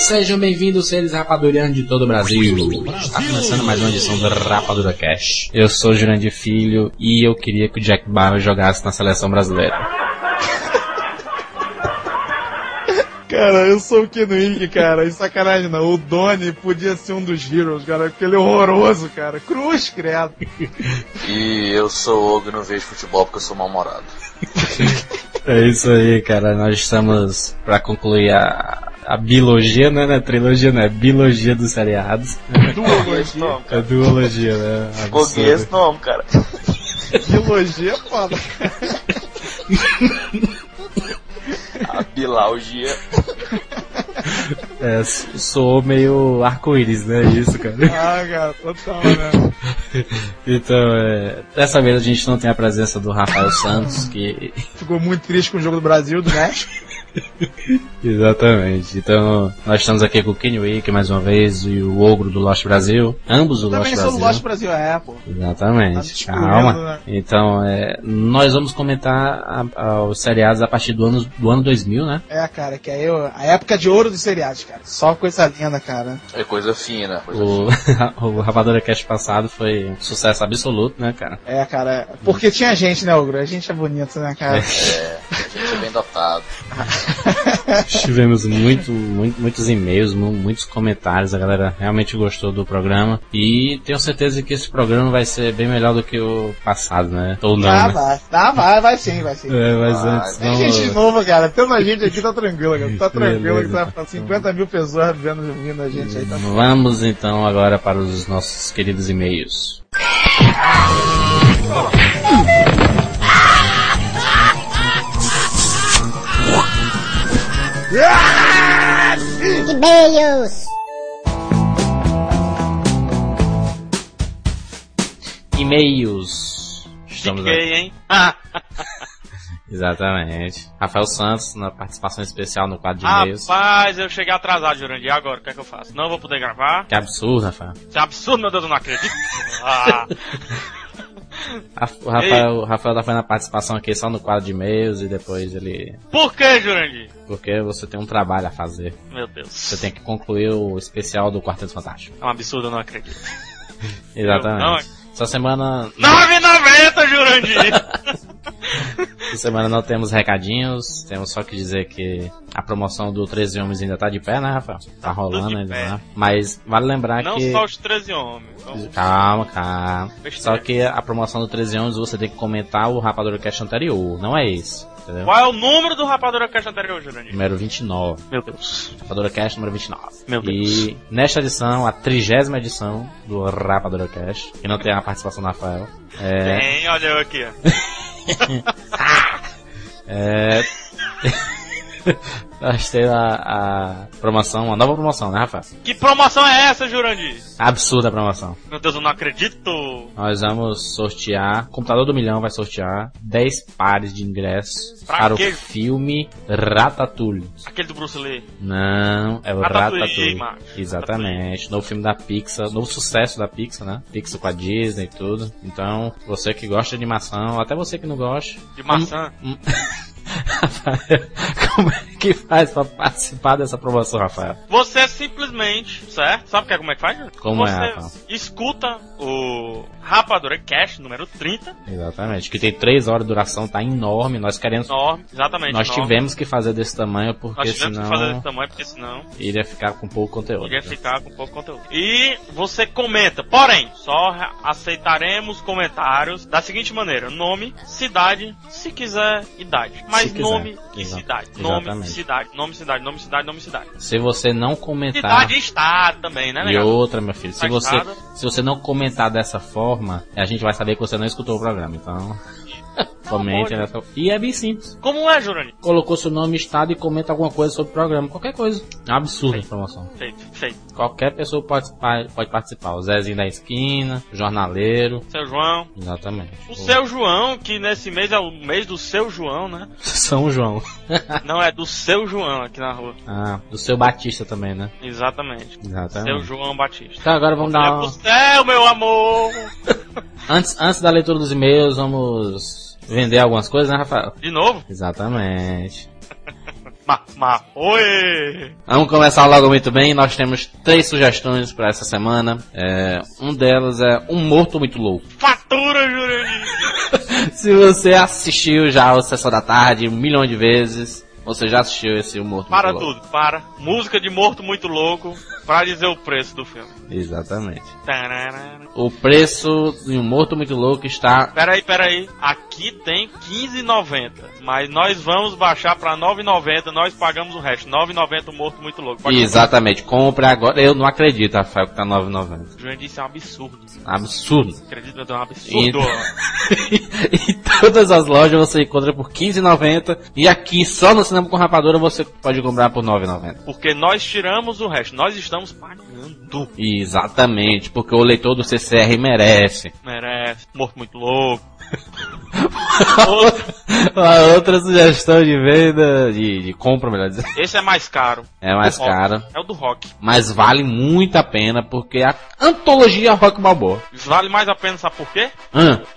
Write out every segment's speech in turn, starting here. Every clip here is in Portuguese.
Sejam bem-vindos, seres rapadurianos de todo o Brasil. Está começando mais uma edição do Rapadura Cash. Eu sou o Jurandir Filho e eu queria que o Jack Bauer jogasse na seleção brasileira. Cara, eu sou o Kenuig, cara. E sacanagem não. O Doni podia ser um dos heroes, cara. Porque ele é horroroso, cara. Cruz, credo. E eu sou o Ogro e não vejo futebol porque eu sou mal-humorado. É isso aí, cara. Nós estamos para concluir a, a biologia, né? A trilogia, né? Biologia dos seriados. Duologia. A duologia, né? Buguei esse nome, cara. Biologia é foda. A bilalgia. É, sou meio arco-íris, né? Isso, cara. Ah, cara, total, né? Então, é, dessa vez a gente não tem a presença do Rafael Santos, que. Ficou muito triste com o jogo do Brasil, do México. Exatamente. Então, nós estamos aqui com o Kenny Wick mais uma vez e o Ogro do Lost Brasil. Ambos do Lost Também sou Brasil. do Lost Brasil, é, pô. Tá Exatamente. descobrindo, Calma. né? Então, é, nós vamos comentar a- a- os seriados a partir do ano, do ano 2000, né? É, cara, que aí eu, a época de ouro dos seriados, cara. Só coisa linda, cara. É coisa fina. Coisa O, o Rapadura Cast passado foi um sucesso absoluto, né, cara? É, cara. Porque tinha gente, né, Ogro? A gente é bonito, né, cara? É, a gente é bem dotado. Tivemos muito, muito- muitos e-mails, mu- muitos comentários, a galera realmente gostou do programa. E tenho certeza que esse programa vai ser bem melhor do que o passado, né? Ou não, Ah, né? vai. Ah, vai, vai sim, vai sim. É, mas Vai, antes, Tem vamos... gente nova, cara. Tendo a gente aqui tá tranquilo, cara. Tá tranquilo que tá 50 mil pessoas vendo, vindo a gente aí. Tá... Vamos então agora para os nossos queridos e-mails. E-mails. E-mails. Estamos aqui. Fiquei, hein? Exatamente. Rafael Santos, na participação especial no quadro de e-mails. Rapaz, eu cheguei atrasado, Jurandir. Agora, o que é que eu faço? Não vou poder gravar? Que absurdo, Rafael. É absurdo, meu Deus, eu não acredito. Ah, O Rafael, o Rafael tá fazendo a participação aqui só no quadro de e-mails e depois ele. por que, Jurandir? Porque você tem um trabalho a fazer. Meu Deus. Você tem que concluir o especial do Quarteto Fantástico. É um absurdo, eu não acredito. Exatamente. não- Essa semana. 9,90, Jurandir! Essa semana não temos recadinhos, temos só que dizer que a promoção do 13 Homens ainda tá de pé, né, Rafael? Tá rolando de ainda, pé. né? Mas vale lembrar não que. só os 13 homens. Vamos- Calma, calma. Besteira. Só que a promoção do 13 Homens você tem que comentar o Rapadura Cast anterior, não é esse. Entendeu? Qual é o número do Rapadura Caixa anterior, Jurandir? Número 29. Meu Deus. Rapadura Cast número 29. Meu Deus. E nesta edição, a trigésima edição do Rapadura Cast, que não tem a participação do Rafael, é, Tem, olha eu aqui, ó. é nós temos a, a promoção, uma nova promoção, né, Rafael? Que promoção é essa, Jurandir? Absurda a promoção. Meu Deus, eu não acredito. Nós vamos sortear, o Computador do Milhão vai sortear 10 pares de ingressos Pra para quê? o filme Ratatouille. Aquele do Bruce Lee. Não, é o Ratatouille, Ratatouille. macho. Exatamente. Novo filme da Pixar, novo sucesso da Pixar, né? Pixar com a Disney e tudo. Então, você que gosta de animação, até você que não gosta. De maçã. Hum. Rafael, como é que faz pra participar dessa promoção, Rafael? Você simplesmente, certo? Sabe é como é que faz? Como é, Você Rafael? escuta o Rapadura Cash número 30, Exatamente. Que tem 3 horas de duração, tá enorme. Nós queremos. enorme, exatamente. Nós enorme. tivemos que fazer desse tamanho porque Nós tivemos senão que fazer desse tamanho, porque senão iria ficar com pouco conteúdo. iria ficar com pouco conteúdo. E você comenta, porém, só re- aceitaremos comentários da seguinte maneira: nome, cidade, se quiser, idade. Mas nome e cidade. Nome, cidade, nome, cidade, nome, cidade, nome, cidade. Se você não comentar. Cidade e estado também, né, E legal? outra, meu filho, se você, se você não comentar dessa forma, a gente vai saber que você não escutou o programa. Então, comente pode. dessa E é bem simples. Como é, Jurani? Colocou seu nome, estado e comenta alguma coisa sobre o programa. Qualquer coisa. É um absurdo a informação. Feito, feito. Qualquer pessoa pode, pode participar. O Zezinho da esquina, o jornaleiro. Seu João. Exatamente. O seu João, que nesse mês é o mês do seu João, né? São João. Não, é do seu João aqui na rua. ah, do seu Batista também, né? Exatamente. Seu Exatamente. João Batista. Então agora vamos dar pro uma... céu, meu amor! Antes, antes da leitura dos e-mails, vamos vender algumas coisas, né, Rafael? De novo? Exatamente. Ma, ma, oi! Vamos começar logo muito bem. Nós temos três sugestões para essa semana. É, um delas é Um Morto Muito Louco. Fatura, Jurandir! Se você assistiu já o Sessão da Tarde um milhão de vezes, você já assistiu esse O Morto Para Muito Louco. tudo, para. Música de morto muito louco pra dizer o preço do filme. Exatamente. Tararara. O preço de Um Morto Muito Louco está... Peraí, peraí. Aqui tem 15,90. Mas nós vamos baixar pra 9,90. Nós pagamos o resto. 9,90 o morto muito louco. Pode Exatamente. Compre agora. Eu não acredito, Rafael, que tá 9,90. O Jurandir, isso é um absurdo. Absurdo. Acredita, é um absurdo. em todas as lojas você encontra por 15,90 e aqui só no Cinema com Rapadura você pode comprar por 9,90. Porque nós tiramos o resto. Nós estamos pagando. Exatamente, porque o leitor do CCR merece. Merece. Morto muito louco. A outra sugestão de venda, de, de compra, melhor dizer, Esse é mais caro. é mais rock. cara, É o do rock. mas vale muito a pena porque a antologia Rock Balboa. Vale mais a pena, sabe por quê?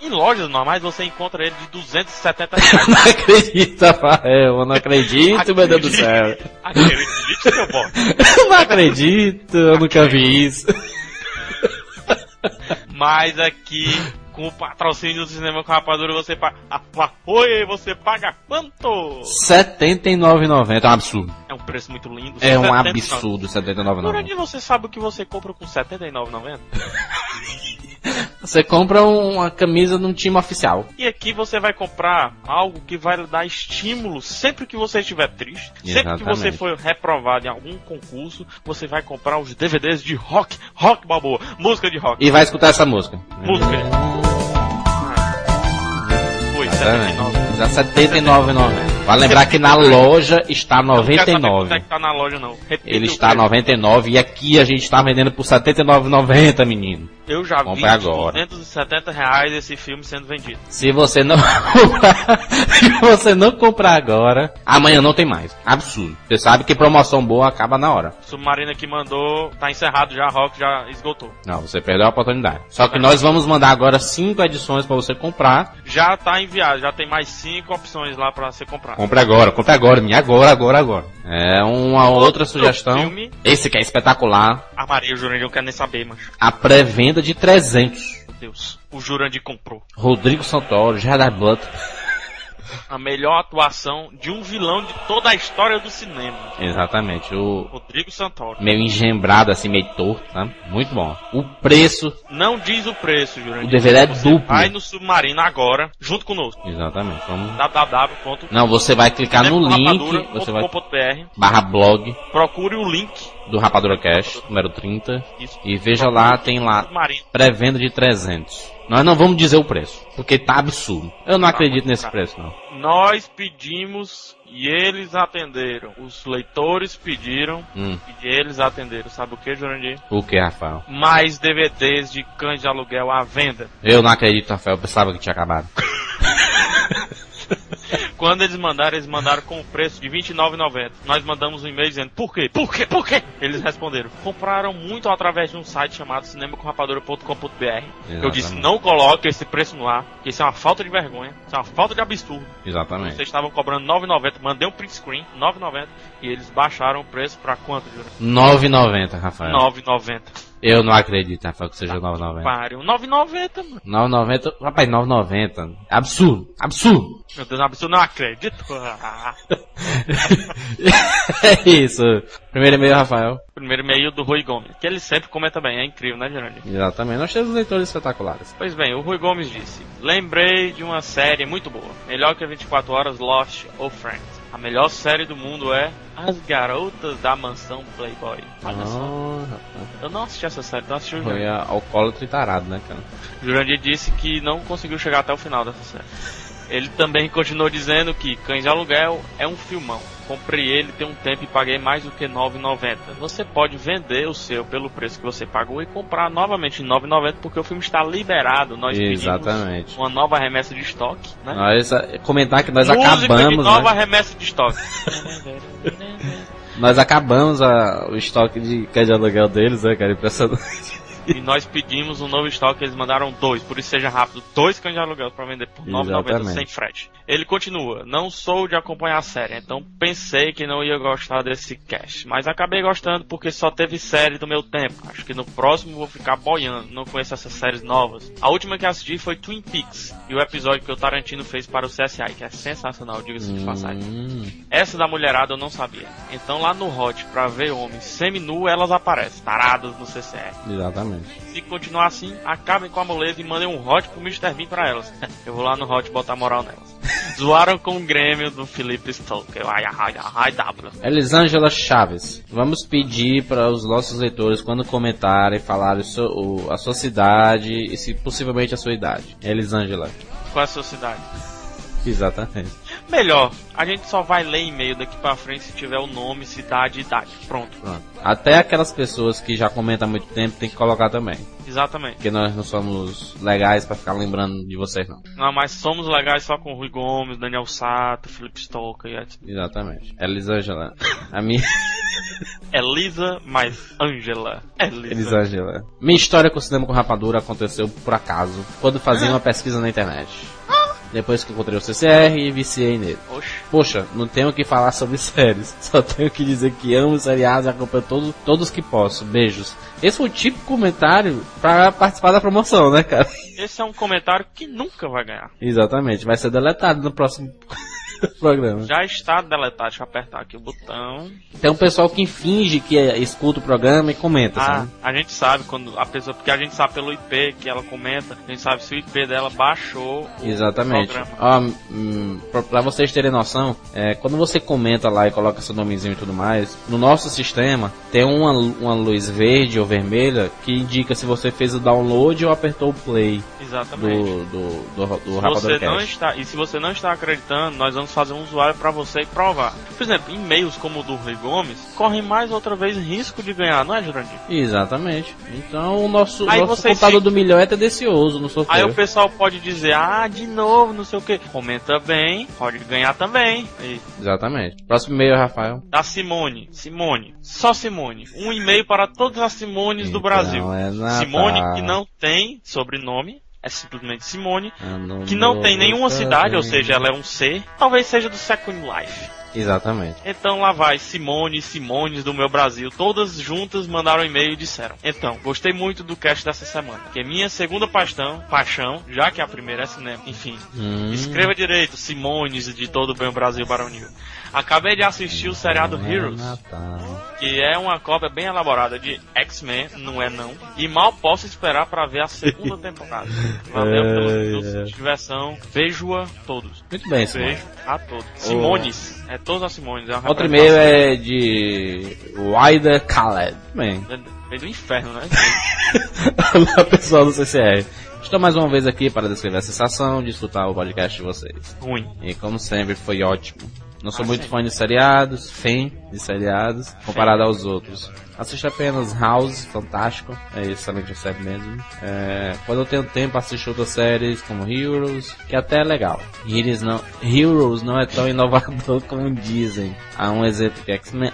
Em lojas normais você encontra ele de 270 reais. Não acredito, Rafael, eu não acredito, meu Deus do céu. Acredite, seu bom. Eu não acredito, eu nunca vi isso. Mas aqui, com o patrocínio do cinema com rapadura, você paga. Oi, você paga quanto? R$ 79,90 é um absurdo. É um preço muito lindo. É um 79. absurdo, R$ 79,90. Jurandir, você sabe o que você compra com R$ 79,90? Você compra um- uma camisa num time oficial. E aqui você vai comprar algo que vai lhe dar estímulo sempre que você estiver triste, sempre que você Exatamente. for reprovado em algum concurso, você vai comprar os DVDs de rock, rock balboa, música de rock, E vai escutar essa música. música de... Foi, 79. R$ 79,90. Vale lembrar que na loja está R$ Não quero saber quanto é 99. que tá na loja não. Repita Ele está R$ preço. 99 e aqui a gente está vendendo por R$ 79,90, menino. Eu já vi Compre agora. 270 reais esse filme sendo vendido. Se você não comprar, se você não comprar agora, amanhã não tem mais. Absurdo. Você sabe que promoção boa acaba na hora. Submarina que mandou, tá encerrado já, rock já esgotou. Não, você perdeu a oportunidade. Só que nós vamos mandar agora cinco edições para você comprar. Já tá enviado, já tem mais cinco opções lá pra ser comprado. Compre agora, compre agora, minha agora, agora, agora. É uma outra sugestão. filme. Esse que é espetacular. A Maria, Jurandir não quer nem saber, mas. A pré-venda de 300. Meu Deus. O Jurandir comprou. Rodrigo Santoro, Gerard Butler. A melhor atuação de um vilão de toda a história do cinema. Exatamente. O Rodrigo Santoro. meio engembrado, assim, meio torto, tá? Muito bom. O preço. Não diz o preço, Jurandir. O DVD é Você duplo. Vai no Submarino agora, junto conosco. Exatamente. Vamos. www. Não, você vai clicar no link. Você vai. Barra blog Procure o link. do Rapadura Cash, número 30. Isso. E veja lá, tem lá. Pré-venda de 300. Nós não vamos dizer o preço, porque tá absurdo. Eu não acredito nesse preço, não. Nós pedimos e eles atenderam. Os leitores pediram Hum, e eles atenderam. Sabe o que, Jurandir? o que, Rafael? Mais DVDs de cães de aluguel à venda. Eu não acredito, Rafael. Eu pensava que tinha acabado. Quando eles mandaram, eles mandaram com o preço de R$29,90. Nós mandamos um e-mail dizendo, por quê? Por quê? Por quê? Eles responderam, compraram muito através de um site chamado cinemacomrapadora.com.br. Eu disse, não coloque esse preço no ar, que isso é uma falta de vergonha, isso é uma falta de absurdo. Exatamente. Vocês estavam cobrando R$9,90, mandei um print screen, R$9,90, e eles baixaram o preço pra quanto, Júlio? 9,90, Rafael. R$9,90. Eu não acredito, Rafael, que seja 9,90. Pariu, R$9,90, mano. 9,90. Rapaz, 9,90. Absurdo. Absurdo. Meu Deus, absurdo, não acredito. É isso. Primeiro e-mail, Rafael. Primeiro e-mail do Rui Gomes, que ele sempre comenta bem, é incrível, né, Gerandi? Exatamente. Nós temos leitores espetaculares. Pois bem, o Rui Gomes disse: Lembrei de uma série muito boa, melhor que 24 Horas Lost ou Friends. A melhor série do mundo é As Garotas da Mansão Playboy. Olha só, Ah, rapaz. eu não assisti essa série, não assisti o Foi a- alcoólatra e tarado, né, cara? Jurandir disse que não conseguiu chegar até o final dessa série. Ele também continuou dizendo que Cães de Aluguel é um filmão. Comprei ele tem um tempo e paguei mais do que R$ 9,90. Você pode vender o seu pelo preço que você pagou e comprar novamente em R$ 9,90 porque o filme está liberado. Nós Exatamente. pedimos uma nova remessa de estoque, né? Nós, eh, comentar que nós Música de acabamos, nova né? remessa de estoque. Nós acabamos a- o estoque de cães de aluguel deles, né, cara? Impressionante. E nós pedimos um novo estoque, eles mandaram dois, por isso seja rápido, dois cães de aluguel para vender por 9,90 sem frete. Ele continua, não sou de acompanhar a série, então pensei que não ia gostar desse cast, mas acabei gostando porque só teve série do meu tempo. Acho que no próximo vou ficar boiando, não conheço essas séries novas. A última que assisti foi Twin Peaks e o episódio que o Tarantino fez para o CSI, que é sensacional, diga-se de passagem. Hum, Essa da mulherada eu não sabia. Então lá no Hot, pra ver homens semi-nu, elas aparecem, taradas no CCR. exatamente. Se continuar assim, acabem com a moleza e mandem um hot pro Mr. Bean pra elas. Eu vou lá no hot botar moral nelas. Zoaram com o Grêmio do Felipe Stoker. Ai, ai, ai, ai, W. Elisângela Chaves, vamos pedir para os nossos leitores, quando comentarem, falarem o seu- o- a sua cidade e, se possivelmente, a sua idade. Elisângela. Qual é a sua cidade? Exatamente. Melhor, a gente só vai ler e-mail daqui pra frente se tiver o nome, cidade e idade. Pronto. Pronto. Até aquelas pessoas que já comentam há muito tempo tem que colocar também. Exatamente. Porque nós não somos legais para ficar lembrando de vocês, não. Não, mas somos legais só com Rui Gomes, Daniel Sato, Felipe Stoker e etc. Exatamente. Elisângela. A minha. Elisa mais Angela. Elisa. Elisângela. Minha história com o cinema com rapadura aconteceu por acaso, quando fazia uma pesquisa na internet. Depois que encontrei o CCR e viciei nele. Oxe. Poxa, não tenho o que falar sobre séries. Só tenho que dizer que amo seriados e acompanho todos, todos que posso. Beijos. Esse foi o típico comentário pra participar da promoção, né, cara? Esse é um comentário que nunca vai ganhar. Exatamente. Vai ser deletado no próximo programa. Já está deletado, deixa eu apertar aqui o botão. Tem um pessoal que finge que é- escuta o programa e comenta, Ah, sabe? a gente sabe quando a pessoa, porque a gente sabe pelo IP que ela comenta, a gente sabe se o IP dela baixou Exatamente. hum, pra, vocês terem noção, é, quando você comenta lá e coloca seu nomezinho e tudo mais, no nosso sistema tem uma, uma luz verde ou vermelha que indica se você fez o download ou apertou o play Exatamente. do, do, do, do Se você não está, e se você não está acreditando, nós vamos fazer um usuário para você e provar. Por exemplo, e-mails como o do Rui Gomes correm mais outra vez risco de ganhar, não é, Jurandir? Exatamente. Então o nosso, Aí nosso computador ficam- do milhão é tendencioso no Aí sorteio. o pessoal pode dizer, ah, de novo, não sei o que. Comenta bem, pode ganhar também. E Exatamente. Próximo e-mail, Rafael. da Simone. Simone. Só Simone. Um e-mail para todas as Simones do Então, Brasil. é. Simone que não tem sobrenome. É simplesmente Simone. Ano Que não tem nenhuma cidade, ou seja, ela é um C. Talvez seja do Second Life. Exatamente. Então lá vai Simone Simones do meu Brasil, todas juntas mandaram e-mail e disseram: Então, gostei muito do cast dessa semana, que é minha segunda paixão, paixão, já que a primeira é cinema. Enfim, Hum. escreva direito, Simones de todo o bem Brasil Baronil. Acabei de assistir o seriado é Heroes, que é uma cópia bem elaborada de X-Men, não é não, e mal posso esperar para ver a segunda temporada. Valeu minutos ai. de diversão, vejo-a todos. Muito bem, Simone. Beijo a todos. Simones, é todas as Simones. É uma Outro e-mail é de Wider Khaled. Bem, Veio do inferno, né? olá pessoal do CCR. Estou mais uma vez aqui para descrever a sensação de escutar o podcast de vocês. Ruim. E como sempre, foi ótimo. Não sou muito sim. fã de seriados, fã de seriados, comparado aos outros. Assisto apenas House, fantástico, é excelente série mesmo. É, quando eu tenho tempo, assisto outras séries como Heroes, que até é legal. Heroes não, Heroes não é tão inovador como dizem. Há um exemplo que é X-Men,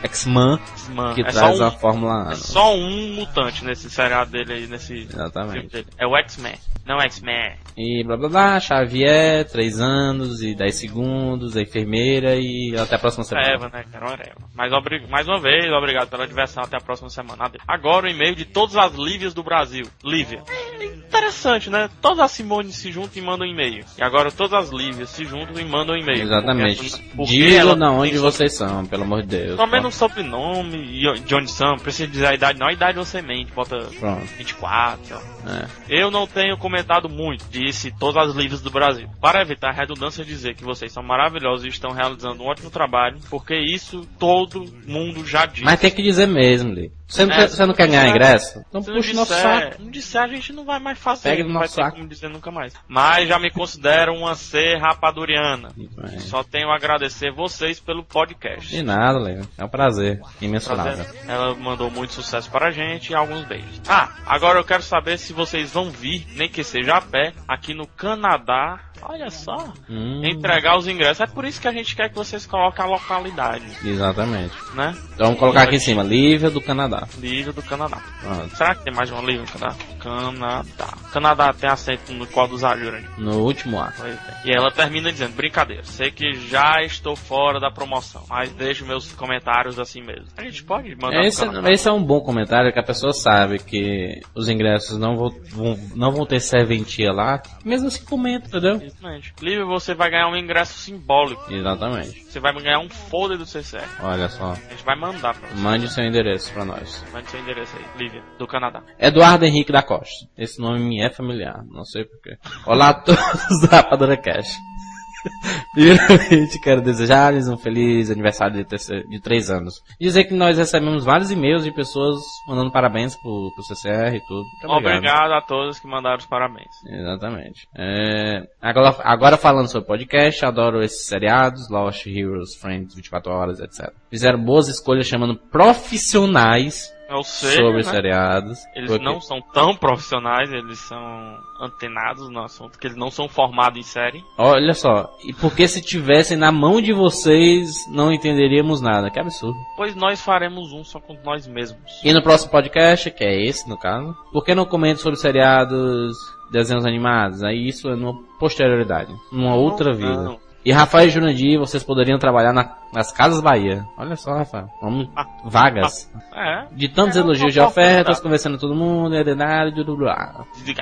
que é, traz um, a Fórmula 1. é só um mutante nesse seriado dele aí, nesse filme Exatamente. dele. É o X-Men, não X-Men. E blá blá blá, Xavier, 3 anos e 10 segundos, a enfermeira e até a próxima semana. Eva, né, cara? Eva. Mas mais uma vez, obrigado pela diversão. Até a próxima semana. Agora o e-mail de todas as Lívias do Brasil. Lívia. É interessante, né? Todas as Simones se juntam e mandam e-mail. E agora todas as Lívias se juntam e mandam e-mail. Exatamente. Porque- na tem onde vocês são, pelo amor de Deus. Pelo menos sobrenome e de onde são. Precisa dizer a idade. Não, a idade você mente. Bota Pronto. 24. ó. É. Eu não tenho comentado muito, disse todas as livros do Brasil. Para evitar redundância, dizer que vocês são maravilhosos e estão realizando um ótimo trabalho, porque isso todo mundo já disse. Mas tem que dizer mesmo, Lee. Você não, É, quer, você não quer ganhar ingresso? Então puxa o nosso saco. não disser, a gente não vai mais fazer. Pega não vai nosso saco. como dizer nunca mais. Mas já me considero uma ser rapaduriana. Bem. Só tenho a agradecer vocês pelo podcast. De nada, Leo. É um prazer. Imensurável. Ela mandou muito sucesso para a gente e alguns beijos. Ah, agora eu quero saber se vocês vão vir, nem que seja a pé, aqui no Canadá Olha só. Hum, Entregar os ingressos. É por isso que a gente quer que vocês coloquem a localidade, Exatamente. né? Então vamos colocar aqui em cima, Lívia do Canadá. Lívia do Canadá. Pronto. Será que tem mais uma Lívia no Canadá? Canadá. Canadá tem acento no qual dos Ajurani. No último ato. Pois é. E ela termina dizendo, brincadeira, sei que já estou fora da promoção, mas deixo meus comentários assim mesmo. A gente pode mandar Esse, pro Canadá. esse é um bom comentário que a pessoa sabe que os ingressos não vão, vão- não vão ter serventia lá. Mesmo assim comenta, entendeu? Exatamente. Lívia, você vai ganhar um ingresso simbólico. Exatamente. Você vai ganhar um folder do CCR. Olha só. A gente vai mandar pra você. Mande seu endereço pra nós. Mande seu endereço aí, Lívia, do Canadá. Eduardo Henrique da Costa. Esse nome me é familiar, não sei porquê. Olá a todos da Rapadura Cash. Primeiramente, quero desejar-lhes um feliz aniversário de, terceiro- de três anos. Dizer que nós recebemos vários e-mails de pessoas mandando parabéns pro, pro CCR e tudo. Muito Obrigado a todos que mandaram os parabéns. Exatamente. É, agora, agora falando sobre podcast, adoro esses seriados, Lost Heroes, Friends, 24 Horas, etc. Fizeram boas escolhas chamando profissionais Eu sei, sobre né? seriados. Eles porque- não são tão profissionais, eles são antenados no assunto, que eles não são formados em série. Olha só, e porque se tivessem na mão de vocês, não entenderíamos nada. Que absurdo. Pois nós faremos um só com nós mesmos. E no próximo podcast, que é esse no caso, por que não comento sobre seriados, desenhos animados? Aí isso é numa posterioridade, numa outra vida. Não. E Rafael e Jurandir, vocês poderiam trabalhar na- nas Casas Bahia. Olha só, Rafael. Vamos, vagas. É. De tantos É, elogios de ofertas, conversando com todo mundo, é de nada, de blá, de.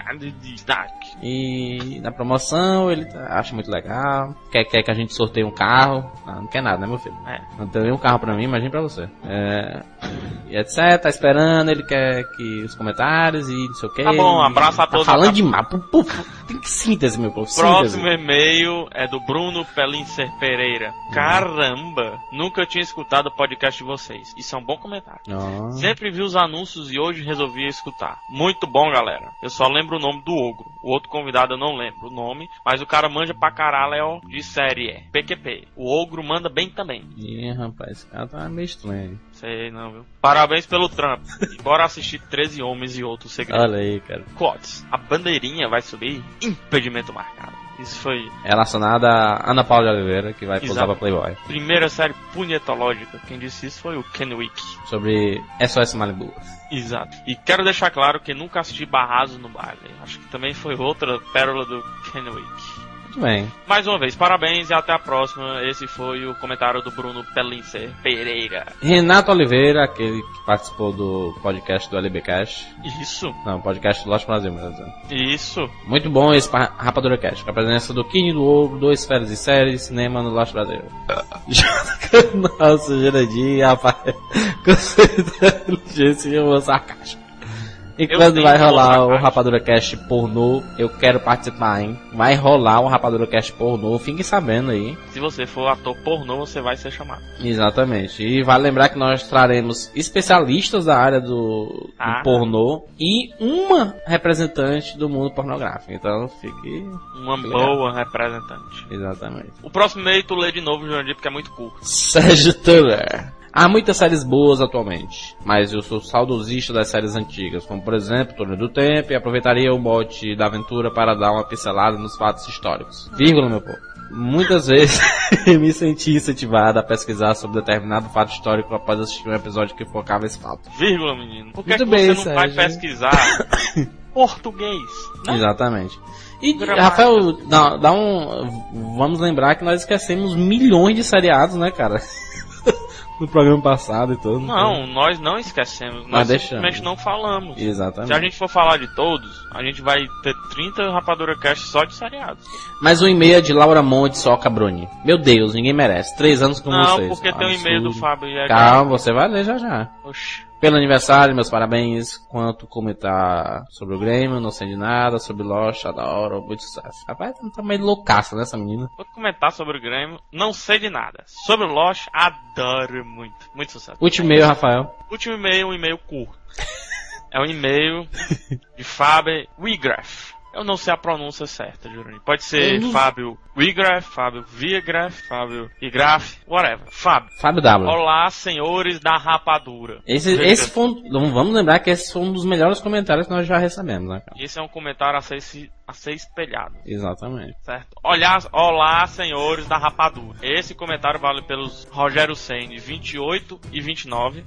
E na promoção ele tá- acha muito legal. Quer, quer que a gente sorteie um carro. Não, não quer nada, né, meu filho? É. Não tem um carro pra mim, imagina pra você. É, e etc, tá esperando, ele quer que os comentários e não sei o que. Tá bom, abraço a Tá todos. falando demais. Pu- pu- Tem que síntese, meu povo. síntese. Próximo e-mail é do Bruno Pelincer Pereira. Caramba! Nunca tinha escutado o podcast de vocês. Isso é um bom comentário. Sempre vi os anúncios e hoje resolvi escutar. Muito bom, galera. Eu só lembro o nome do ogro. O outro convidado eu não lembro o nome, mas o cara manja pra caralho de série é PQP. O ogro manda bem também. Ih, rapaz, esse cara tá meio estranho. Sei não, viu? Parabéns pelo trampo. E bora assistir 13 Homens e Outros Segredos. Olha aí, cara. Quotes. A bandeirinha vai subir. Impedimento marcado. Isso foi Relacionada a Ana Paula de Oliveira, que vai posar pra Playboy. primeira série punhetológica. Quem disse isso foi o Ken Wick. Sobre SOS Malibu. Exato. E quero deixar claro que nunca assisti Barrasos no baile. Acho que também foi outra pérola do Ken Wick. Muito bem. Mais uma vez, parabéns e até a próxima. Esse foi o comentário do Bruno Pelincer Pereira. Renato Oliveira, aquele que participou do podcast do LBcast. Isso, Não, podcast do Lost Brasil, melhor dizendo. isso. Muito bom esse pa- Rapadura Cast, com a presença do Kine do Ogro, dois férias e cinema no Lost Brasil. Nossa, Jurandir, rapaz, com certeza inteligência e humor sarcástico. E Eu quando vai rolar o. Rapadura Cast pornô, eu quero participar, hein? Vai rolar o Rapadura Cast pornô, fiquem sabendo aí. Se você for ator pornô, você vai ser chamado. Exatamente. E vale lembrar que nós traremos especialistas da área do, do Ah. pornô e uma representante do mundo pornográfico. Então fique. Uma Legal. boa representante. Exatamente. O próximo e-mail tu lê de novo, Jurandir, porque é muito curto. Sérgio Tuller. Há muitas séries boas atualmente, mas eu sou saudosista das séries antigas, como por exemplo Túnel do Tempo, e aproveitaria o bote da aventura para dar uma pincelada nos fatos históricos. Vírgula, meu povo. Muitas vezes me senti incentivado a pesquisar sobre determinado fato histórico após assistir um episódio que focava esse fato. Vírgula, menino. Por que, Muito que bem, você não vai Sérgio. pesquisar português? Né? Exatamente. E, Gramática. Rafael, dá, dá um. Vamos lembrar que nós esquecemos milhões de seriados, né, cara? No programa passado e tudo. Não, nós não esquecemos. Mas Nós deixamos. simplesmente não falamos. Exatamente. Se a gente for falar de todos, a gente vai ter 30 Rapadura Cast só de seriados. Mais um e-mail de Laura Monte Soca Bruni. Meu Deus, ninguém merece. Três anos com não, vocês. porque tem um e-mail do. Fábio e é Calma, você vai ler já já. Oxi. Pelo aniversário, meus parabéns. Quanto comentar sobre o Grêmio, não sei de nada. Sobre Lost, adoro, muito sucesso. Rapaz, tá meio loucaça nessa menina. Vou comentar sobre o Grêmio, não sei de nada. Sobre o Lost, adoro muito. Muito sucesso. Último e-mail, Rafael. Último e-mail, um e-mail curto. É um e-mail de Fábio Wigraf. Eu não sei a pronúncia certa, Jurandir. Pode ser não- Fábio Wigraf, Fábio Vigraf, Fábio Igraf, whatever. Fábio. Fábio W. Olá, senhores da rapadura. Esse, esse foi um, vamos lembrar que esse foi um dos melhores comentários que nós já recebemos, né, cara? Esse é um comentário a ser, se- a ser espelhado. Exatamente. Certo? Olhar, olá, senhores da rapadura. Esse comentário vale pelos Rogério Senni 28 e 29.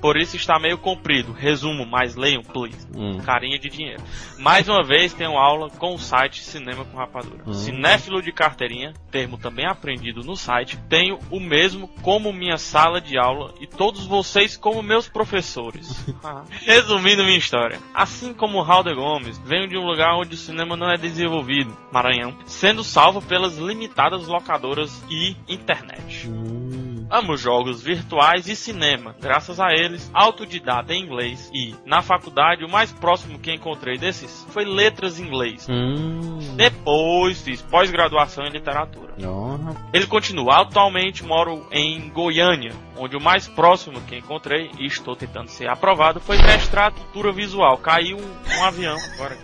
Por isso está meio comprido. Resumo, mas leiam, please. Hum. Carinha de dinheiro. Mais uma vez tenho aula com o site Cinema com Rapadura. Hum. Cinéfilo de carteirinha, termo também aprendido no site. Tenho o mesmo como minha sala de aula e todos vocês como meus professores. Resumindo minha história. Assim como Raul Gomes, venho de um lugar onde o cinema não é desenvolvido, Maranhão, sendo salvo pelas limitadas locadoras e internet. Hum. Amo jogos virtuais e cinema. Graças a eles, autodidata em inglês e, na faculdade, o mais próximo que encontrei desses foi letras em inglês. Hum. Depois fiz pós-graduação em literatura. Oh, Ele continua. Atualmente moro em Goiânia, onde o mais próximo que encontrei, e estou tentando ser aprovado, foi mestrado cultura visual. Caiu um, um avião agora.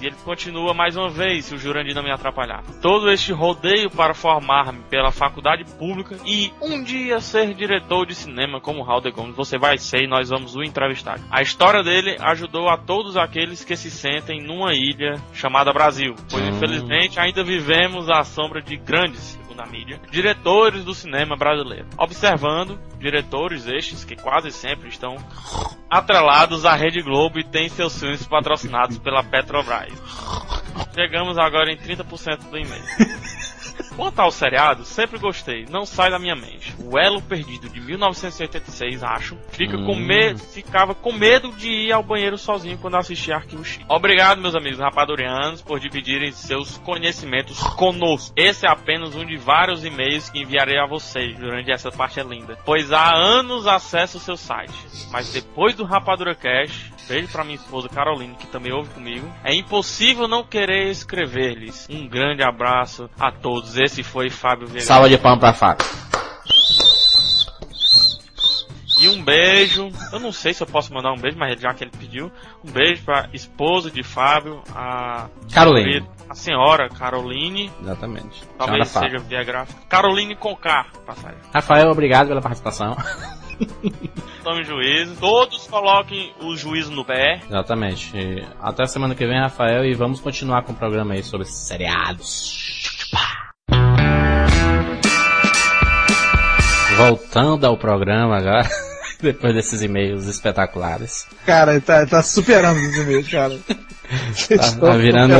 E ele continua mais uma vez, se o Jurandir não me atrapalhar. Todo este rodeio para formar-me pela faculdade pública e um dia ser diretor de cinema como Raul de Gomes. Você vai ser e nós vamos o entrevistar. A história dele ajudou a todos aqueles que se sentem numa ilha chamada Brasil. Pois Hum. infelizmente ainda vivemos à sombra de grandes segundo a mídia, diretores do cinema brasileiro. Observando, diretores estes que quase sempre estão atrelados à Rede Globo e têm seus filmes patrocinados pela Petrobras. Chegamos agora em 30% do e-mail. Quanto ao seriado, sempre gostei, não sai da minha mente. O Elo Perdido de 1986, acho, fica com Hum. medo, ficava com medo de ir ao banheiro sozinho quando assistia Arquivo X. Obrigado, meus amigos rapadurianos, por dividirem seus conhecimentos conosco. Esse é apenas um de vários e-mails que enviarei a vocês durante essa parte linda, pois há anos acesso o seu site. Mas depois do Rapadura Cash, beijo pra minha esposa Caroline, que também ouve comigo, é impossível não querer escrever-lhes. Um grande abraço a todos. Esse foi Fábio Vieira. Salva de palmas pra Fábio. E um beijo. Eu não sei se eu posso mandar um beijo, mas já que ele pediu, um beijo pra esposa de Fábio, a Caroline. a senhora Caroline, Exatamente. Senhora talvez Fábio. seja via gráfica. Caroline Concar, passagem. Rafael, obrigado pela participação. Tome juízo. Todos coloquem o juízo no pé. Exatamente. E até semana que vem, Rafael, e vamos continuar com o programa aí sobre seriados. Voltando ao programa agora, depois desses e-mails espetaculares. Cara, tá, tá superando os e-mails, cara. Tá, tá virando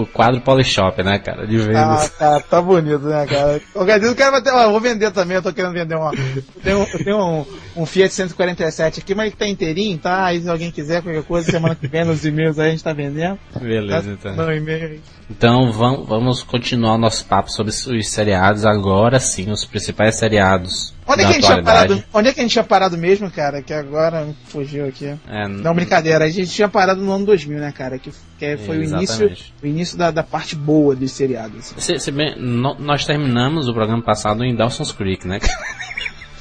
o quadro Polishop, né, cara? De Ah, vendas. cara, tá bonito, né, cara? Qualquer dia o cara vai ter, ó, vou vender também, eu tô querendo vender uma. Eu tenho, eu tenho um, um Fiat 147 aqui, mas tá inteirinho, tá? Aí se alguém quiser qualquer coisa, semana que vem nos e-mails aí a gente tá vendendo. Beleza, Tá? então. E-mail. Então vamos, vamos continuar o nosso papo sobre os seriados agora sim, os principais seriados Onde é, que a gente tinha parado, onde é que a gente tinha parado mesmo, cara? Que agora fugiu aqui. É, Não, brincadeira, a gente tinha parado no ano 2000, né, cara? Que, que foi o início, o início da, da parte boa dos seriados. assim. Se, se bem, no- nós terminamos o programa passado em Dawson's Creek, né?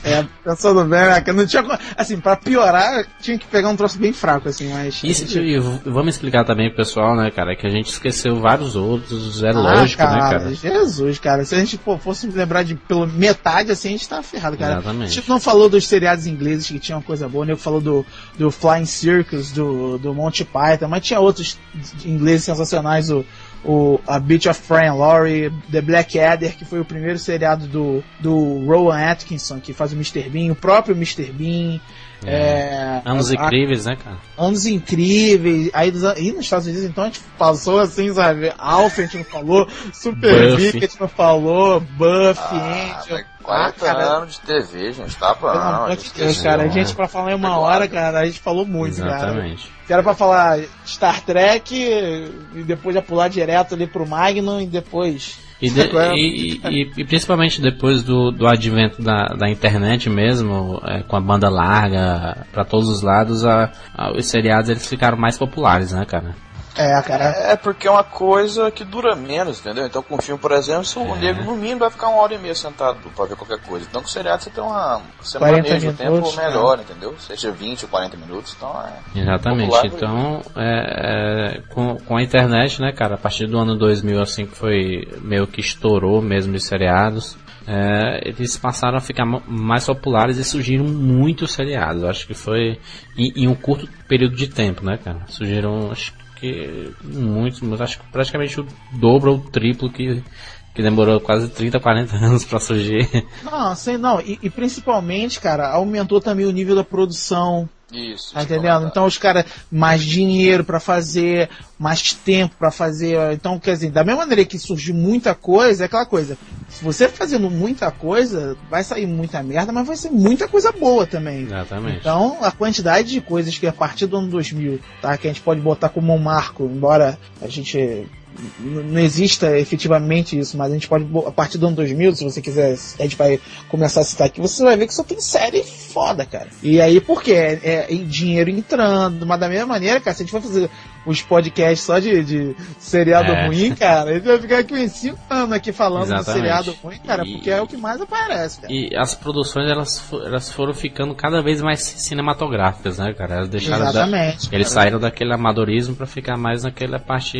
É, pensando bem, né, que não tinha. Assim, pra piorar, tinha que pegar um troço bem fraco, assim, mas. Isso, a gente- e vamos explicar também pro pessoal, né, cara, que a gente esqueceu vários outros, é Ah, lógico, né, cara, cara? Jesus, cara. Se a gente pô, fosse lembrar de pelo metade, assim, a gente tá ferrado, cara. Exatamente. A gente não falou dos seriados ingleses que tinham coisa boa, né? falou do, do Flying Circus, do, do Monty Python, mas tinha outros ingleses sensacionais, o, o A Beach of Fran Laurie, The Black Adder, que foi o primeiro seriado do, do Rowan Atkinson, que faz o Mr. Bean, o próprio Mr. Bean. É, Anos a- incríveis, né, cara? anos incríveis. Aí dos e nos Estados Unidos, então, a gente passou assim, sabe? Alpha, a gente não falou. Super. Vic, a gente não falou. Buffy, Ah, Angel. mas 40 Ah, cara. anos de TV, gente, tá Pelo de Deus, cara. A gente, pra falar em uma hora, cara, a gente falou muito, cara. Exatamente. Que era pra falar Star Trek e depois já pular direto ali pro Magnum e depois. E, de- Agora- e- e- e principalmente depois do, do advento da, da internet mesmo, é, com a banda larga pra todos os lados, a- a- os seriados eles ficaram mais populares, né, cara? É, cara. É porque é uma coisa que dura menos, entendeu? Então com o filme, por exemplo, o É. nego no mínimo vai ficar uma hora e meia sentado pra ver qualquer coisa. Então com o seriado você tem uma. Você 40 maneja o tempo minutos, melhor, entendeu? Seja 20 ou 40 minutos, então é. Exatamente. Popular, Então, é, é, com, com a internet, né, cara, a partir do ano 2000, assim, que foi meio que estourou mesmo os seriados, é, eles passaram a ficar mais populares e surgiram muitos seriados. Eu acho que foi em, em um curto período de tempo, né, cara? Surgiram acho, que que muito, acho que praticamente o dobro ou o triplo que que demorou quase 30, 40 anos para surgir. Não, sei não, e, e, principalmente, cara, aumentou também o nível da produção. Isso. Tá entendendo? Então os caras mais dinheiro para fazer, mais tempo para fazer. Então, quer dizer, da mesma maneira que surgiu muita coisa, é aquela coisa. Se você fazendo muita coisa, vai sair muita merda, mas vai ser muita coisa boa também. Exatamente. Então, a quantidade de coisas que a partir do ano 2000, tá, que a gente pode botar como um marco, embora a gente não exista efetivamente isso, mas a gente pode, a partir do ano 2000, se você quiser, a gente vai começar a citar aqui, você vai ver que só tem série foda, cara. E aí, por quê? É, é dinheiro entrando, mas da mesma maneira, cara, se a gente for fazer os podcasts só de, de seriado é. ruim, cara, gente vai ficar aqui uns 5 anos aqui falando Exatamente. de seriado ruim, cara, e, porque é o que mais aparece, cara. E as produções, elas, elas foram ficando cada vez mais cinematográficas, né, cara? Elas deixaram Exatamente. Da, eles saíram daquele amadorismo para ficar mais naquela parte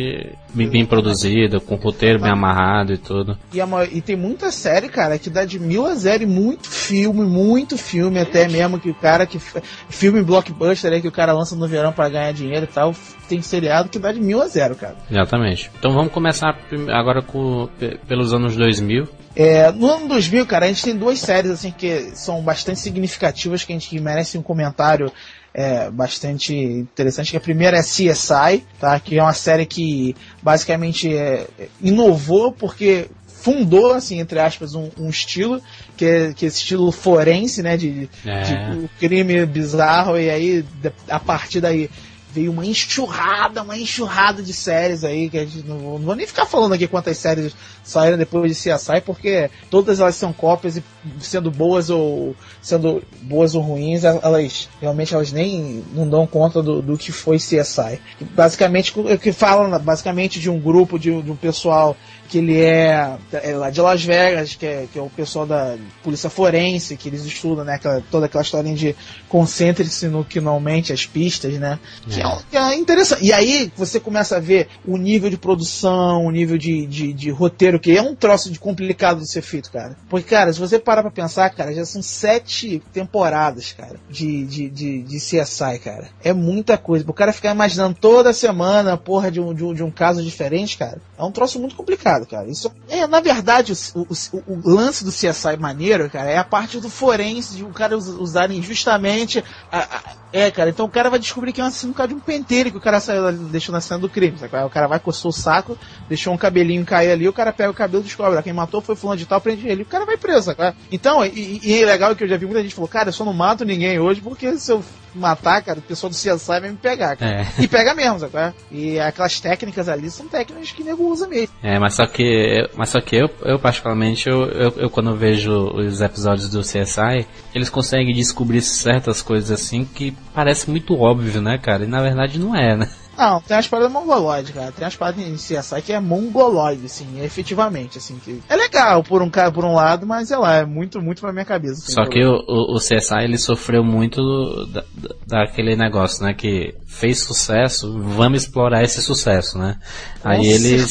bem, bem produzida, com roteiro bem amarrado e tudo. E, a, e tem muita série, cara, que dá de mil a zero e muito filme, muito filme, até mesmo que o cara que. Filme blockbuster aí que o cara lança no verão para ganhar dinheiro e tal, tem seriado que dá de mil a zero, cara. Exatamente. Então vamos começar agora com, pelos anos 2000. É, no ano 2000, cara, a gente tem duas séries assim que são bastante significativas que a gente que merecem um comentário é, bastante interessante. Que a primeira é CSI, tá? Que é uma série que basicamente é, inovou porque fundou, assim, entre aspas, um, um estilo, que é, que é esse estilo forense, né? De, é. de crime bizarro, e aí, a partir daí, veio uma enxurrada, uma enxurrada de séries aí, que a gente não, não vou nem ficar falando aqui quantas séries saíram depois de CSI, porque todas elas são cópias e sendo boas ou sendo boas ou ruins, elas realmente elas nem não dão conta do, do que foi CSI. Basicamente, que falam basicamente de um grupo de, de um pessoal que ele é, é, lá de Las Vegas, que é, que é o pessoal da polícia forense, que eles estudam, né, aquela, toda aquela história de concentre-se no que não aumente as pistas, né, é. Que, que, é, interessante. E aí você começa a ver o nível de produção, o nível de, de, de, roteiro, que é um troço de complicado de ser feito, cara. Porque, cara, se você parar pra pensar, cara, já são sete temporadas, cara, de, de, de, de CSI, cara. É muita coisa. O cara ficar imaginando toda semana, porra, de um, de um, de um caso diferente, cara, é um troço muito complicado complicado, cara. Isso é, na verdade, o, o, o, lance do CSI maneiro, cara, é a parte do forense, de o cara usarem justamente. A, a, é, cara, então o cara vai descobrir que é um assassino por causa de um pentelho que o cara saiu, deixou na cena do crime. Sabe? O cara vai, coçou o saco, deixou um cabelinho cair ali, o cara pega o cabelo e descobre. Quem matou foi fulano de tal, prende ele. O cara vai preso, sabe? Então, e, e é legal que eu já vi muita gente falou, cara, eu só não mato ninguém hoje porque se eu matar, cara, o pessoal do CSI vai me pegar, cara. É. E pega mesmo, sabe? E aquelas técnicas ali são técnicas que nego usa mesmo. É, mas só que, mas só que eu, eu particularmente, eu, eu, eu quando vejo os episódios do CSI, eles conseguem descobrir certas coisas assim que parece muito óbvio, né, cara? E na verdade não é, né? Não, tem umas paradas mongoloides, cara. Tem umas paradas em CSI que é mongoloide, assim, efetivamente, assim. Que é legal por um, por um lado, mas sei lá, é muito, muito pra minha cabeça. Assim, Só que o, o, CSI, ele sofreu muito da, daquele negócio, né, que fez sucesso, vamos explorar esse sucesso, né? Aí ele,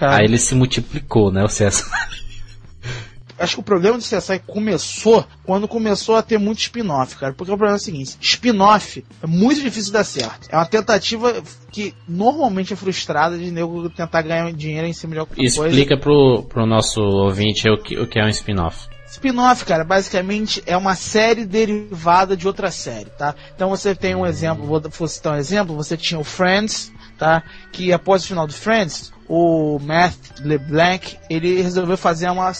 aí ele se multiplicou, né, o CSI. Acho que o problema do CSI começou quando começou a ter muito spin-off, cara. Porque o problema é o seguinte: spin-off é muito difícil de dar certo. É uma tentativa que normalmente é frustrada de nego tentar ganhar dinheiro em cima de alguma Explica coisa. Explica pro, pro nosso ouvinte o que, o que é um spin-off. Spin-off, cara, basicamente é uma série derivada de outra série, tá? Então você tem um exemplo, vou citar um exemplo, você tinha o Friends, tá? Que após o final do Friends, o Matt LeBlanc, ele resolveu fazer uma,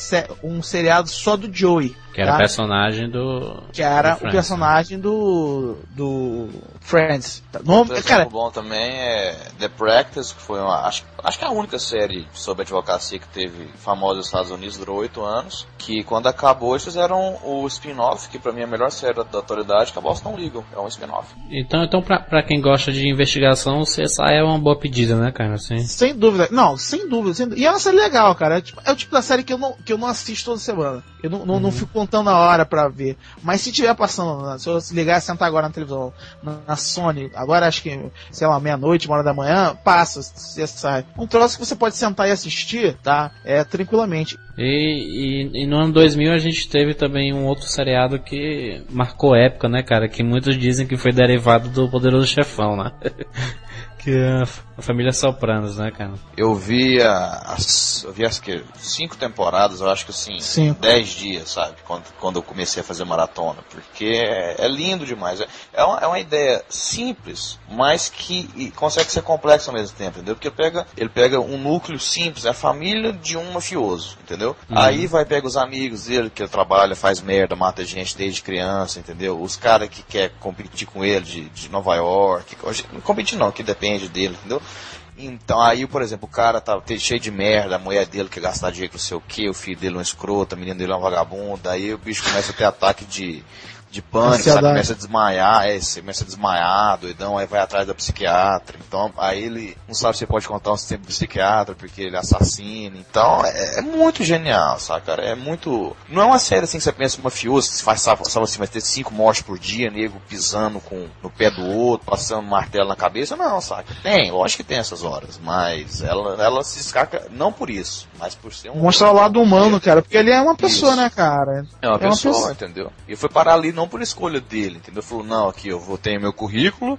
um seriado só do Joey. Que era o tá? personagem do. Que era do o né? personagem do. do Friends. Nome, um cara, bom também é The Practice, que foi uma. Acho, acho que é a única série sobre advocacia que teve famosa nos Estados Unidos, durou oito anos. Que quando acabou, eles fizeram o spin-off, que pra mim é a melhor série da, da atualidade, que a Boston Legal. É um spin-off. Então, então pra, pra quem gosta de investigação, o CSI é uma boa pedida, né, cara? Assim. Sem dúvida. Não, sem dúvida. Sem dúvida. E é uma série legal, cara. É, tipo, é, o tipo da série que eu não, que eu não assisto toda semana. Eu não, não, uhum. não fico contando a hora pra ver. Mas se tiver passando, se eu ligar e sentar agora na televisão, na, na Sony, agora acho que, sei lá, meia-noite, uma hora da manhã, passa, você sai. Um troço que você pode sentar e assistir, tá? É tranquilamente. E, e, e, no ano 2000 a gente teve também um outro seriado que marcou época, né, cara? Que muitos dizem que foi derivado do Poderoso Chefão, né? Que é a família Sopranos, né, cara? Eu vi as, eu vi as que, cinco temporadas, eu acho que assim, Cinco. dez dias, sabe? Quando, quando eu comecei a fazer maratona. Porque é, é lindo demais. É, é, uma, é uma ideia simples, mas que consegue ser complexa ao mesmo tempo, entendeu? Porque ele pega, ele pega um núcleo simples, é a família de um mafioso, entendeu? Aí vai pega os amigos dele, que ele trabalha, faz merda, mata gente desde criança, entendeu? Os caras que quer competir com ele de, de Nova York, não competir não, que depende dele, entendeu? Então aí, por exemplo, o cara tá cheio de merda, a mulher dele quer gastar dinheiro com não sei o que, o filho dele é um escroto, a menina dele é um vagabundo, aí o bicho começa a ter ataque de, de pânico, sabe? Começa a desmaiar, é, começa a desmaiar, doidão, aí vai atrás da psiquiatra. Então, aí ele não sabe se pode contar um tempo do psiquiatra, porque ele é assassino. Então, é, é muito genial, sabe, cara? É muito. Não é uma série assim que você pensa mafioso, que se faz, sabe, sabe assim, vai ter cinco mortes por dia, nego pisando com, no pé do outro, passando um martelo na cabeça. Não, saca? Tem, lógico que tem essas horas, mas ela, ela se escaca, não por isso, mas por ser um. Mostrar o lado humano, cara, porque ele é uma pessoa, Isso. né, cara? É uma É uma pessoa, pessoa. entendeu? E foi parar ali não por escolha dele, entendeu? Falou, não, aqui eu vou ter meu currículo,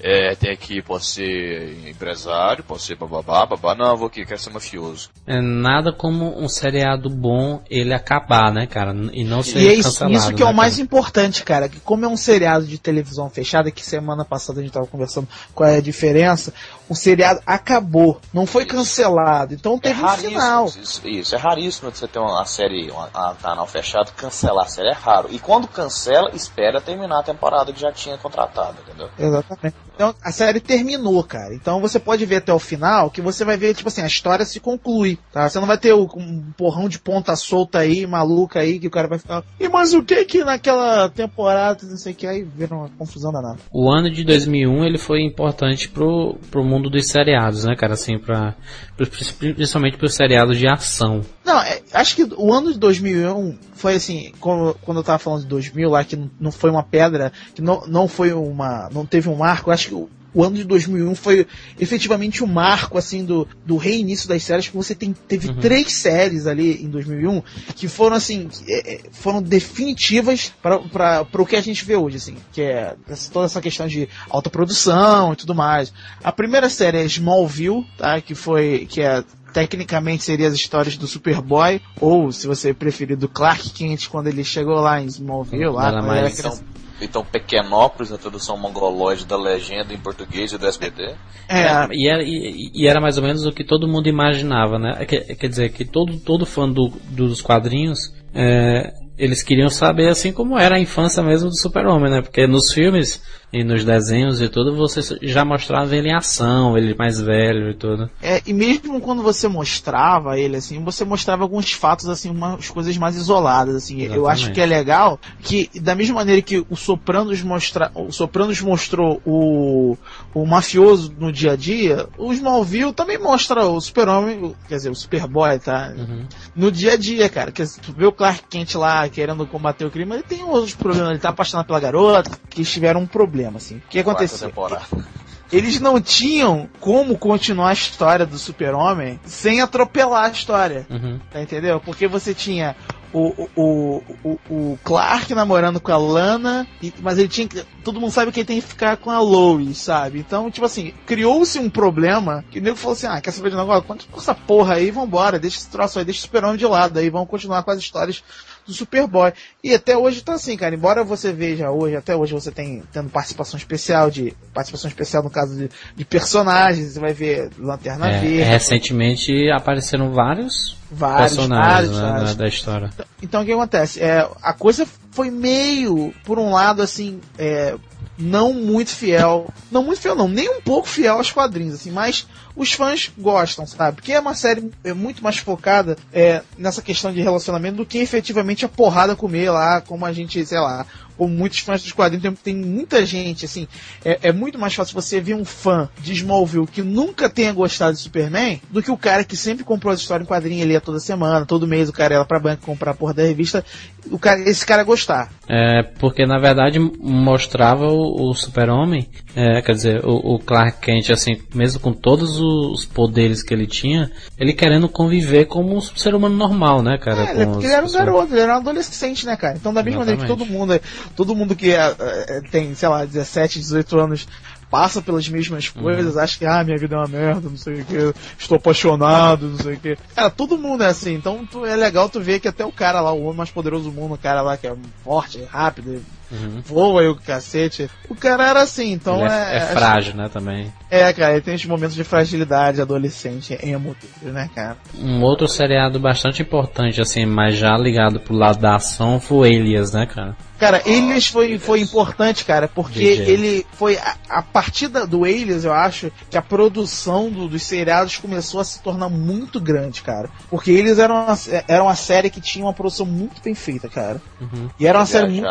é, tem aqui, posso ser empresário, posso ser bababá, babá, não, eu vou aqui, quero ser mafioso. É nada como um seriado bom ele acabar, né, cara? E não ser E é isso, cancelado. isso que é né, o mais cara? importante, cara, que como é um seriado de televisão fechada, que semana passada a gente tava conversando qual é a diferença, o seriado acabou, não foi cancelado, então É teve um raríssimo, final. isso, isso, é raríssimo de você ter uma série, um canal fechado, cancelar a série, é raro. E quando cancela, espera terminar a temporada que já tinha contratado, entendeu? Exatamente. Então a série terminou, cara. Então você pode ver até o final que você vai ver, tipo assim, a história se conclui, tá? Você não vai ter um porrão de ponta solta aí, maluca aí, que o cara vai ficar. E mas o que que naquela temporada, não sei o que, aí vira uma confusão danada. O ano de 2001 ele foi importante pro, pro mundo dos seriados, né, cara? Assim, pra, principalmente pros seriados de ação. Não, é, acho que o ano de 2001 foi assim, quando, quando eu tava falando de 2000 lá, que não, foi uma pedra, que não, não foi uma, não teve um marco, acho que o, ano de 2001 foi efetivamente o marco, assim, do, do reinício das séries, que você tem, teve três séries ali em 2001 que foram, assim, que, é, é, foram definitivas para o que a gente vê hoje, assim, que é toda essa questão de alta produção e tudo mais. A primeira série é Smallville, tá, que foi, que é tecnicamente seria as histórias do Superboy, ou se você preferir do Clark Kent quando ele chegou lá em Smallville, lá era mais. criança. Então, Pequenópolis, na tradução mongoloide da legenda em português e do SBT. É, E era, e, e era mais ou menos o que todo mundo imaginava, né? Quer, quer dizer, que todo, todo fã do- dos quadrinhos, é, eles queriam saber assim como era a infância mesmo do super-homem, né? Porque nos filmes e nos desenhos e tudo, você já mostrava ele em ação, ele mais velho e tudo. É, e mesmo quando você mostrava ele, assim, você mostrava alguns fatos, assim, umas coisas mais isoladas, assim. Eu Exatamente. acho que é legal que, da mesma maneira que o Sopranos mostra, o Sopranos mostrou o, o mafioso no dia a dia, o Smallville também mostra o super-homem, quer dizer, o Superboy, tá? Uhum. No dia a dia, cara. Que tu vê o Clark Kent lá querendo combater o crime, ele tem outros problemas. Ele tá apaixonado pela garota, que tiveram um problema, assim. O que aconteceu? eles não tinham como continuar a história do super-homem sem atropelar a história. Uhum. Tá entendeu? Porque você tinha o, o, o, o Clark namorando com a Lana, mas ele tinha que. Todo mundo sabe que ele tem que ficar com a Lois, sabe? Então, tipo assim, criou-se um problema que o nego falou assim: ah, quer saber de negócio? Quanto com essa porra aí, vambora, deixa esse troço aí, deixa o super-homem de lado aí, vamos continuar com as histórias do Superboy. E até hoje tá assim, cara. Embora você veja hoje, até hoje você tem tendo participação especial de. Participação especial no caso de, de personagens, você vai ver Lanterna É, Verde, recentemente apareceram vários, vários, personagens vários, né, vários. da- da história. Então o que acontece? É, a coisa foi meio, por um lado, assim, é, não muito fiel. Não muito fiel, não, nem um pouco fiel aos quadrinhos, assim, mas os fãs gostam, sabe? Porque é uma série é, muito mais focada é, nessa questão de relacionamento do que efetivamente a porrada comer lá, como a gente, sei lá, como muitos fãs dos quadrinhos, tem, tem muita gente, assim, é, é muito mais fácil você ver um fã de Smallville que nunca tenha gostado de Superman do que o cara que sempre comprou as histórias em quadrinho, ele ia toda semana, todo mês o cara ia lá pra banca comprar a porra da revista, o cara, esse cara gostar. É, porque na verdade mostrava o, o super-homem, é, quer dizer, o, o Clark Kent, assim, mesmo com todos os poderes que ele tinha, ele querendo conviver como um ser humano normal, né, cara? É, ele, as ele era um garoto, ele era um adolescente, né, cara? Então, da mesma maneira que todo mundo, todo mundo que é, é, tem, sei lá, 17, 18 anos, passa pelas mesmas coisas, uhum. acha que, ah, minha vida é uma merda, não sei o que, estou apaixonado, não sei o que. Cara, todo mundo é assim, então tu, é legal tu ver que até o cara lá, o homem mais poderoso do mundo, o cara lá que é forte, rápido, Uhum. Voa e o cacete. O cara era assim, então é, é, é, frágil, né, também. É, cara, ele tem os momentos de fragilidade adolescente emo, né, cara? Um outro seriado bastante importante, assim, mas já ligado pro lado da ação foi Elias, né, cara? Cara, Alias foi, foi importante, cara, porque DJ. ele foi. A, a partir do Alias, eu acho que a produção do, dos seriados começou a se tornar muito grande, cara. Porque eles eram uma, era uma série que tinha uma produção muito bem feita, cara. Uhum. E era uma série muito.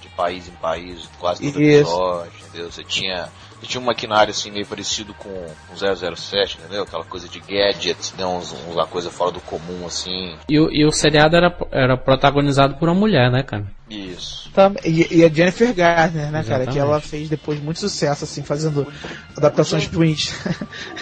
de país em país, quase todo episódio, entendeu? Você tinha tinha um maquinário assim meio parecido com o 007, entendeu? Aquela coisa de gadgets, né? Uns, uma coisa fora do comum assim. E, o, e o seriado era, era protagonizado por uma mulher, né, cara? Isso. E, e a Jennifer Garner, né, Exatamente. cara? Que ela fez depois muito sucesso, assim, fazendo o, adaptações de Twins.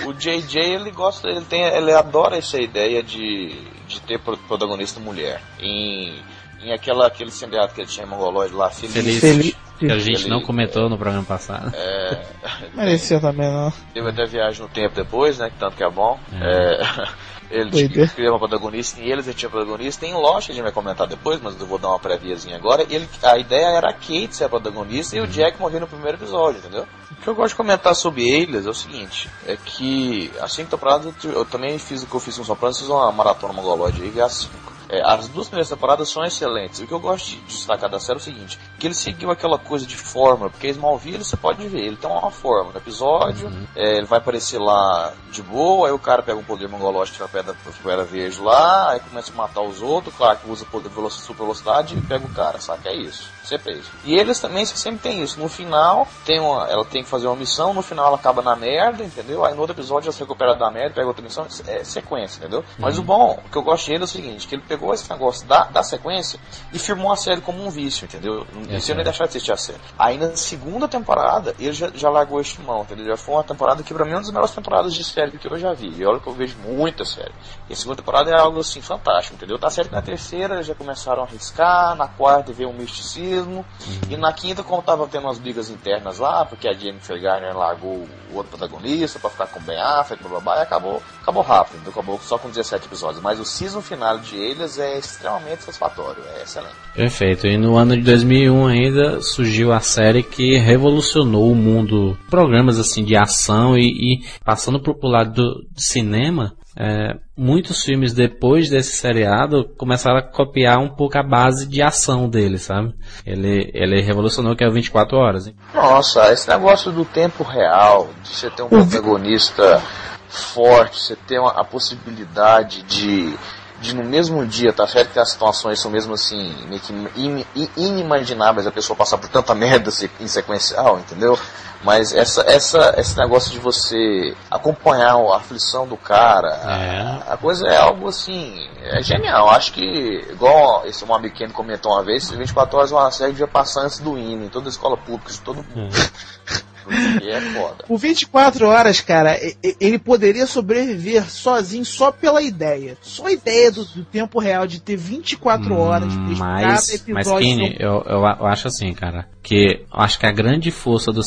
O JJ, ele gosta, ele tem, ele adora essa ideia de, de ter protagonista mulher. Em, em aquela, aquele seriado que ele tinha mongolóide lá, Feliz. Feliz. Feliz que a gente não comentou no programa passado. É. Merecia também, não. Teve até viagem no tempo depois, né? Que tanto que é bom. É. É... Ele criou uma protagonista em eles, ele tinha protagonista. Em Lost, a gente vai comentar depois, mas eu vou dar uma préviazinha agora. Ele, a ideia era a Kate ser a protagonista uhum. e o Jack morrer no primeiro episódio, entendeu? O que eu gosto de comentar sobre eles é o seguinte: é que a cinco temporadas eu, eu também fiz o que eu fiz com o Sopranos, fiz uma maratona mongolóide aí, que é a cinco. É, as duas primeiras temporadas são excelentes. O que eu gosto de destacar da série é o seguinte: que ele seguiu aquela coisa de fórmula, porque Smallville você pode ver, ele tem uma fórmula. No episódio, uhum. é, ele vai aparecer lá de boa, aí o cara pega um poder mongológico que é a pedra, pedra verde lá, aí começa a matar os outros, claro que usa poder velocidade, super velocidade e pega o cara, sabe? É isso. Você fez. E eles também sempre tem isso. No final, tem uma, ela tem que fazer uma missão, no final ela acaba na merda, entendeu? Aí no outro episódio ela se recupera da merda, pega outra missão, é sequência, entendeu? Uhum. Mas o bom, o que eu gosto dele é o seguinte, que ele pegou esse negócio da, da sequência e firmou a série como um vício, entendeu? É, Isso eu nem deixar de assistir a série. Aí na segunda temporada, ele já, já largou este mão, entendeu? Já foi uma temporada que pra mim é uma das melhores temporadas de série que eu já vi. E olha que eu vejo muita série. E a segunda temporada é algo assim fantástico, entendeu? Tá certo que na terceira já começaram a arriscar, na quarta veio um misticismo, uhum. e na quinta, como tava tendo umas brigas internas lá, porque a Jennifer Garner largou o outro protagonista pra ficar com o Ben Affleck, blá blá blá, e acabou, acabou rápido, acabou só com 17 episódios. Mas o season final de eles é extremamente satisfatório, é excelente. Perfeito. E no ano de 2001 ainda surgiu a série que revolucionou o mundo, programas assim de ação e, e passando pro lado do cinema. É, muitos filmes depois desse seriado começaram a copiar um pouco a base de ação dele, sabe? Ele, ele revolucionou que é o 24 horas. Hein? Nossa, esse negócio do tempo real, de você ter um protagonista forte, você ter uma, a possibilidade de de no mesmo dia, tá certo que as situações são mesmo assim, meio que in, inimagináveis a pessoa passar por tanta merda em sequencial, entendeu? Mas essa, essa, esse negócio de você acompanhar a aflição do cara, é. a, a, coisa é algo assim, é genial. Acho que, igual esse um pequeno comentou uma vez, 24 horas é uma série devia passar antes do hino, em toda a escola pública, de todo mundo. É. é foda. O 24 horas, cara, ele poderia sobreviver sozinho só pela ideia. Só a ideia do, do tempo real de ter 24 hum, horas. Hum, mas, mas Kine, eu, eu, eu, acho assim, cara, que eu acho que a grande força do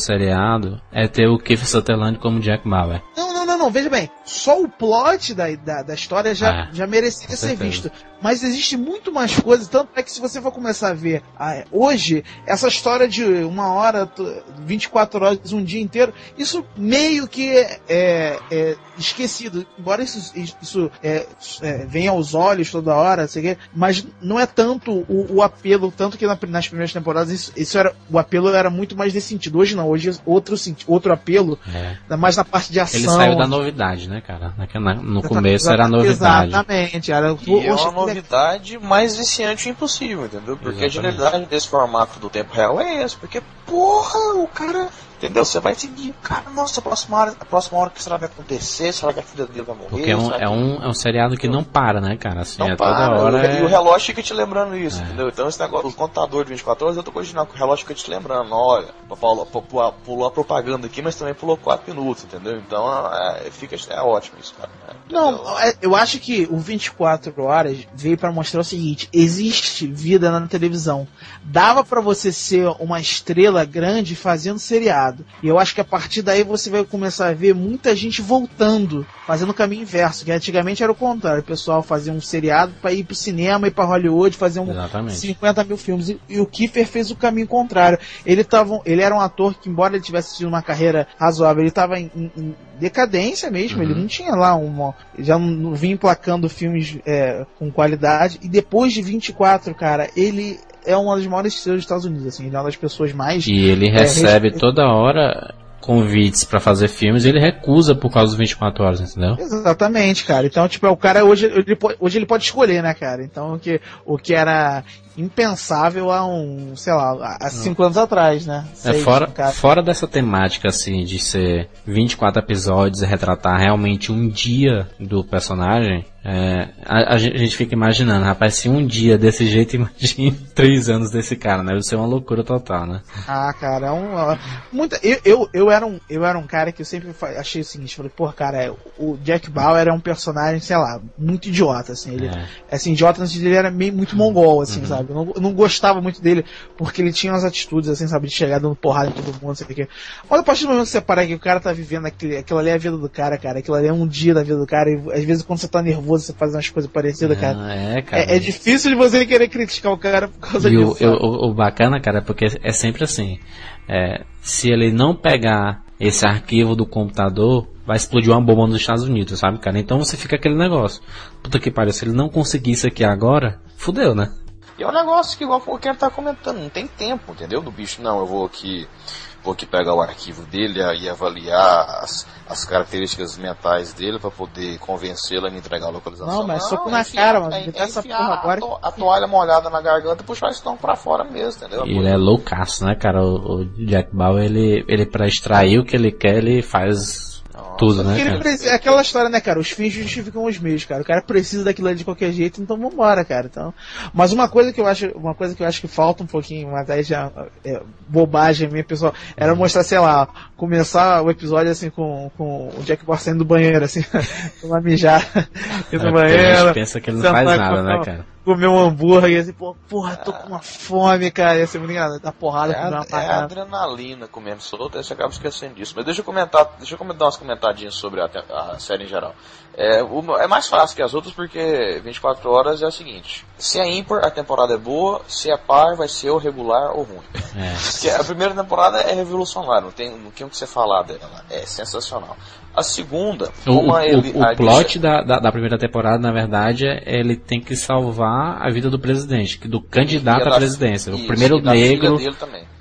seriado é ter o Keith Sutherland como Jack Bauer. Não, não, não, não, veja bem, só o plot da, da, da história já, é, já merecia ser visto. Mas existe muito mais coisas, tanto é que se você for começar a ver ah, hoje, essa história de uma hora, 24 horas, um dia inteiro, isso meio que é, é esquecido. Embora isso, isso é, é, venha aos olhos toda hora, sei mas não é tanto o, o apelo, tanto que na, nas primeiras temporadas isso, isso, era, o apelo era muito mais desse sentido. Hoje não, hoje outro, outro apelo, é. mais na parte de ação. Ele saiu da novidade, né, cara? No começo era a novidade. Exatamente. Era, e é uma novidade mais viciante impossível, entendeu? Porque Exatamente. a genialidade desse formato do tempo real é esse, porque, porra, o cara Entendeu? Você vai seguir, cara, nossa, a próxima hora, a próxima hora que será vai acontecer? Será que a filha dele vai morrer? Porque é um, é um, é um seriado que não para, né, cara? Assim, não é para. toda hora. E, é... o relógio fica te lembrando isso, é. entendeu? Então esse negócio, o contador de 24 horas, eu tô continuando com o relógio fica te lembrando, olha, pulou, pulou a propaganda aqui, mas também pulou 4 minutos, entendeu? Então é, fica, é ótimo isso, cara. Né? Não, é, eu acho que o 24 horas veio para mostrar o seguinte: existe vida na televisão. Dava para você ser uma estrela grande fazendo seriado. E eu acho que a partir daí você vai começar a ver muita gente voltando, fazendo o caminho inverso, que antigamente era o contrário, o pessoal fazia um seriado para ir pro cinema, ir para Hollywood, fazer um Exatamente. 50 mil filmes. E, e o Kiefer fez o caminho contrário. Ele, tava, ele era um ator que, embora ele tivesse tido uma carreira razoável, ele estava em, em, em, decadência mesmo, ele não tinha lá uma. Já não, não vinha emplacando filmes é, com qualidade. E depois de 24, cara, ele é uma das maiores estrelas dos Estados Unidos, assim, ele é uma das pessoas mais. E ele é, recebe respe- toda hora convites pra fazer filmes e ele recusa por causa dos 24 horas, entendeu? Exatamente, cara. Então, tipo, é o cara hoje ele, pode- hoje ele pode escolher, né, cara? Então, o que, o que era impensável há um, sei lá, há cinco anos atrás, né? É Seis, fora, no caso. fora dessa temática, assim, de ser 24 episódios e retratar realmente um dia do personagem, é, a, a gente fica imaginando, rapaz, se um dia desse jeito, imagine três anos desse cara, né? Deve ser uma loucura total, né? Ah, cara, é um. é, Muita, eu, eu, eu, era um, eu era um cara que eu sempre achei o seguinte, falei, pô, cara, é, o Jack Bauer é um personagem, sei lá, muito idiota, assim, ele, É. assim, idiota no sentido de ele era meio muito mongol, assim, sabe? Eu não, eu não gostava muito dele, porque ele tinha umas atitudes, assim, sabe, de chegar dando porrada em todo mundo, sei o que. Mas a partir do momento que você parar que o cara tá vivendo aquele, aquilo ali é a vida do cara, cara, aquilo ali é um dia da vida do cara, e às vezes quando você tá nervoso, você faz umas coisas parecidas, cara. Ah, é, cara. É, é difícil de você querer criticar o cara por causa E disso. sabe? o, o bacana, cara, é porque é sempre assim. É, se ele não pegar esse arquivo do computador, vai explodir uma bomba nos Estados Unidos, sabe, cara? Então você fica aquele negócio. Puta que pariu, se ele não conseguir isso aqui agora, fudeu, né? E é um negócio que, igual o Ken tá comentando, não tem tempo, entendeu? Do bicho, não, eu vou aqui, vou aqui pegar o arquivo dele e avaliar as, as características mentais dele pra poder convencê-lo a me entregar a localização. Não, mas soco na enfiar- cara, mano, é- é essa porra a agora to- A, toalha molhada na garganta e puxar o estômago pra fora mesmo, entendeu? E ele é loucaço, né, cara? O, o Jack Bauer, ele, ele pra extrair o que ele quer, ele faz tudo, né, ele precisa- é aquela história, né, cara? Os fins justificam os meios, cara. O cara precisa daquilo ali de qualquer jeito, então vambora, cara. Então, mas uma coisa que eu acho, uma coisa que eu acho que falta um pouquinho, mas aí já é bobagem minha, pessoal, era mostrar, sei lá, começar o episódio assim com, com o Jack Bauer saindo do banheiro, assim, uma mijada É, no a banheiro. gente pensa que ele não faz nada, né, cara? Comer um hambúrguer, assim, pô, porra, tô com uma fome, cara. Ia ser muito engraçado. Dar porrada, É, comer uma a, é a adrenalina comendo solto, aí você acaba esquecendo disso. Mas deixa eu comentar, deixa eu comentar umas comentadinhas sobre a, a série em geral. É, é mais fácil que as outras porque 24 horas é o seguinte: se é ímpar, a temporada é boa, se é par, vai ser ou regular ou ruim. É. A primeira temporada é revolucionária, não tem, não tem o que você falar dela, é sensacional. A segunda, O, como o, a Eli- o a plot da, da, da primeira temporada, na verdade, ele tem que salvar a vida do presidente, do candidato à presidência. O isso, primeiro da filha negro,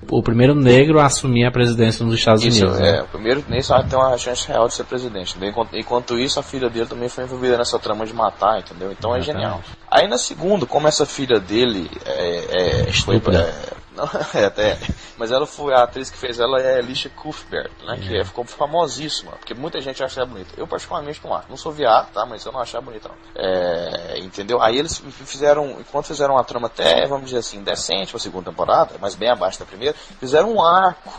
o primeiro negro a assumir a presidência nos Estados Isso, Unidos. é, né? o primeiro nem sabe tem uma chance real de ser presidente. Enquanto, enquanto isso, a filha dele também foi envolvida nessa trama de matar, entendeu? Então é Exatamente. genial. Aí na segunda, como essa filha dele é, é, foi é, não, é, até, mas ela foi a atriz que fez ela é Alicia Cuthbert, né? Que é, ficou famosíssima, porque muita gente acha ela bonita. Eu particularmente não acho. Não sou viado, tá? Mas eu não acho ela bonita não. É, entendeu? Aí eles fizeram, enquanto fizeram uma trama até, vamos dizer assim, decente pra segunda temporada, mas bem abaixo da primeira, fizeram um arco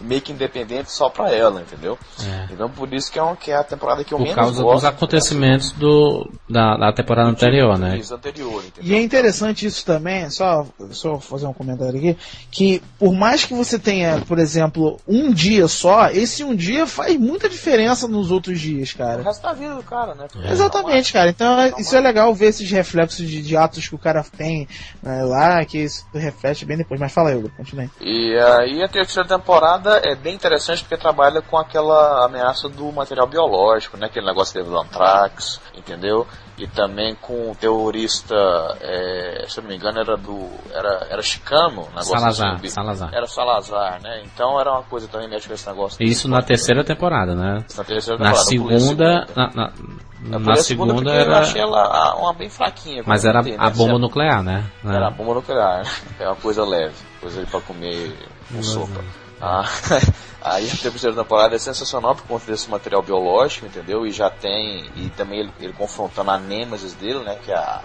meio que independente só pra ela, entendeu? É. Então por isso que é, um, que é a temporada que eu Por menos causa gosto. dos acontecimentos do, da, da temporada anterior, né? Anterior? E é interessante isso também, só, só fazer um comentário aqui, que por mais que você tenha, por exemplo, um dia só, esse um dia faz muita diferença nos outros dias, O cara. resto da vida do cara, né? Exatamente, cara. Então é- isso é legal ver esses reflexos de, de atos que o cara tem né, lá, que isso reflete bem depois. Mas fala aí, Hugo, continue. E aí a terceira temporada é bem interessante porque trabalha com aquela ameaça do material biológico, né? Aquele negócio que teve do Anthrax, entendeu? E também com o terrorista, é, se eu não me engano, era do. Era, era chicano, negócio Salazar, assim, Salazar. Era Salazar, né? Então era uma coisa também com esse negócio. Isso na terceira temporada, né? Na terceira Na temporada, eu pulei a segunda, segunda. na, na, Eu na pulei a segunda porque eu era, achei ela uma bem fraquinha. mas era né? a bomba Você- nuclear, né? Era a bomba nuclear. É uma coisa leve. Coisa pra comer com sopa. Ah, aí a terceira temporada é sensacional por conta desse material biológico, entendeu? E já tem. E também ele, ele confrontando a Nêmesis dele, né? Que é a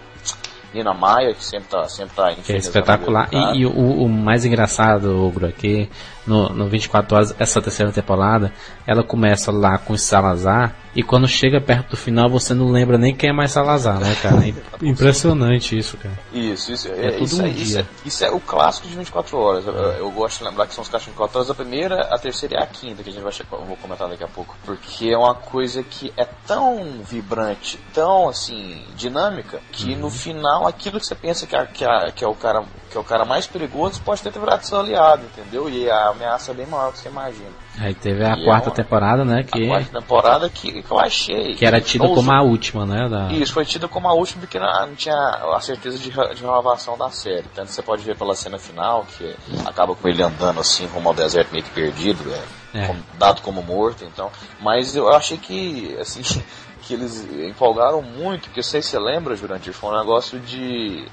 Nina Maia, que sempre tá, sempre tá Que é espetacular. E, e o, o mais engraçado, Ogro, aqui, no, no 24 Horas, essa terceira temporada, ela começa lá com o Salazar, E quando chega perto do final, você não lembra nem quem é mais Salazar, né, cara? É impressionante isso, cara. Isso, isso É é, tudo isso, um é, dia. isso, é, isso é o clássico de 24 horas. Eu, eu gosto de lembrar que são os caixas de 24 horas, a primeira, a terceira e a quinta, que a gente vai vou comentar daqui a pouco. Porque é uma coisa que é tão vibrante, tão assim, dinâmica, que Uhum. no final aquilo que você pensa que, é- que, é- que é o cara que é o cara mais perigoso pode ter virado seu aliado, entendeu? E a ameaça é bem maior do que você imagina. Aí teve a E é quarta uma- temporada, né, A que, quarta temporada que, que eu achei. que era tida como a última, né, da... Isso, foi tida como a última porque não, não tinha a certeza de, de renovação da série. Tanto você pode ver pela cena final, que acaba com ele andando assim rumo ao deserto meio que perdido, é, É. como- dado como morto, então. Mas eu achei que, assim, que eles empolgaram muito, porque eu sei se você lembra, Jurandir, foi um negócio de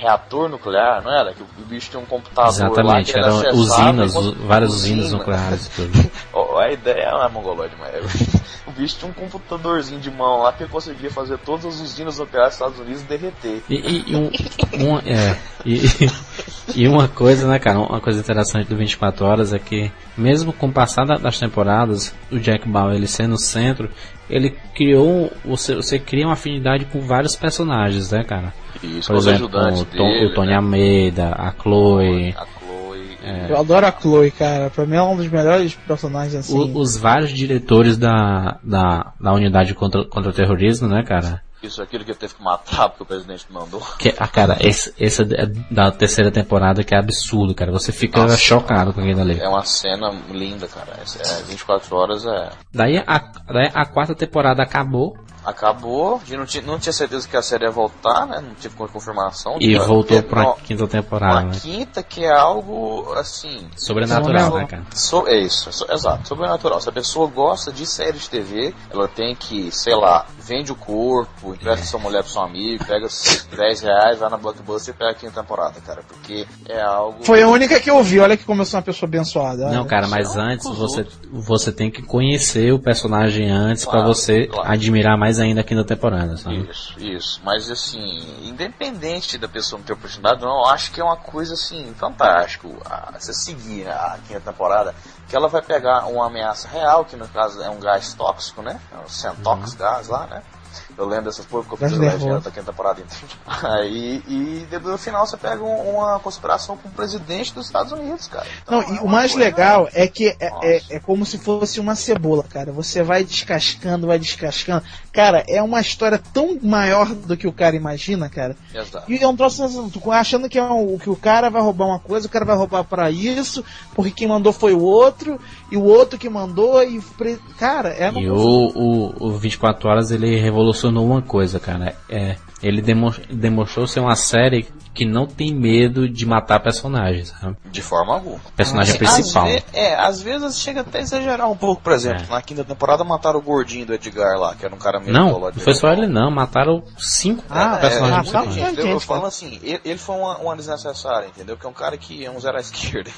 reator nuclear, não era? Que o bicho tinha um computador lá Exatamente, ele eram usinas, e várias usinas usina. nucleares e tudo. Ó, a ideia é mongoloide, mas o bicho tinha um computadorzinho de mão lá que conseguia fazer todas as usinas nucleares dos Estados Unidos derreter. E, e- um, um- é, e, e uma coisa, né, cara, uma coisa interessante do 24 Horas é que, mesmo com o passar da- das temporadas, o Jack Bauer ele sendo o centro, ele criou, você, você cria uma afinidade com vários personagens, né, cara? Isso, Por exemplo, o, Tom- dele, o Tony né? Almeida, a Chloe, a Chloe. Eu adoro a Chloe, cara. Pra mim é um dos melhores personagens assim. o- os vários diretores da, da, da unidade contra, contra o terrorismo, né, cara? Isso, aquilo que ele teve que matar porque o presidente mandou. Que, ah, cara, esse, esse é da terceira temporada que é absurdo, cara. Você fica Nossa. chocado com aquilo ali. É uma cena linda, cara. É, 24 horas é. Daí a, daí a quarta temporada acabou Acabou, a gente não tinha, não tinha certeza que a série ia voltar, né? Não tive confirmação. e Que- voltou pra não, quinta temporada, uma né? quinta que é algo assim. Sobrenatural, Não, né, cara? So, é isso, so- exato, sobrenatural. Se a pessoa gosta de série de TV, ela tem que, sei lá, vende o corpo, empresta sua mulher pro seu amigo, pega os 10 reais, vai na Blockbuster e pega a quinta temporada, cara, porque é algo. Foi a única que eu vi. Olha que como eu sou uma pessoa abençoada. Não, cara, mas não, antes você, você tem que conhecer o personagem antes pra Claro, você claro. admirar mais ainda a quinta temporada, sabe? Isso, isso. Mas assim, independente da pessoa não ter oportunidade, não, eu acho que é uma coisa assim, fantástico. a- Você seguir a quinta temporada, que ela vai pegar uma ameaça real, que no caso é um gás tóxico, né? É o Centox Uhum. gás lá, né? Eu lembro dessas coisas porque eu fiz legenda da quinta temporada inteira. Aí, e depois no final você pega um- uma conspiração com o presidente dos Estados Unidos, cara. Então, Não, é e o mais coisa- legal é que é, é, é como se fosse uma cebola, cara. Você vai descascando, vai descascando. Cara, é uma história tão maior do que o cara imagina, cara. Exato. E é um troço assim, tu achando que, é um, que o cara vai roubar uma coisa, o cara vai roubar pra isso, porque quem mandou foi o outro, e o outro que mandou, e. Cara, é uma E coisa- o, o, o 24 Horas ele revolucionou uma coisa, cara. É, ele demo- demonstrou ser uma série que não tem medo de matar personagens, sabe? De forma alguma. Personagem Assim, principal. Às ve- é, às vezes chega até a exagerar um pouco, por exemplo, É. na quinta temporada mataram o gordinho do Edgar lá, que era um cara meio Não, não foi só ele não, mataram cinco Ah, personagens é, muita mataram principais. gente, eu, falo assim, ele, ele foi uma, uma desnecessária, entendeu? Que é um cara que é um zero à esquerda?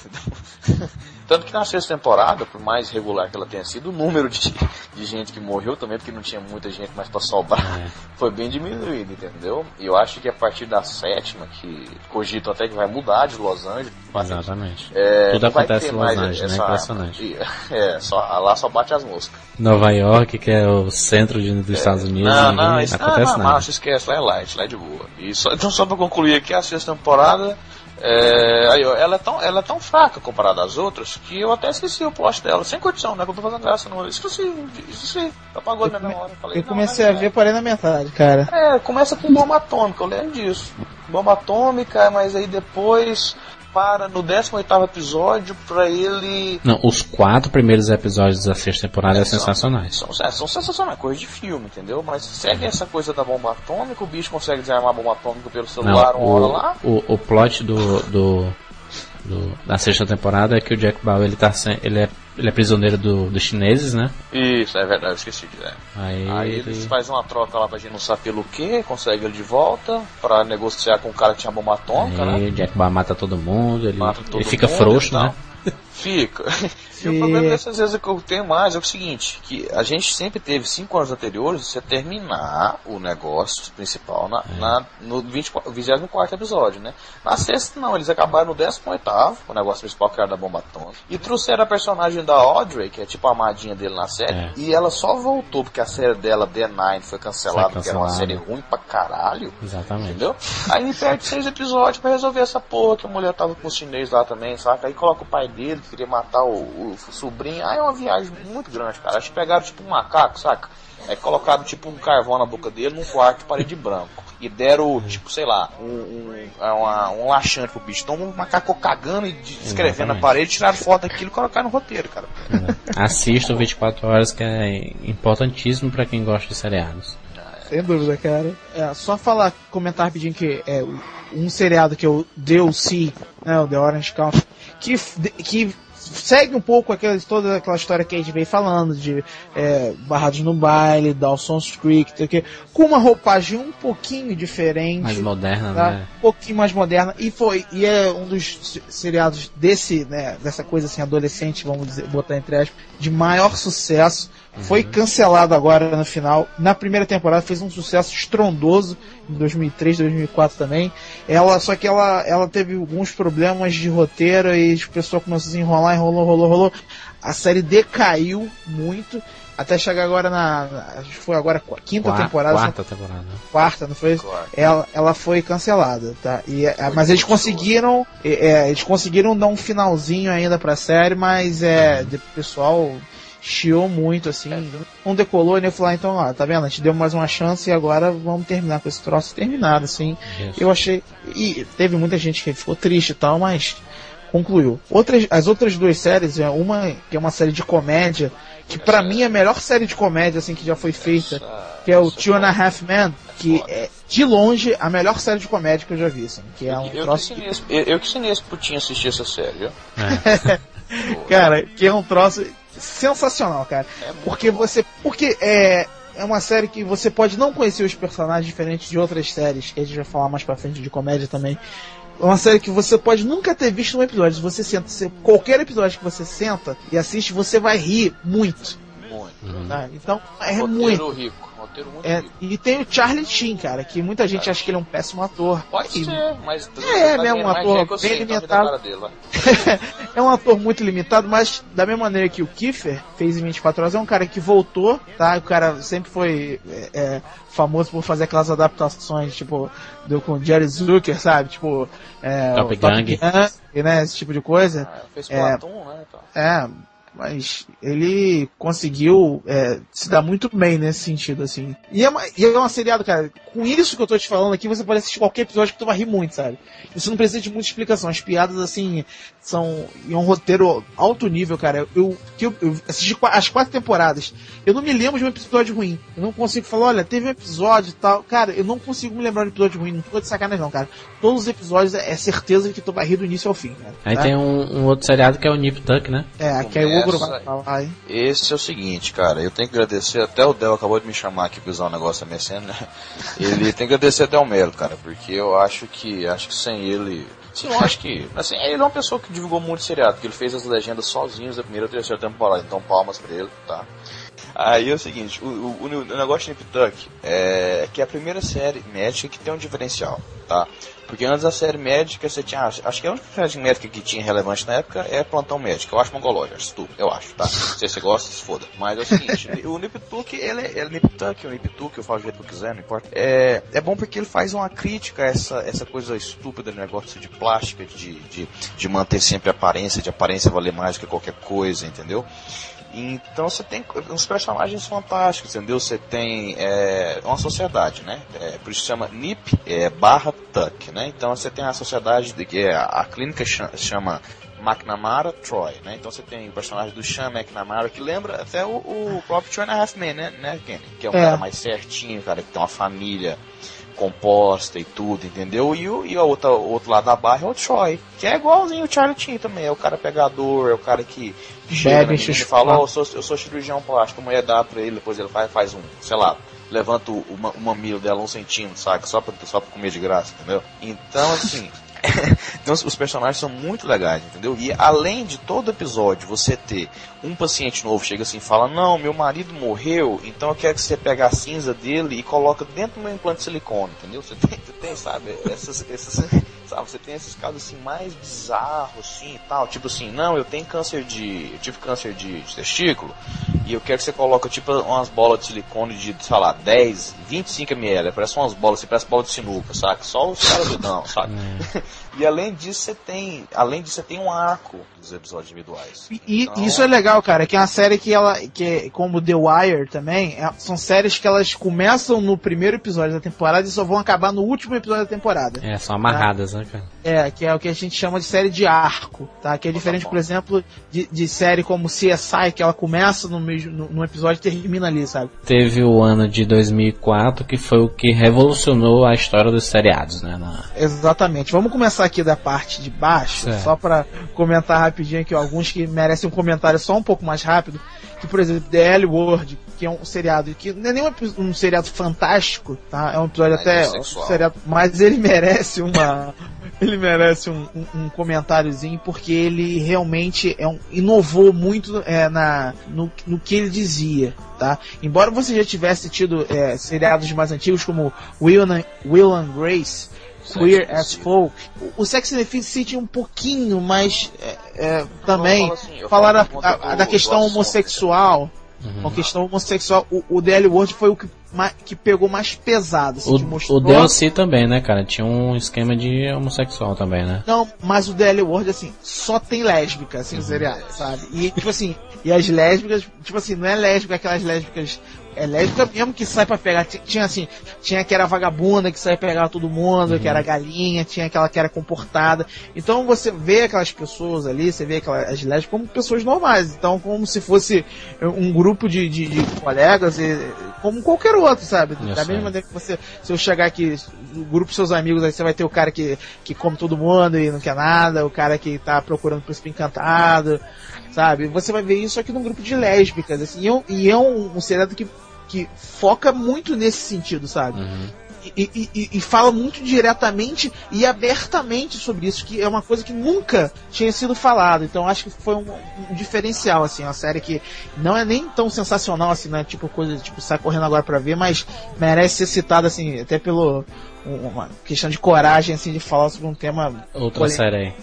Tanto que na sexta temporada, por mais regular que ela tenha sido, o número de, de gente que morreu também, porque não tinha muita gente mais pra sobrar, É. foi bem diminuído, entendeu? E eu acho que a partir da sétima, que cogitam até que vai mudar de Los Angeles, Exatamente. é, Tudo não acontece em Los Angeles, né? essa- Impressionante. É, só, lá só bate as moscas. Nova York, que é o centro de- dos Estados Unidos, Não, não, isso não, acontece não, nada. não, esquece, lá é light, lá é de boa. E só- então só pra concluir aqui, a sexta temporada, é, aí, ó, ela, é tão, ela é tão fraca comparada às outras que eu até esqueci o plot dela, sem curtição, né? Que eu tô fazendo graça, não. Esqueci, esqueci, apagou da minha memória. Falei, Eu não, comecei mas a ver, parei na metade, cara. É, começa com bomba atômica, eu lembro disso. Bomba atômica, mas aí depois para no 18 episódio pra ele. Não, os quatro primeiros episódios da sexta temporada são sensacionais. São, é, são sensacionais, coisa de filme, entendeu? Mas segue essa coisa da bomba atômica, o bicho consegue desarmar a bomba atômica pelo celular Não, uma hora o, lá. o, o plot do, do, do- da sexta temporada é que o Jack Bauer ele tá sem, ele é, ele é prisioneiro do, dos chineses, né? Isso, é verdade, eu esqueci de dizer. Aí, Aí ele, eles fazem uma troca lá pra gente não saber pelo que, consegue ele de volta pra negociar com o cara que tinha bomba atômica, aí né? o Jack Bauer mata todo mundo, ele, Mata todo ele fica mundo frouxo, né? Fica. E o problema dessas vezes que eu tenho mais é o seguinte, que a gente sempre teve cinco anos anteriores você terminar o negócio principal na, é. na no 24, 24 episódio, né? Na sexta não, eles acabaram no 18 o negócio principal que era da bomba atômica. E trouxeram a personagem da Audrey, que é tipo a amadinha dele na série, é. e ela só voltou porque a série dela, The Nine, foi cancelada, porque era uma série ruim pra caralho. Exatamente. Entendeu? Aí ele perde seis episódios pra resolver essa porra que a mulher tava com o chinês lá também, saca? Aí coloca o pai dele, queria matar o, o sobrinho. Aí é uma viagem muito grande, cara. Acho que pegaram tipo um macaco, saca? Aí colocaram tipo um carvão na boca dele num quarto de parede branco. E deram, tipo, sei lá, um, um, é uma, um laxante pro bicho. Então um macaco cagando e escrevendo na parede, tiraram foto daquilo e colocaram no roteiro, cara. É. Assista o 24 horas que é importantíssimo para quem gosta de seriados. Sem dúvida, cara. É, só falar, comentar rapidinho que é um seriado que o DLC, né, o The Orange Count, que, que segue um pouco aquela, toda aquela história que a gente veio falando de é, Barrados no Baile, Dawson's Creek, que, com uma roupagem um pouquinho diferente. Mais moderna, tá? né? Um pouquinho mais moderna. E foi, e é um dos seriados desse, né, dessa coisa assim, adolescente, vamos dizer, botar entre aspas, de maior sucesso. Foi uhum. cancelado agora no final. Na primeira temporada fez um sucesso estrondoso em 2003, 2004 também. Ela, só que ela, ela teve alguns problemas de roteiro e a pessoa começou a se enrolar, enrolou, rolou, rolou. A série decaiu muito até chegar agora na, acho que foi agora a quinta quarta, temporada. Quarta temporada. Quarta, não foi? Quarta. Ela, ela foi cancelada, tá? E, é, mas eles conseguiram, é, eles conseguiram dar um finalzinho ainda pra série, mas é, uhum. de pessoal chiou muito, assim. Não decolou, e eu ah, então, ó, tá vendo? A gente deu mais uma chance e agora vamos terminar com esse troço terminado, assim. Isso. Eu achei. E teve muita gente que ficou triste e tal, mas concluiu. Outras, as outras duas séries, é uma que é uma série de comédia, que para mim é a melhor série de comédia assim que já foi feita, que é o Two and a Half Men, que é de longe a melhor série de comédia que eu já vi, assim, que é um eu, troço que ensinei, eu, eu que esse putinho assistir essa série, viu? É. cara, que é um troço sensacional, cara. É porque você. Porque é. É uma série que você pode não conhecer os personagens diferentes de outras séries, que a gente vai falar mais pra frente de comédia também. É uma série que você pode nunca ter visto um episódio. Se você senta, se qualquer episódio que você senta e assiste, você vai rir muito. Muito. Tá? Então é muito. Rico roteiro muito é, E tem o Charlie Sheen, cara, que muita gente acha que ele é um péssimo ator. Pode ser, mas... É, é mesmo um ator bem limitado. é um ator muito limitado, mas da mesma maneira que o Kiefer fez em 24 horas, é um cara que voltou, tá? O cara sempre foi é, é, famoso por fazer aquelas adaptações, tipo, do, com Jerry Zucker, sabe? Tipo, é, Top, Gang. Top Gang, né? Esse tipo de coisa. Ah, fez Platon, né? Então. É, mas ele conseguiu é, se dar muito bem nesse sentido, assim. E é, uma, e é uma seriado, cara, com isso que eu tô te falando aqui, você pode assistir qualquer episódio que tu vai rir muito, sabe? Isso não precisa de muita explicação. As piadas, assim, são em um roteiro alto nível, cara. Eu, eu, eu assisti as quatro temporadas. Eu não me lembro de um episódio ruim. Eu não consigo falar, olha, teve um episódio e tal. Cara, eu não consigo me lembrar de um episódio ruim. Não tô de sacanagem, não, cara. Todos os episódios é, é certeza que tu vai rir do início ao fim, cara. Aí tá? tem um, um, outro seriado que é o Nip Tuck, né? É, que é o Vai? Esse é o seguinte, cara. Eu tenho que agradecer. Até o Del acabou de me chamar aqui pra usar um negócio da MSN, né? Ele tem que agradecer até o Melo, cara. Porque eu acho que, acho que sem ele Sim, eu acho que. Assim, ele é uma pessoa que divulgou muito seriado, porque ele fez as legendas sozinhos da primeira e terceira temporada, então palmas pra ele, tá? Aí é o seguinte, o, o, o negócio de Nip Tuck é que é a primeira série médica que tem um diferencial, tá? Porque antes da série médica você tinha. Acho que a única série médica que tinha relevante na época é Plantão Médico. Eu acho mongolóide, acho tu, eu acho, tá? Se você gosta, se foda. Mas é o seguinte, o Niptuk, ele é, é Niptuk, o Niptuk, eu falo do jeito que eu quiser, não importa. É, é bom porque ele faz uma crítica a essa, essa coisa estúpida do negócio de plástica, de, de, de manter sempre a aparência, de aparência valer mais do que qualquer coisa, entendeu? Então você tem uns personagens fantásticos, entendeu? Você tem é, uma sociedade, né? É, por isso chama NIP é, barra TUC, né? Então você tem a sociedade de que é, a clínica chama McNamara Troy, né? Então você tem o personagem do Sean McNamara que lembra até o, o próprio Two and a Half Men, né, né Kenny? Que é um é. cara mais certinho, cara que tem uma família composta e tudo, entendeu? E o, e o outro, o outro lado da barra é o Troy, que é igualzinho o Charlie Chin também, é o cara pegador, é o cara que chega e fala, oh, eu, sou, eu sou cirurgião plástico, a mulher dá pra ele, depois ele faz, faz um, sei lá, levanta o, o, o mamilo dela um centímetro, saca? Só pra, só pra comer de graça, entendeu? Então, assim, então os personagens são muito legais, entendeu? E além de todo episódio você ter um paciente novo chega assim e fala: Não, meu marido morreu, então eu quero que você pegue a cinza dele e coloca dentro do meu implante de silicone, entendeu? Você tem, tem sabe, essas, essas sabe? Você tem esses casos assim mais bizarros assim e tal, tipo assim, não, eu tenho câncer de, eu tive câncer de, de testículo e eu quero que você coloque tipo umas bolas de silicone de, sei lá, 10, 25 ml, parece umas bolas, você parece bola de sinuca, saca? Só os caras não, sabe? E além disso você tem, além disso você tem um arco dos episódios individuais. E, então... isso é legal, cara, que é uma série que ela, que é, como The Wire também, é, são séries que elas começam no primeiro episódio da temporada e só vão acabar no último episódio da temporada. É, são amarradas, tá? né, cara? É, que é o que a gente chama de série de arco, tá? Que é diferente, por exemplo, de, de série como CSI, que ela começa no, mesmo, no, no episódio e termina ali, sabe? Teve o ano de 2004, que foi o que revolucionou a história dos seriados, né? Na... Exatamente. Vamos começar aqui da parte de baixo, certo. só para comentar rapidinho aqui alguns que merecem um comentário só um pouco mais rápido. Que, por exemplo, The L Word, que é um seriado que não é nem um, um seriado fantástico, tá? É um episódio até é um seriado, mas ele merece uma ele merece um, um, um, comentáriozinho porque ele realmente é um, inovou muito é, na, no, no que ele dizia, tá? Embora você já tivesse tido é, seriados mais antigos como Will and, Will and Grace, Queer as Folk, o Sex and the City um pouquinho mais é, é, também assim, falar da questão homossexual. Uhum. A questão homossexual, o, o DL World foi o que, ma, que pegou mais pesado. Assim, o, mostrou... o DLC também, né, cara? Tinha um esquema de homossexual também, né? Não, mas o DL World, assim, só tem lésbica, assim, uhum. seriado, sabe? E, tipo assim, e as lésbicas, tipo assim, não é lésbica aquelas lésbicas é lésbica mesmo que sai para pegar. Tinha assim, tinha que era vagabunda que sai pra pegar todo mundo, uhum. que era galinha, tinha aquela que era comportada. Então você vê aquelas pessoas ali, você vê aquelas as lésbicas como pessoas normais. Então, como se fosse um grupo de, de, de colegas, e, como qualquer outro, sabe? da mesma maneira que você, se eu chegar aqui, o grupo de seus amigos, aí você vai ter o cara que, que come todo mundo e não quer nada, o cara que tá procurando príncipe encantado sabe? Você vai ver isso aqui num grupo de lésbicas, assim, e é um, e é um, um seriado que que foca muito nesse sentido, sabe? Uhum. E, e, e, fala muito diretamente e abertamente sobre isso, que é uma coisa que nunca tinha sido falado. Então acho que foi um, um diferencial, assim, uma série que não é nem tão sensacional assim, né? Tipo coisa, tipo, sai correndo agora para ver, mas merece ser citada, assim, até pelo uma questão de coragem, assim, de falar sobre um tema. Outra série aí.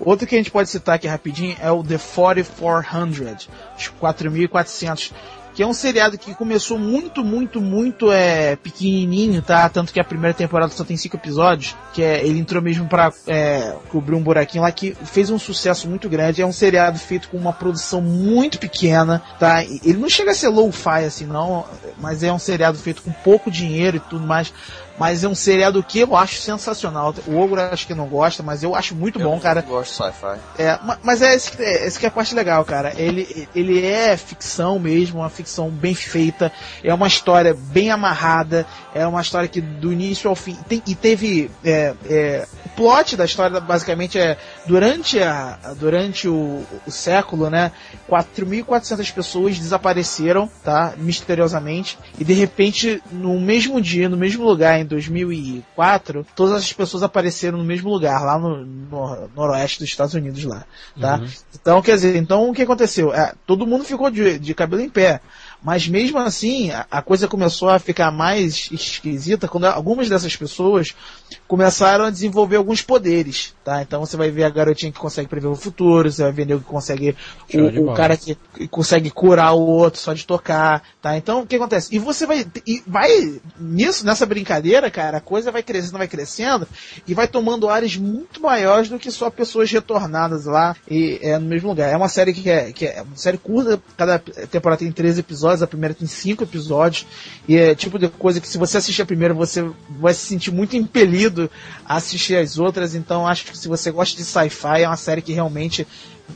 Outro que a gente pode citar aqui rapidinho é o The 4400, os 4400 que é um seriado que começou muito, muito, muito é, pequenininho, tá? Tanto que a primeira temporada só tem cinco episódios, que é, ele entrou mesmo para é, cobrir um buraquinho lá, que fez um sucesso muito grande. É um seriado feito com uma produção muito pequena, tá? Ele não chega a ser low-fi assim, não, mas é um seriado feito com pouco dinheiro e tudo mais mas é um seriado que eu acho sensacional. O Ogro acho que não gosta, mas eu acho muito eu bom, cara. Eu gosto de sci-fi. É, mas é esse, é esse que é a parte legal, cara. Ele, ele é ficção mesmo, uma ficção bem feita, é uma história bem amarrada, é uma história que do início ao fim. Tem, e teve. É, é, o plot da história basicamente é durante, a, durante o, o século, né? 4.400 pessoas desapareceram, tá? Misteriosamente. E de repente, no mesmo dia, no mesmo lugar, 2004, todas as pessoas apareceram no mesmo lugar, lá no, no noroeste dos Estados Unidos, lá, tá? Uhum. Então, quer dizer, então o que aconteceu? É, todo mundo ficou de, de cabelo em pé. Mas mesmo assim, a, coisa começou a ficar mais esquisita quando algumas dessas pessoas começaram a desenvolver alguns poderes, tá? Então você vai ver a garotinha que consegue prever o futuro, você vai ver o que consegue o, o cara que consegue curar o outro só de tocar, tá? Então o que acontece? E você vai e vai nisso nessa brincadeira, cara, a coisa vai crescendo, vai crescendo e vai tomando áreas muito maiores do que só pessoas retornadas lá e é no mesmo lugar. É uma série que é, que é uma série curta, cada temporada tem 13 episódios, a primeira tem 5 episódios e é tipo de coisa que se você assistir a primeira você vai se sentir muito impelido rápido assistir as outras, então acho que se você gosta de sci-fi, é uma série que realmente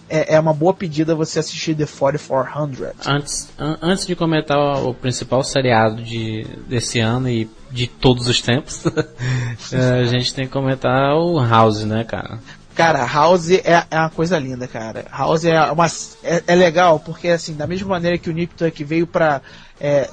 é, é, uma boa pedida você assistir The 4400. Antes, an antes de comentar o principal seriado de, desse ano e de todos os tempos, é, a gente tem que comentar o House, né, cara? Cara, House é, é uma coisa linda, cara. House é uma é, é legal porque assim, da mesma maneira que o Nip Tuck veio para é,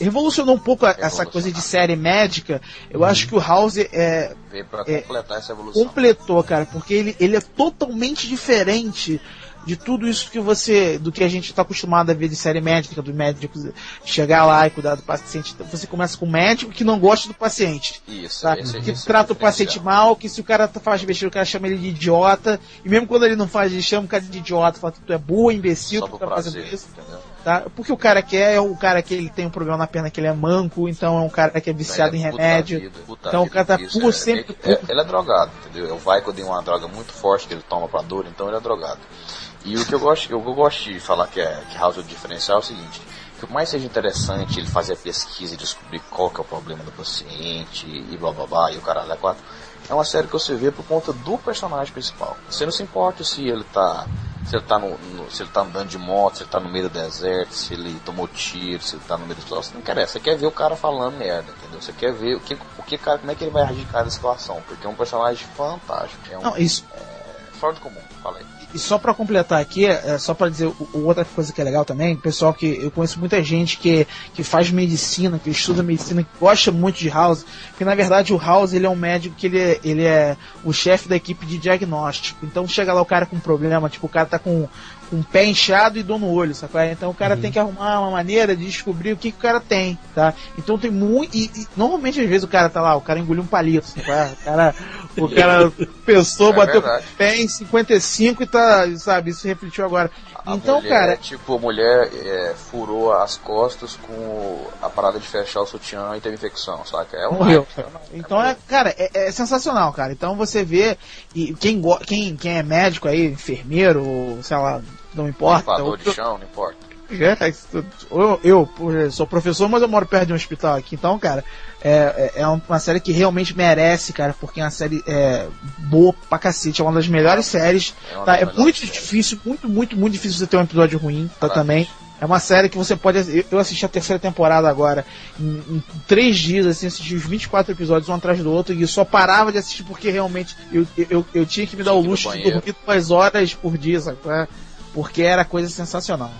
revolucionou um pouco a, essa coisa de série médica. Eu uhum. acho que o House é, veio pra é, completar essa evolução. Completou, cara, porque ele, ele é totalmente diferente de tudo isso que você, do que a gente está acostumado a ver de série médica, do médico chegar lá e cuidar do paciente. Então, você começa com um médico que não gosta do paciente. Isso, tá? esse, que esse trata é o paciente mal, que se o cara faz besteira, o cara chama ele de idiota. E mesmo quando ele não faz, ele chama o cara de idiota, fala que tu é boa, imbecil, Só tu tá fazendo isso. Entendeu? Tá? Porque o cara quer é o cara que ele tem um problema na perna que ele é manco, então é um cara que é viciado é em remédio. Vida, então o cara tá puro sempre. É, ele é drogado, entendeu? O Vico tem uma droga muito forte que ele toma pra dor, então ele é drogado. E o que eu gosto, eu, eu gosto de falar que, é, que House é o diferencial é o seguinte, que o mais seja interessante ele fazer a pesquisa e descobrir qual que é o problema do paciente e blá blá blá e o caralho é quatro, é uma série que você vê por conta do personagem principal. Você não se importa se ele tá se ele tá no, no, se ele tá andando de moto, se ele tá no meio do deserto, se ele tomou tiro, se ele tá no meio do pessoal, você não interessa, você quer ver o cara falando merda, entendeu? Você quer ver o que, o que cara, como é que ele vai agir em cada situação, porque é um personagem fantástico. É um, não, isso. É, fora do comum, falei. E só para completar aqui, é, só para dizer o, outra coisa que é legal também, pessoal que eu conheço muita gente que, que faz medicina, que estuda medicina, que gosta muito de House, que na verdade o House ele é um médico que ele é, ele é o chefe da equipe de diagnóstico. Então chega lá o cara com um problema, tipo o cara tá com com o pé inchado e dor no olho, sacou? Então o cara uhum. tem que arrumar uma maneira de descobrir o que, que o cara tem, tá? Então tem muito. E, e, normalmente às vezes o cara tá lá, o cara engoliu um palito, sacou? O cara, o cara pensou, é bateu o pé em 55 e tá, sabe, isso refletiu agora. A então, mulher, cara. Tipo, a mulher é, furou as costas com a parada de fechar o sutiã e teve infecção, saca? É um Morreu. É então, é, cara, é, é, sensacional, cara. Então você vê, e quem, quem, quem é médico aí, enfermeiro, sei lá, não importa. Limpador de chão, não importa. É, eu, eu, sou professor, mas eu moro perto de um hospital aqui, então, cara, é, é, é uma série que realmente merece, cara, porque é uma série é, boa pra cacete, é uma das melhores séries. É, tá? é muito difícil, muito, muito, muito difícil você ter um episódio ruim, tá também. É uma série que você pode. Eu assisti a terceira temporada agora, em, em, três dias, assim, assisti os 24 episódios um atrás do outro, e só parava de assistir porque realmente eu, eu, eu tinha que me dar o luxo de dormir duas horas por dia, sabe? porque era coisa sensacional.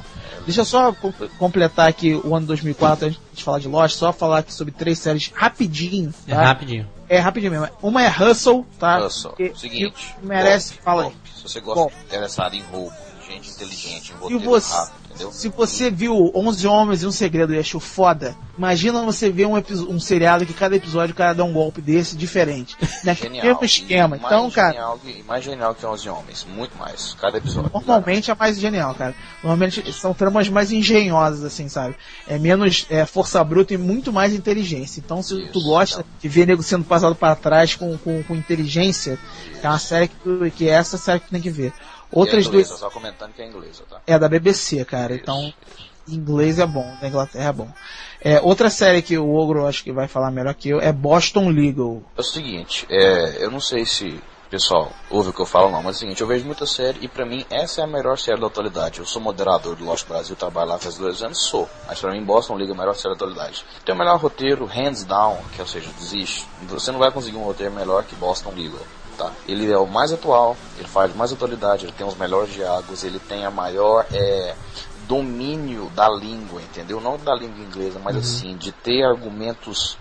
Deixa eu só completar aqui o ano 2004 antes de falar de Lost, só falar aqui sobre três séries rapidinho. É tá? É rapidinho. É rapidinho mesmo. Uma é Hustle, tá? Hustle. Que, Seguinte. Que merece. Golpe, fala aí. Se você gosta interessado em roubo, gente inteligente, em roteiro e você, rápido entendeu? Se você viu 11 Homens e um Segredo e achou foda, imagina você ver um, um seriado que cada episódio o cara dá um golpe desse diferente. Naquele mesmo esquema. E então, cara. Mais genial que 11 Homens, muito mais. Cada episódio. Normalmente cara. é mais genial, cara. Normalmente são tramas mais engenhosas, assim, sabe? É menos é, força bruta e muito mais inteligência. Então, se Isso, tu gosta então. de ver nego sendo passado para trás com, com, com inteligência, Isso. é uma série que, tu, que é essa série que tu tem que ver. Outras é inglesa, duas. Só comentando que é inglesa, tá? É da BBC, cara. Isso. Então, inglês é bom, da Inglaterra é bom. É, outra série que o Ogro acho que vai falar melhor que eu é Boston Legal. É o seguinte, é, eu não sei se pessoal ouve o que eu falo não, mas é o seguinte, eu vejo muita série e pra mim essa é a melhor série da atualidade. Eu sou moderador do Lost Brasil, trabalho lá faz dois anos, sou. Mas pra mim Boston Legal é a melhor série da atualidade. Tem o melhor roteiro, hands down, que ou seja, desiste. Você não vai conseguir um roteiro melhor que Boston Legal. Tá? Ele é o mais atual, ele faz mais atualidade, ele tem os melhores diálogos, ele tem a maior é, domínio da língua, entendeu? Não da língua inglesa, mas uhum. assim, de ter argumentos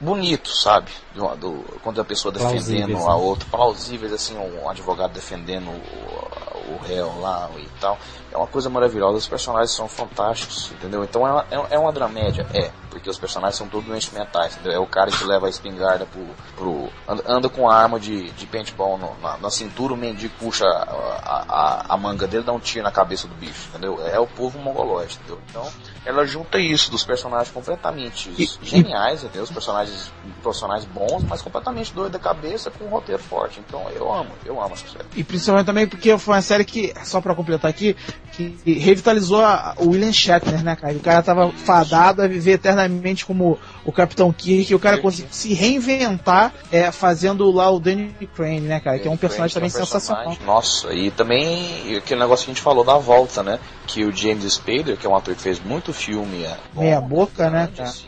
bonitos, sabe? Do, do, quando a pessoa defendendo a né? outra, plausíveis, assim, um advogado defendendo o, o réu lá e tal. É uma coisa maravilhosa, os personagens são fantásticos, entendeu? Então é uma, é, é uma dramédia, é, porque os personagens são todos doentes mentais, entendeu? É o cara que leva a espingarda pro. pro anda, com a arma de, de paintball no, na, na, cintura, o mendigo puxa a, a, a, manga dele dá um tiro na cabeça do bicho, entendeu? É o povo mongolóide, entendeu? Então, ela junta isso dos personagens completamente e, geniais, entendeu? Os personagens profissionais bons, mas completamente doido da cabeça com um roteiro forte. Então eu amo, eu amo essa série. E principalmente também porque foi uma série que, só pra completar aqui, que revitalizou a, o William Shatner, né, cara? O cara tava fadado a viver eternamente como o Capitão Kirk, e o cara conseguiu se reinventar é, fazendo lá o Danny Crane, né, cara? que é um personagem também é um personagem. sensacional. Nossa, e também aquele negócio que a gente falou da volta, né? Que o James Spader, que é um ator que fez muito filme. É, Meia boca, né, cara? Assim,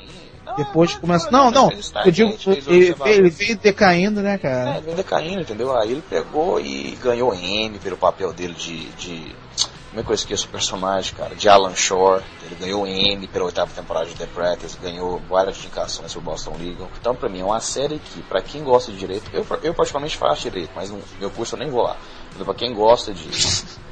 Depois começa. Não, não. Eu digo, ele, ele veio decaindo, né, cara? É, ele veio decaindo, entendeu? Aí ele pegou e ganhou M pelo papel dele de. de como é que eu esqueço o personagem, cara? De Alan Shore. Ele ganhou M pela oitava temporada de The Practice, ganhou várias indicações pro Boston Legal. Então, pra mim, é uma série que, pra quem gosta de direito, eu, eu particularmente faço direito, mas no meu curso eu nem vou lá. Pra quem gosta de,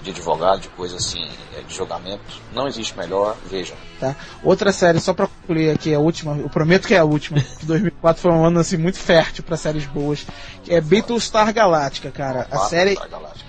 de advogado, de coisa assim, é, de julgamento, não existe melhor, vejam. Tá. Outra série, só pra concluir aqui, a última, eu prometo que é a última. 2004 foi um ano assim muito fértil para séries boas, que é Battlestar Galactica, cara. A série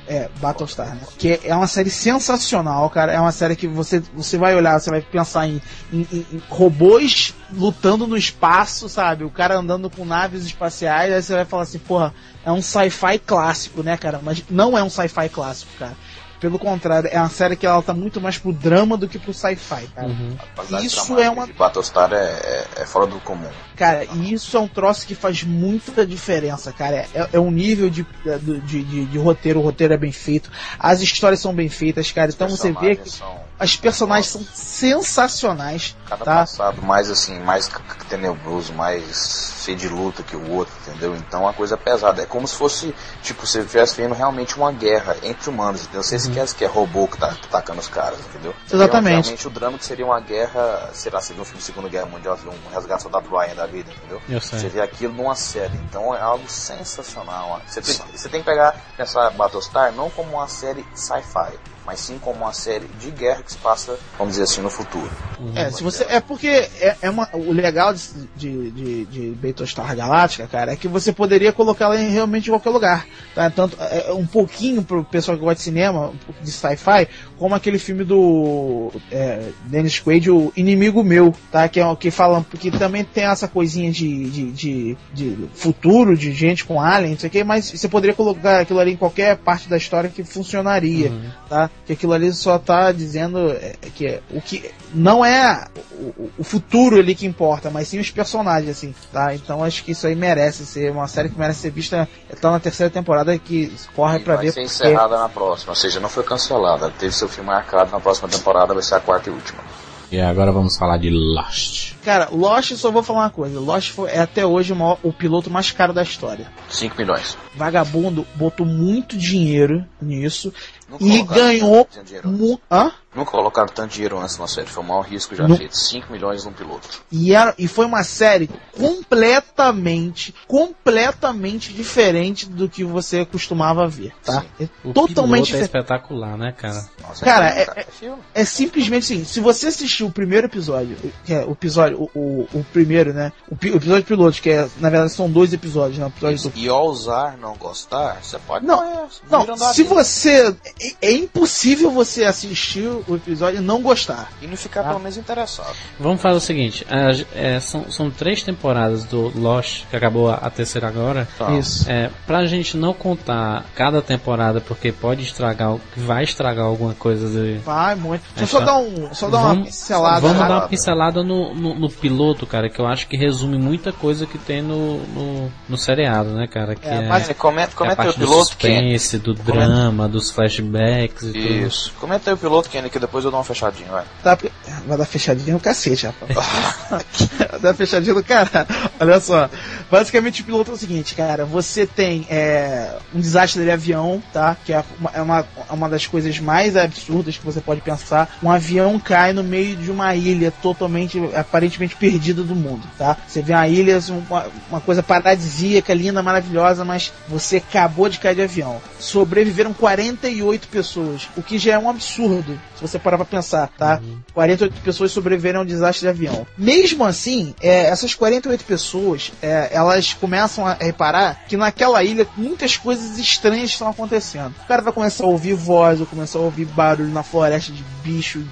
é Battlestar, né? Que é uma série sensacional, cara. É uma série que você você vai olhar, você vai pensar em, em, em robôs lutando no espaço, sabe? O cara andando com naves espaciais, aí você vai falar assim, porra, é um sci-fi clássico, né, cara? Mas não é um sci-fi clássico, cara pelo contrário, é uma série que ela tá muito mais pro drama do que pro sci-fi, cara. Uhum. Isso é uma. Battlestar é, é, é, fora do comum. Cara, e isso é um troço que faz muita diferença, cara. É, é um nível de, de, de, de, roteiro, o roteiro é bem feito, as histórias são bem feitas, cara. Então você vê que são... as personagens são sensacionais. Cada tá? passado mais assim, mais tenebroso, mais cheio de luta que o outro, entendeu? Então a coisa é pesada. É como se fosse, tipo, você estivesse vendo realmente uma guerra entre humanos, entendeu? Você uhum. esquece que é robô que tá atacando os caras, entendeu? Exatamente. Realmente o drama que seria uma guerra, sei lá, viu um filme de Segunda Guerra Mundial, um resgate soldado Ryan da vida, entendeu? Você vê aquilo numa série. Então é algo sensacional. Você tem, você tem que pegar essa Battlestar não como uma série sci-fi mas sim como uma série de guerra que se passa, vamos dizer assim, no futuro. É, se você é porque é, é uma, o legal de, de, de, de Battlestar Galáctica, cara, é que você poderia colocá-la em realmente qualquer lugar, tá? Tanto é, é, um pouquinho pro pessoal que gosta de cinema, de sci-fi, como aquele filme do é, Dennis Quaid, o Inimigo Meu, tá? Que é o que fala porque também tem essa coisinha de, de, de, de futuro, de gente com alien, não sei o que, mas você poderia colocar aquilo ali em qualquer parte da história que funcionaria, uhum. tá? Que aquilo ali só tá dizendo é, que o que não é o, o, futuro ali que importa, mas sim os personagens, assim, tá? Então acho que isso aí merece ser uma série que merece ser vista. Tá na terceira temporada que corre para ver. Vai ser encerrada na próxima, ou seja, não foi cancelada. Teve seu filme marcado na próxima temporada, vai ser a quarta e última. E agora vamos falar de Lost. Cara, Lost, só vou falar uma coisa. Lost foi, é até hoje o, maior, o piloto mais caro da história. 5 milhões. Vagabundo botou muito dinheiro nisso Nunca e ganhou. Mu Hã? Nunca colocaram tanto dinheiro antes na série. Foi o maior risco já feito. 5 milhões num piloto. E, era, e foi uma série completamente, completamente diferente do que você costumava ver, tá? É o totalmente é espetacular, né, cara? Nossa, cara, é, é, é, é, simplesmente assim. Se você assistiu o primeiro episódio, que é o episódio, o, o, o primeiro, né? O, o, episódio piloto, que é, na verdade são dois episódios, né? Episódio e, do... e ousar não gostar, você pode não, não, não se você é, é, impossível você assistir o episódio e não gostar. E não ficar tá? pelo menos interessado. Vamos fazer o seguinte: é, são, são três temporadas do Lost, que acabou a, a terceira agora. Tá. Isso. É, pra gente não contar cada temporada, porque pode estragar, vai estragar alguma coisa de. Vai, muito. Deixa eu só dar, um, só dar vamos, uma pincelada. Vamos dar uma pincelada no, no, no, piloto, cara, que eu acho que resume muita coisa que tem no, no, no seriado, né, cara? Que é, mas comenta, comenta é o piloto. Do suspense, do drama, dos flashbacks e Isso. Tudo. Comenta aí o piloto, Que depois eu dou uma fechadinha, vai. Tá, vai dar fechadinha no cacete, rapaz. vai dar fechadinha no cara. Olha só. Basicamente o piloto é o seguinte, cara. Você tem é, um desastre de avião, tá? Que é uma, é uma, é uma das coisas mais absurdas que você pode pensar. Um avião cai no meio de uma ilha totalmente, aparentemente perdida do mundo, tá? Você vê uma ilha, assim, uma, uma coisa paradisíaca, linda, maravilhosa, mas você acabou de cair de avião. Sobreviveram 48 pessoas, o que já é um absurdo, se você parar pra pensar, tá? Uhum. 48 pessoas sobreviveram a um desastre de avião. Mesmo assim, é, essas 48 pessoas, é, elas começam a reparar que naquela ilha muitas coisas estranhas estão acontecendo. O cara vai começar a ouvir voz, vai começar a ouvir barulho na floresta de bicho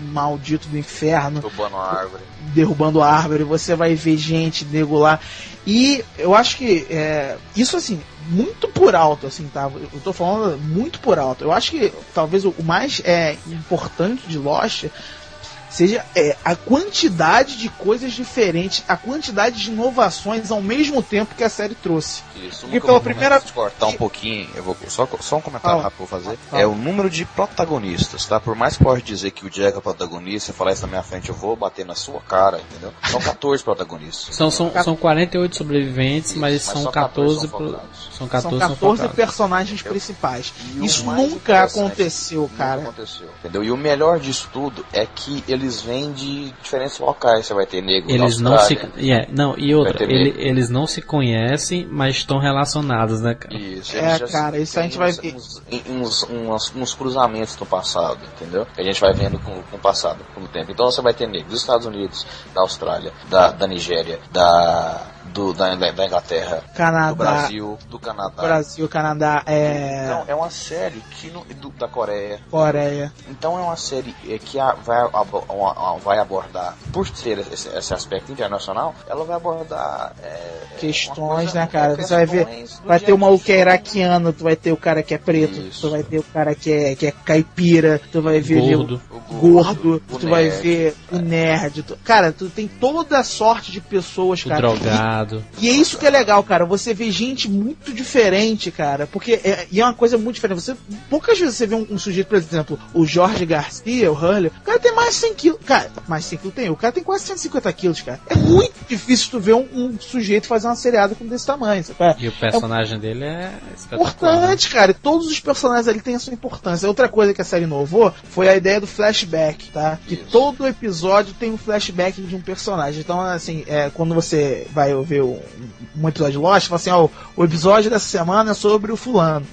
maldito do inferno. Derrubando a árvore. Derrubando a árvore, você vai ver gente, nego lá. E eu acho que é, isso assim, muito por alto, assim, tá? Eu tô falando muito por alto. Eu acho que talvez o mais é, importante de Lost seja é, a quantidade de coisas diferentes, a quantidade de inovações ao mesmo tempo que a série trouxe. Isso, Porque pela primeira cortar um pouquinho, eu vou só, só um comentário Fala. rápido pra fazer. Fala. É o número de protagonistas, tá? Por mais que pode dizer que o Jack é o protagonista, falar isso na minha frente, eu vou bater na sua cara, entendeu? São 14 protagonistas. São, são, são 48 sobreviventes, mas, Mas são só 14, 14 pro- são focados. são 14, São são 14 focados. personagens principais. E Isso nunca aconteceu, Nunca cara. aconteceu. Entendeu? E o melhor disso tudo é que eles vêm de diferentes locais. Você vai ter negro Eles não se. É, não, e outra, ele- eles não se conhecem, mas estão relacionados, né, cara? Isso, É, cara, isso a gente vai uns, ver. Uns, uns, uns- uns cruzamentos no passado, entendeu? Que a gente vai vendo com, com o passado, com o tempo. Então você vai ter negros dos Estados Unidos, da Austrália, da, da Nigéria, da, do, da, da Inglaterra, Canadá, do Brasil, do Canadá. Brasil, Canadá, é, Então, é uma série que no- do- da Coreia. Coreia. Então é uma série é, que a- vai, uma- uma- vai abordar, por ter esse, esse aspecto internacional, ela vai abordar é, Questões, uma coisa- né, cara? Você vai ver, vai ter a o maluco que é iraquiano, tu vai ter o cara que é preto, Isso. tu vai ter o cara que é, que é caipira, tu vai ver Gordo. O gordo, o tu vai nerd, ver o nerd. tu- Cara, tu tem toda sorte de pessoas, O cara. E é isso que é legal, cara. Você vê gente muito diferente, cara. Porque é, e é uma coisa muito diferente. Você, poucas vezes você vê um, um sujeito, por exemplo, o Jorge Garcia, o Hurley. O cara tem mais de 100 quilos. Cara, mais de 100 quilos tem. O cara tem quase 150 quilos, cara. É muito difícil tu ver um, um sujeito fazer uma seriada com desse tamanho. Sabe? E o personagem dele é. Importante, cara. E todos os personagens ali têm a sua importância. Outra coisa que a série inovou foi a ideia do flashback, tá? Que Isso. todo episódio tem um flashback de um personagem. Então, assim, é, quando você vai ver um, um episódio de Lost, fala assim, ó, o episódio dessa semana é sobre o fulano.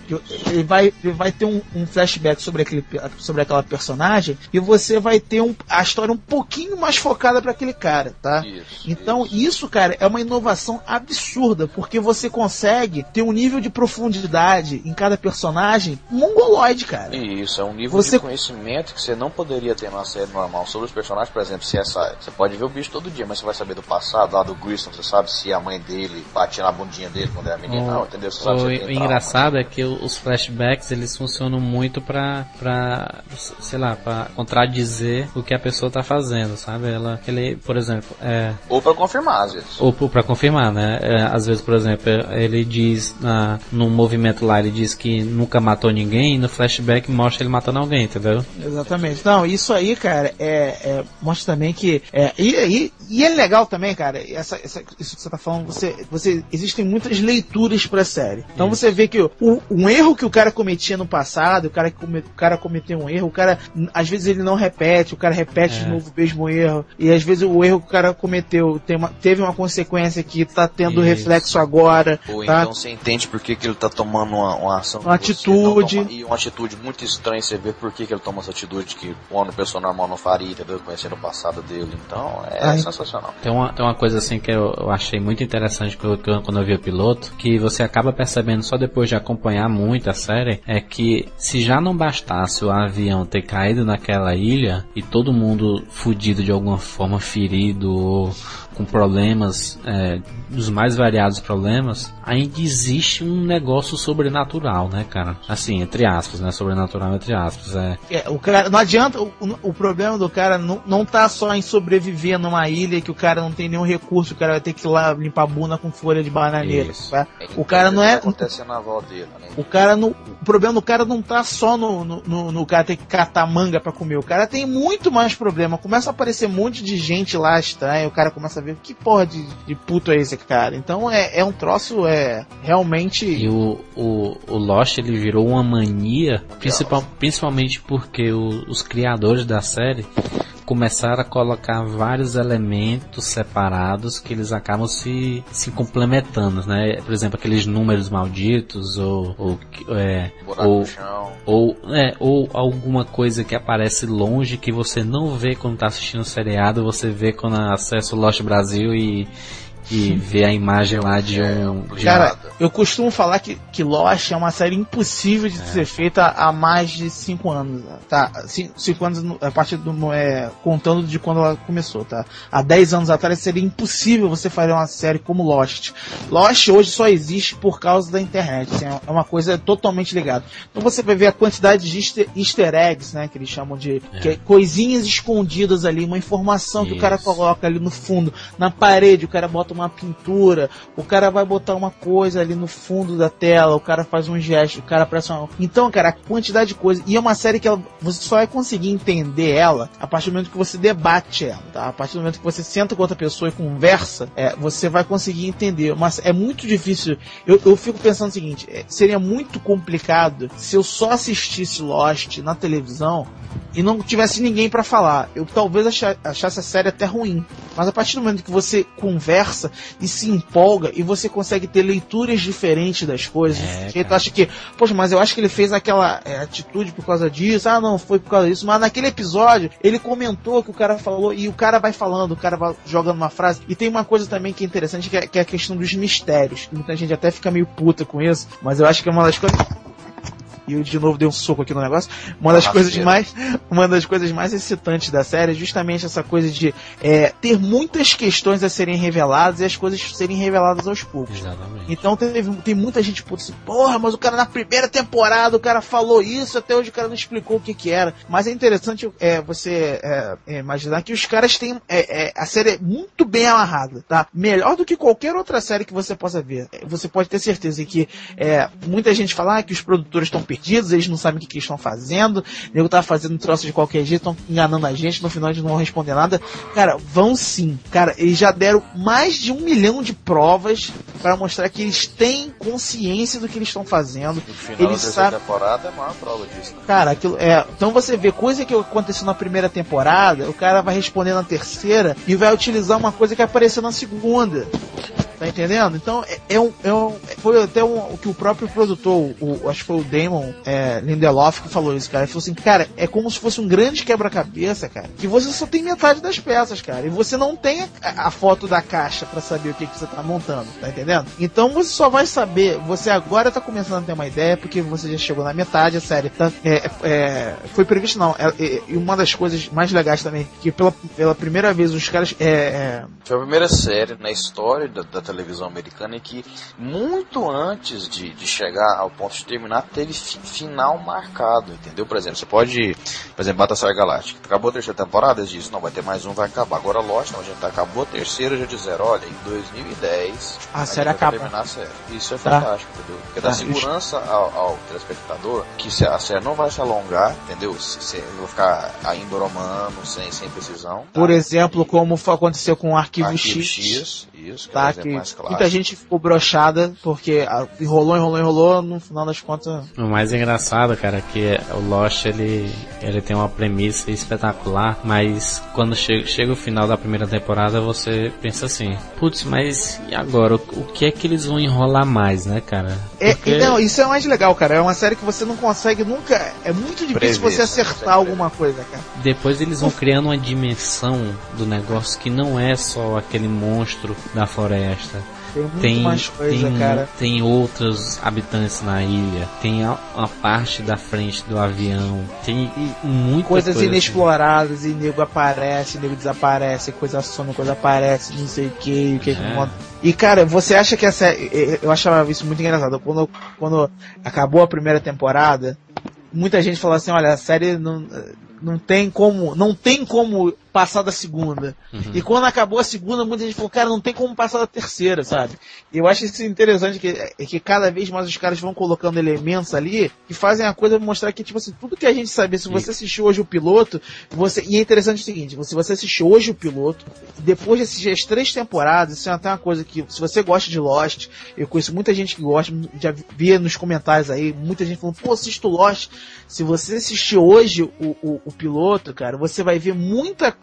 Ele vai, ele vai ter um, um flashback sobre, aquele, sobre aquela personagem e você vai ter um, a história um pouquinho mais focada para aquele cara, tá? Isso, Então, isso. isso, cara, é uma inovação absurda, porque você consegue ter um nível de profundidade em cada personagem mongoloide, cara. Isso, é um nível Você- de conhecimento que você não poderia ter numa série normal sobre os personagens, por exemplo, se essa. Você pode ver o bicho todo dia, mas você vai saber do passado, lá do Grissom, você sabe se a mãe dele batia na bundinha dele quando era menino, O- não, entendeu? Você sabe O, se o engraçado é que os flashbacks eles funcionam muito pra, pra sei lá, pra contradizer o que a pessoa tá fazendo, sabe? Ela, ele, por exemplo, é, Ou pra confirmar, às vezes. ou pra confirmar, né? É, às vezes, por exemplo, ele diz na, no movimento lá, ele diz que nunca matou ninguém e no flashback mostra ele matando alguém, entendeu? Exatamente. Não, isso aí, cara, é, é- mostra também que. É, e, e, e é legal também, cara, essa, essa- isso que você tá falando, você, você existem muitas leituras pra série. Então você vê que o, um erro que o cara cometia no passado, o cara, que come- o cara cometeu um erro, o cara, às vezes ele não repete, o cara repete É. de novo o mesmo erro, e às vezes o erro que o cara cometeu tem uma- teve uma consequência que tá tendo Isso. reflexo agora. Ou tá? então você entende por que, que ele tá tomando uma, uma ação. Uma atitude. toma- e uma atitude muito estranha, você vê por que, que ele toma essa atitude que uma pessoa normal não faria, entendeu? Conhecendo o passado dele. Então é Ai. Sensacional. Tem uma, tem uma coisa assim que eu, eu achei muito interessante eu- quando eu vi o piloto, que você acaba percebendo só depois de acompanhar muito a série, é que se já não bastasse o avião ter caído naquela ilha e todo mundo fudido de alguma forma, ferido ou com problemas, é, dos mais variados problemas, ainda existe um negócio sobrenatural, né, cara? Assim, entre aspas, né? Sobrenatural entre aspas. É, É, o cara, não adianta, o, o problema do cara não, não tá só em sobreviver numa ilha que o cara não tem nenhum recurso, o cara vai ter que ir lá limpar a bunda com folha de bananeira. Tá? É O cara não é. acontecendo na avó dele, né? O cara não. O problema do cara não tá só no, no, no, no cara ter que catar manga pra comer. O cara tem muito mais problema. Começa a aparecer um monte de gente lá estranha. O cara começa a ver que porra de, de puto é esse cara. Então é, é um troço, é realmente. E o, o, o Lost ele virou uma mania, principal, principalmente porque o- os criadores da série começaram a colocar vários elementos separados que eles acabam se, se complementando, né? Por exemplo, aqueles números malditos ou, ou, é, ou, ou, é, ou alguma coisa que aparece longe que você não vê quando tá assistindo o seriado, você vê quando acessa o Lost Brasil e, e ver a imagem lá de um. Cara, eu costumo falar que, que Lost é uma série impossível de é. ser feita há mais de 5 anos. Tá? 5 anos a partir do. É, contando de quando ela começou, tá? Há 10 anos atrás seria impossível você fazer uma série como Lost. Lost hoje só existe por causa da internet. Assim, é uma coisa totalmente ligada. Então você vai ver a quantidade de easter, easter eggs, né? Que eles chamam de é. é coisinhas escondidas ali, uma informação Isso. que o cara coloca ali no fundo, na parede, o cara bota uma pintura, o cara vai botar uma coisa ali no fundo da tela, o cara faz um gesto, o cara pressa uma... Então, cara, a quantidade de coisas. E é uma série que ela, você só vai conseguir entender ela a partir do momento que você debate ela, tá? A partir do momento que você senta com outra pessoa e conversa, é, você vai conseguir entender. Mas é muito difícil. Eu, eu fico pensando o seguinte: é, seria muito complicado se eu só assistisse Lost na televisão e não tivesse ninguém para falar. Eu talvez achasse a série até ruim. Mas a partir do momento que você conversa e se empolga e você consegue ter leituras diferentes das coisas, é, tu acha que, poxa, mas eu acho que ele fez aquela é, atitude por causa disso, ah não, foi por causa disso, mas naquele episódio ele comentou que o cara falou e o cara vai falando, o cara vai jogando uma frase. E tem uma coisa também que é interessante que é, que é a questão dos mistérios. Muita gente até fica meio puta com isso, mas eu acho que é uma das coisas e eu de novo dei um soco aqui no negócio. Uma das coisas mais, uma das coisas mais excitantes da série é justamente essa coisa de é, ter muitas questões a serem reveladas e as coisas serem reveladas aos poucos. Exatamente. Então teve, tem muita gente puta assim, porra, mas o cara na primeira temporada o cara falou isso, até hoje o cara não explicou o que que era. Mas é interessante é, você é, é imaginar que os caras têm é, é, a série é muito bem amarrada, tá? Melhor do que qualquer outra série que você possa ver. Você pode ter certeza que muita gente fala ah, que os produtores estão perdidos, eles não sabem o que, que estão fazendo, o nego tá fazendo troço de qualquer jeito, estão enganando a gente, no final eles não vão responder nada. Cara, vão sim. Cara, eles já deram mais de um milhão de provas para mostrar que eles têm consciência do que eles estão fazendo. No final eles sabem... temporada é a maior prova disso. Né? Cara, aquilo é. Então você vê coisa que aconteceu na primeira temporada, o cara vai responder na terceira e vai utilizar uma coisa que apareceu na segunda. Tá entendendo? Então é, é, um, é um, Foi até um, o que o próprio produtor, o, acho que foi o Damon é, Lindelof que falou isso, cara. Ele falou assim, cara, é como se fosse um grande quebra-cabeça, cara. Que você só tem metade das peças, cara. E você não tem a, a foto da caixa para saber o que, que você tá montando, tá entendendo? Então você só vai saber, você agora tá começando a ter uma ideia, porque você já chegou na metade, a série tá, é, é, foi previsto, não. É, é, e uma das coisas mais legais também, que pela, pela primeira vez os caras. É, é foi a primeira série na história da, da televisão americana e que muito antes de, de chegar ao ponto de terminar teve fi, final marcado, entendeu? Por exemplo, você pode, por exemplo, Battlestar Galactica, acabou a terceira temporada, eles dizem, não, vai ter mais um, vai acabar. Agora Lost, não, a gente acabou a terceira, já disseram, olha, em 2010 a, a série acaba. terminar a série. Isso é tá. fantástico, entendeu? Porque dá tá, segurança ao, ao, telespectador que a série não vai se alongar, entendeu? Se, se, vou ficar ainda romano, sem, sem precisão. Tá? Por exemplo, como aconteceu com o Arquivo, Arquivo X. X isso, que tá, é que muita gente ficou brochada porque enrolou, enrolou, enrolou, no final das contas. O mais engraçado, cara, é que o Lost ele, ele tem uma premissa espetacular, mas quando chega, chega o final da primeira temporada você pensa assim, putz, mas e agora? O, o, que é que eles vão enrolar mais, né, cara? É, porque... É, não, isso é mais legal, cara. É uma série que você não consegue nunca. É muito difícil Previsto, você acertar alguma coisa, cara. Depois eles vão criando uma dimensão do negócio que não é só aquele monstro da floresta. Tem tem, coisa, tem, cara. Tem outros habitantes na ilha. Tem a, a parte da frente do avião. Tem muitas coisas coisa inexploradas assim. e nego aparece, nego desaparece, coisa some, coisa aparece, não sei o que, o que, é. que e cara, você acha que essa. Eu achava isso muito engraçado. Quando, quando acabou a primeira temporada, muita gente falou assim, olha, a série não, não tem como. Não tem como passar da segunda. Uhum. E quando acabou a segunda, muita gente falou, cara, não tem como passar da terceira, sabe? E eu acho isso interessante, que, é que cada vez mais os caras vão colocando elementos ali que fazem a coisa mostrar que, tipo assim, tudo que a gente sabia, se você assistiu hoje o piloto, você. E é interessante o seguinte, se você assistiu hoje o piloto, depois de assistir as três temporadas, isso é até uma coisa que, se você gosta de Lost, eu conheço muita gente que gosta, já via nos comentários aí, muita gente falando, pô, assisto Lost. Se você assistir hoje o, o, o piloto, cara, você vai ver muita coisa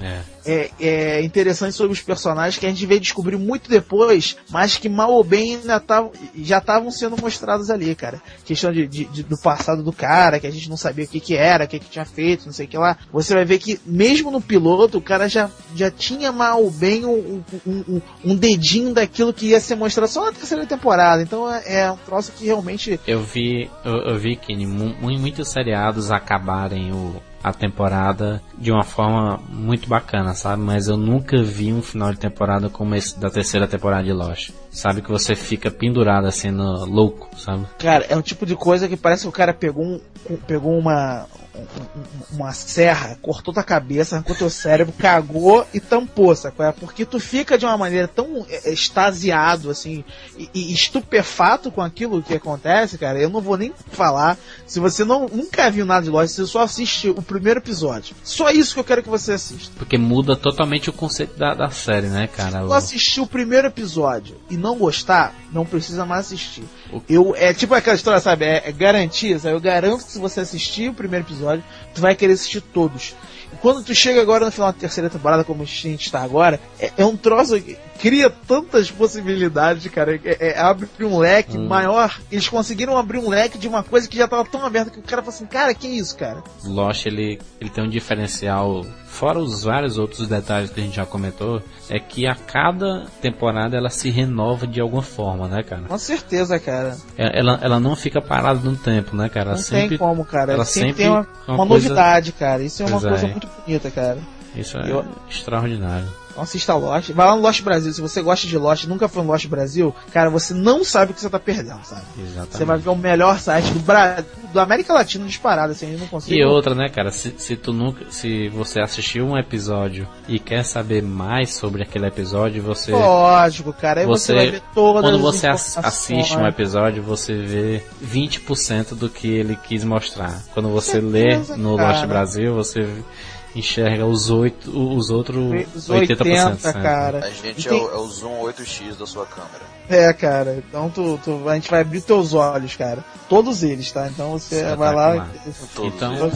é. É, é, interessante sobre os personagens que a gente veio descobrir muito depois, mas que mal ou bem ainda tavam, já estavam sendo mostrados ali, cara. Questão de, de, de, do passado do cara, que a gente não sabia o que que era, o que que tinha feito, não sei o que lá. Você vai ver que mesmo no piloto, o cara já, já tinha mal ou bem um, um, um, um dedinho daquilo que ia ser mostrado só na terceira temporada. Então é, é um troço que realmente... Eu vi, eu, eu vi que muitos seriados acabarem o, a temporada de uma forma muito bacana, sabe? Mas eu nunca vi um final de temporada como esse da terceira temporada de Lost. Sabe que você fica pendurado assim no louco, sabe? Cara, é um tipo de coisa que parece que o cara pegou um, pegou uma uma serra, cortou tua cabeça, arrancou teu cérebro, cagou e tampou, sacou? É porque tu fica de uma maneira tão é, extasiado, assim, e, e, estupefato com aquilo que acontece, cara, eu não vou nem falar. Se você não, nunca viu nada de Lost, você só assiste o primeiro episódio. Só isso que eu quero que você assista. Porque muda totalmente o conceito da, da série, né, cara? Se tu assistir o primeiro episódio e não gostar, não precisa mais assistir. Eu, é tipo aquela história, sabe? É, é garantia, sabe? Eu garanto que se você assistir o primeiro episódio, tu vai querer assistir todos. E quando tu chega agora no final da terceira temporada, como a gente está agora, é, é um troço que cria tantas possibilidades, cara. É, é, abre um leque hum. maior. Eles conseguiram abrir um leque de uma coisa que já estava tão aberta que o cara fala assim, cara, que isso, cara? Lost, ele, ele tem um diferencial fora os vários outros detalhes que a gente já comentou, é que a cada temporada ela se renova de alguma forma, né, cara? Com certeza, cara. É, ela, ela não fica parada no tempo, né, cara? Não sempre, tem como, cara. Ela sempre, sempre tem uma, uma, coisa... novidade, cara. Isso é uma coisa é. muito bonita, cara. Isso é Eu... extraordinário. Não assista Lost. Vai lá no Lost Brasil. Se você gosta de Lost nunca foi no Lost Brasil, cara, você não sabe o que você tá perdendo, sabe? Exatamente. Você vai ver o melhor site do Brasil, do América Latina disparado, assim, não consigo. E outra, né, cara, se, se tu nunca, se você assistiu um episódio e quer saber mais sobre aquele episódio, você Lógico, cara, aí você, você vai ver todas Quando você assiste um episódio, você vê 20% do que ele quis mostrar. Quando você certeza, lê no cara. Lost Brasil, você enxerga os, oito, os outros os 80%. 80 cara. A gente é, o, é o zoom 8x da sua câmera. É, cara. Então tu, tu, a gente vai abrir teus olhos, cara. Todos eles, tá? Então você, você vai lá. Então.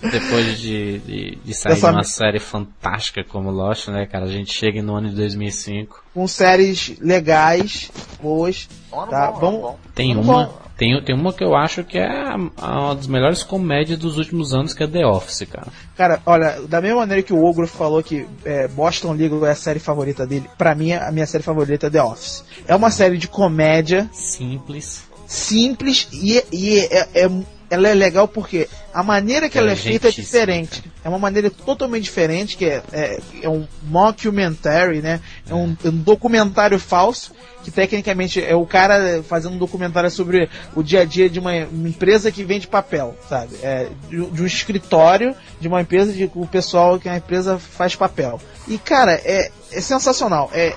Depois de, de, de sair Essa... de uma série fantástica como Lost, né, cara? A gente chega no ano de 2005. Com séries legais, boas. Tá? Bom, Vamos... Tem uma. Tem, tem uma que eu acho que é uma das melhores comédias dos últimos anos, que é The Office, cara. Cara, olha, da mesma maneira que o Ogro falou que é, Boston Legal é a série favorita dele, pra mim a minha série favorita é The Office. É uma série de comédia. Simples. Simples e, e é, é, ela é legal porque a maneira que ela é feita é diferente. É uma maneira totalmente diferente, que é, é, é um mockumentary, né? É um, é um, documentário falso, que tecnicamente é o cara fazendo um documentário sobre o dia a dia de uma, uma empresa que vende papel, sabe? É, de, de, um escritório de uma empresa, de o pessoal que a empresa faz papel. E, cara, é, é sensacional. É,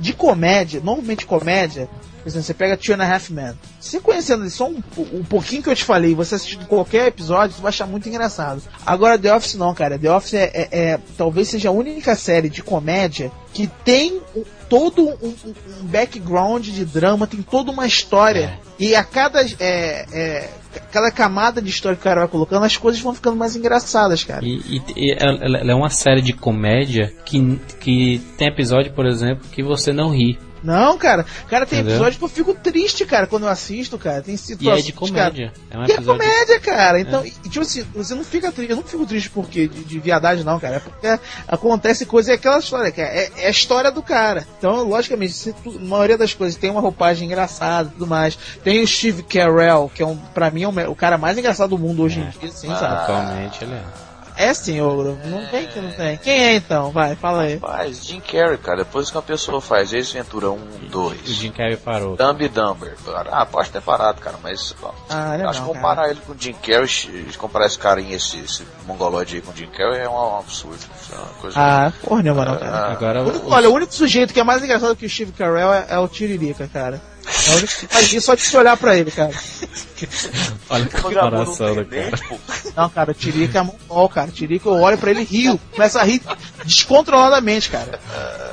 de comédia, normalmente comédia, por exemplo, você pega Two and a Half Men. Se conhecendo só um, um pouquinho que eu te falei, você assistir qualquer episódio, você vai achar muito engraçado. Agora, The Office não, cara. The Office é, é, é talvez seja a única série de comédia que tem todo um, um, background de drama, tem toda uma história. É. E a cada, é, é, cada camada de história que o cara vai colocando, as coisas vão ficando mais engraçadas, cara. E, e, e ela, ela é uma série de comédia que, que tem episódio, por exemplo, que você não ri. Não, cara. Cara, tem Entendeu? episódio que eu fico triste, cara, quando eu assisto, cara. Tem situações. E é de comédia. Cara, é um episódio... é comédia, cara. Então, é. e, tipo assim, você não fica triste. Eu não fico triste porque de, de viadagem, não, cara. É porque acontece coisa, é aquela história, cara. É, é a história do cara. Então, logicamente, se tu, a maioria das coisas tem uma roupagem engraçada e tudo mais. Tem o Steve Carell, que é um, pra mim, é um, o cara mais engraçado do mundo hoje em é. dia, assim, ah, sabe? Atualmente ele é. É sim, Ogro. Não vem que não tem. Quem é então? Vai, fala aí. Rapaz, Jim Carrey, cara. Depois que uma pessoa faz Ace Ventura 1, 2. O Jim Carrey parou. Dumb Dumber. Ah, pode ter parado, cara, mas. Ah, é acho que comparar ele com o Jim Carrey, comparar esse carinha, esse, esse mongoloide aí com o Jim Carrey é um, absurdo. É uma coisa ah, porra não, cara. Ah, Agora, o, olha, o único sujeito que é mais engraçado que o Steve Carell é, é o Tiririca, cara. É o único que faz isso só de se olhar pra ele, cara. Olha que comparação, né, cara? Não, cara, o Tirica é mongol, cara. O Tirica eu olho pra ele e rio. Começa a rir descontroladamente, cara.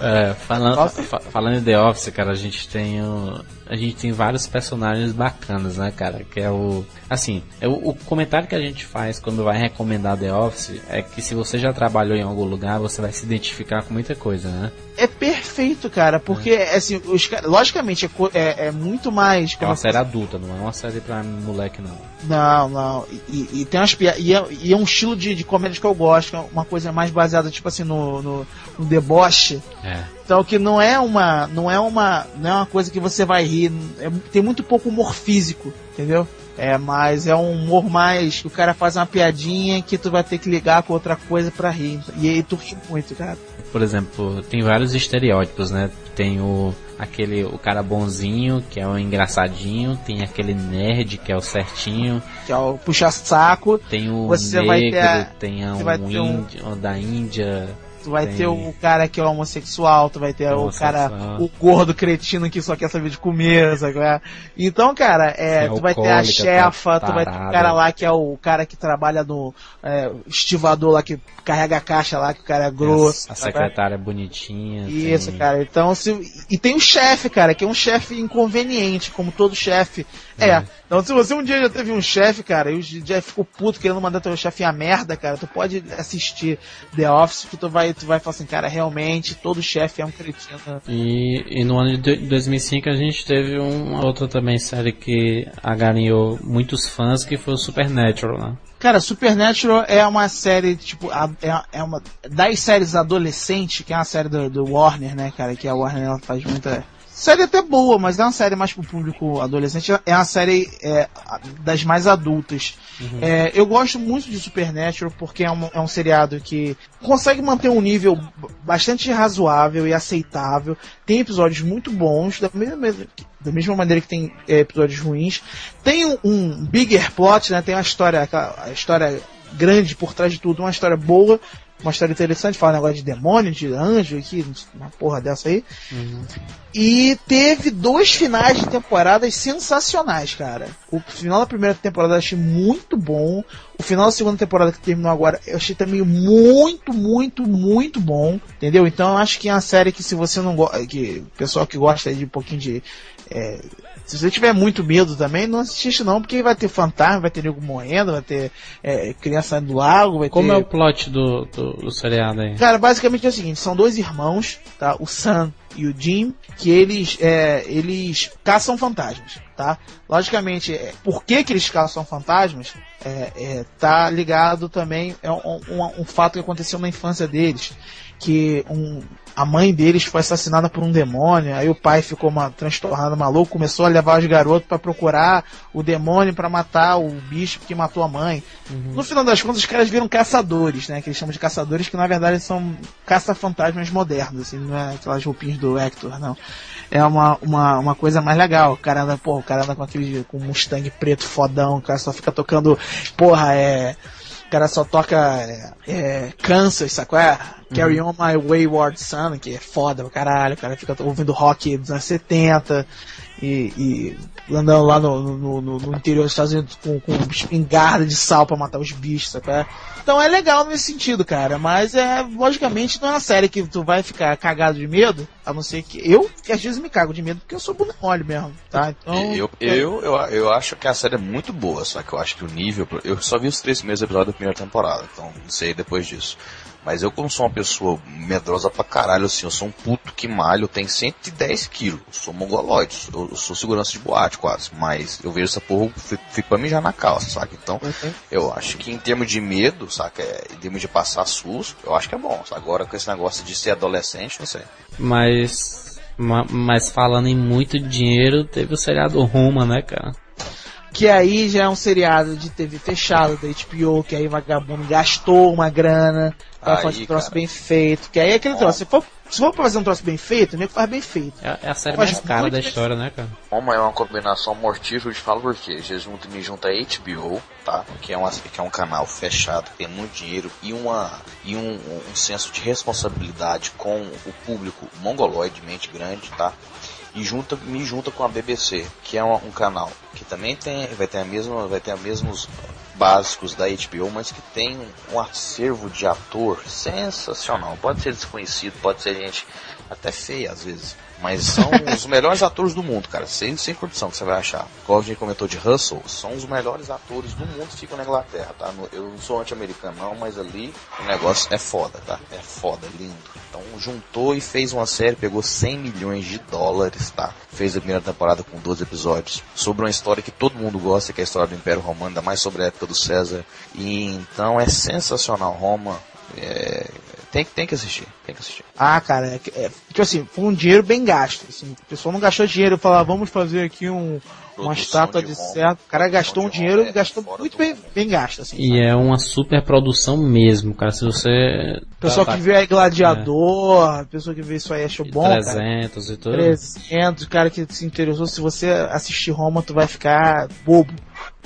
É, falando, fa falando em The Office, cara, a gente tem o, a gente tem vários personagens bacanas, né, cara? Que é o. Assim, é o, o, comentário que a gente faz quando vai recomendar The Office é que se você já trabalhou em algum lugar, você vai se identificar com muita coisa, né? É perfeito, cara, porque, é. assim, os, logicamente é, é, é muito mais. É uma série adulta, não é uma série pra moleque, não. Não, não. E, e tem umas e é, e é um estilo de, de comédia que eu gosto, que é uma coisa mais baseada, tipo assim, no, no, no deboche. É. Então que não é uma. Não é uma. Não é uma coisa que você vai rir. É, tem muito pouco humor físico, entendeu? É, mas é um humor mais. O cara faz uma piadinha que tu vai ter que ligar com outra coisa para rir. E aí tu ri muito, cara. Por exemplo, tem vários estereótipos, né? Tem o aquele o cara bonzinho, que é o engraçadinho, tem aquele nerd, que é o certinho, que é o puxa saco. Tem o você negro, vai ter a, tem um, índio, um da Índia, Tu vai Tem. ter o cara que é homossexual, tu vai ter o cara, o gordo cretino que só quer saber de comer, sabe? É? Então, cara, é, tu vai ter a chefa, tu vai ter o cara lá que é o cara que trabalha no é, estivador lá, que carrega a caixa lá, que o cara é grosso. A, a secretária é bonitinha. Isso, tem... cara. Então, se, e tem o chefe, cara, que é um chefe inconveniente, como todo chefe é. é. Então, se você um dia já teve um chefe, cara, e já ficou puto querendo mandar teu chefe a merda, cara, tu pode assistir The Office que tu vai, tu vai falar assim, cara, realmente todo chefe é um cretino. E, e no ano de 2005 a gente teve uma outra também série que agarinhou muitos fãs, que foi o Supernatural, né? Cara, Supernatural é uma série, tipo, é, é uma das séries adolescente, que é uma série do, do Warner, né, cara, que a Warner ela faz muita Série até boa, mas não é uma série mais pro público adolescente. É uma série é, das mais adultas. Uhum. É, eu gosto muito de Supernatural porque é um, é um seriado que consegue manter um nível bastante razoável e aceitável. Tem episódios muito bons, da mesma, da mesma maneira que tem é, episódios ruins. Tem um, um, bigger plot, né? Tem uma história, a história grande por trás de tudo, uma história boa, uma história interessante, fala um negócio de demônio, de anjo aqui, uma porra dessa aí. Uhum. E teve dois finais de temporadas sensacionais, cara. O final da primeira temporada eu achei muito bom. O final da segunda temporada que terminou agora eu achei também muito, muito, muito bom. Entendeu? Então eu acho que é uma série que se você não gosta. que pessoal que gosta de um pouquinho de. É, se você tiver muito medo também, não assiste não, porque vai ter fantasma, vai ter nego morrendo, vai ter é, criança saindo do lago, vai Como ter... é o plot do, do, do seriado aí? Cara, basicamente é o seguinte, são dois irmãos, tá? O Sam e o Jim, que eles, é, eles caçam fantasmas, tá? Logicamente, é, por que, que eles caçam fantasmas? É, é, tá ligado também, é um, um, um fato que aconteceu na infância deles que um, a mãe deles foi assassinada por um demônio, aí o pai ficou uma, transtornado, maluco, começou a levar os garotos para procurar o demônio para matar o bicho que matou a mãe. Uhum. No final das contas, os caras viram caçadores, né? Que eles chamam de caçadores, que na verdade são caça-fantasmas modernos, assim, não é aquelas roupinhas do Hector, não. É uma, uma, uma coisa mais legal. O cara anda, o cara anda com aquele com um Mustang preto fodão, o cara só fica tocando, porra, é o cara só toca é, é, Kansas, sacou? É? Carry uhum. On My Wayward Son, que é foda pra caralho. O cara fica ouvindo rock dos anos 70 e, e andando lá no, no, no, no, interior dos Estados Unidos com, com espingarda de sal para matar os bichos, sabe? Então é legal nesse sentido, cara, mas é, logicamente, não é uma série que tu vai ficar cagado de medo, a não ser que eu, que às vezes me cago de medo porque eu sou bunda mole mesmo, tá? Então. Eu, eu, eu, eu acho que a série é muito boa, só que eu acho que o nível. Eu só vi os três primeiros episódios da primeira temporada, então não sei depois disso. Mas eu, como sou uma pessoa medrosa pra caralho, assim, eu sou um puto que malho, tem 110 quilos, eu sou mongoloide, eu, eu, sou segurança de boate quase, mas eu vejo essa porra, fico, fico pra mijar na calça, saca? Então, uhum. eu acho que em termos de medo, saca? É, em termos de passar susto, eu acho que é bom. Agora com esse negócio de ser adolescente, não sei. Mas, mas falando em muito dinheiro, teve o seriado Roma, né, cara? que aí já é um seriado de TV fechado da HBO, que aí vagabundo gastou uma grana pra fazer um troço cara. bem feito, que aí é aquele troço, se for, se for pra fazer um troço bem feito, nem faz bem feito. É, é a série mais cara da história, né, cara? Como é uma combinação mortífera, eu te falo porque eles juntam, me junta a HBO, tá? Que é, uma, que é um canal fechado, tem muito dinheiro e, uma, e um, um senso de responsabilidade com o público mongoloide, mente grande, tá? e junta, me junta com a BBC, que é um, um canal que também tem, vai ter a mesma, vai ter a mesmos básicos da HBO, mas que tem um acervo de ator sensacional. Pode ser desconhecido, pode ser gente até feia às vezes. Mas são os melhores atores do mundo, cara. Sem, sem condição que você vai achar. Como a gente comentou de Russell, são os melhores atores do mundo que ficam na Inglaterra, tá? Eu não sou anti-americano não, mas ali o negócio é foda, tá? É foda, é lindo. Então juntou e fez uma série, pegou 100 milhões de dólares, tá? Fez a primeira temporada com 12 episódios. Sobre uma história que todo mundo gosta, que é a história do Império Romano, ainda mais sobre a época do César. E então é sensacional. Roma é, tem, tem que assistir, tem que assistir. Ah, cara, é, é, tipo assim, foi um dinheiro bem gasto. Assim, o pessoal não gastou dinheiro falar, vamos fazer aqui um, uma estátua de, de certo. O cara gastou um dinheiro e gastou muito bem, bem gasto. Assim, e sabe? é uma super produção mesmo, cara. Se você. Pessoal tá, que vê aí Gladiador, é. pessoa que vê isso aí achou bom. 300 cara. e tudo. 300, cara que se interessou. Se você assistir Roma, tu vai ficar bobo.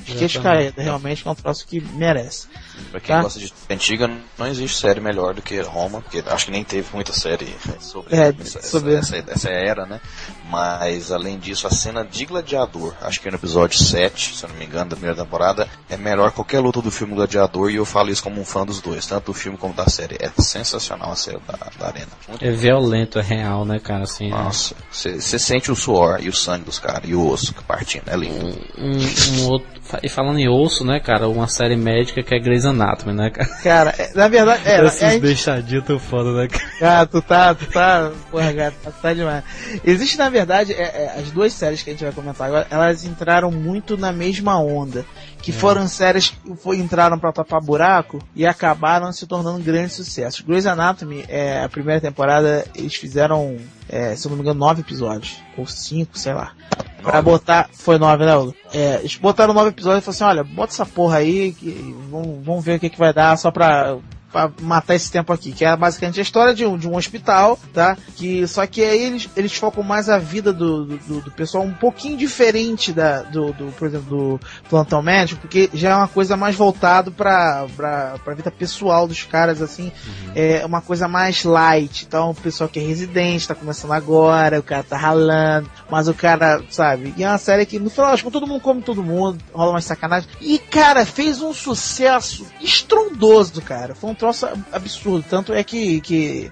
De queixo caído, realmente é um troço que merece. Pra quem tá? gosta de antiga, não existe série melhor do que Roma, porque acho que nem teve muita série sobre, é, essa, sobre... Essa, essa, essa, era, né? Mas além disso, a cena de Gladiador, acho que é no episódio 7, se eu não me engano, da primeira temporada, é melhor qualquer luta do filme Gladiador e eu falo isso como um fã dos dois, tanto do filme como da série. É sensacional a série da, da arena. Muito é bom. violento, é real, né, cara? Assim, né? Nossa, você né? sente o suor e o sangue dos caras e o osso partindo, é lindo. Um, um outro e falando em osso, né, cara, uma série médica que é Grey's Anatomy, né, cara? Cara, é, na verdade, é. Esses é, deixadinhos tão foda, né, cara? Ah, tu tá, tu tá, porra, cara, tá, tá demais. Existe, na verdade, é, é, as duas séries que a gente vai comentar agora, elas entraram muito na mesma onda que é. foram séries que foi, entraram para tapar buraco e acabaram se tornando grandes sucessos. Grey's Anatomy, é, a primeira temporada, eles fizeram, é, se eu não me engano, nove episódios, ou cinco, sei lá. Pra botar. Foi nove, né, Hugo? É, eles botaram nove episódios e falaram assim: olha, bota essa porra aí, que, vamos, vamos ver o que, que vai dar, só pra para matar esse tempo aqui, que é basicamente a história de um, de um hospital, tá? Que só que aí eles, eles focam mais a vida do, do, do pessoal um pouquinho diferente da do, do, por exemplo, do plantão médico, porque já é uma coisa mais voltado para para vida pessoal dos caras assim, uhum. é uma coisa mais light. Então, o pessoal que é residente tá começando agora, o cara tá ralando, mas o cara, sabe? E é uma série que no final, acho que todo mundo come todo mundo, rola umas sacanagem. E cara, fez um sucesso estrondoso, cara. Foi um troço absurdo. Tanto é que, que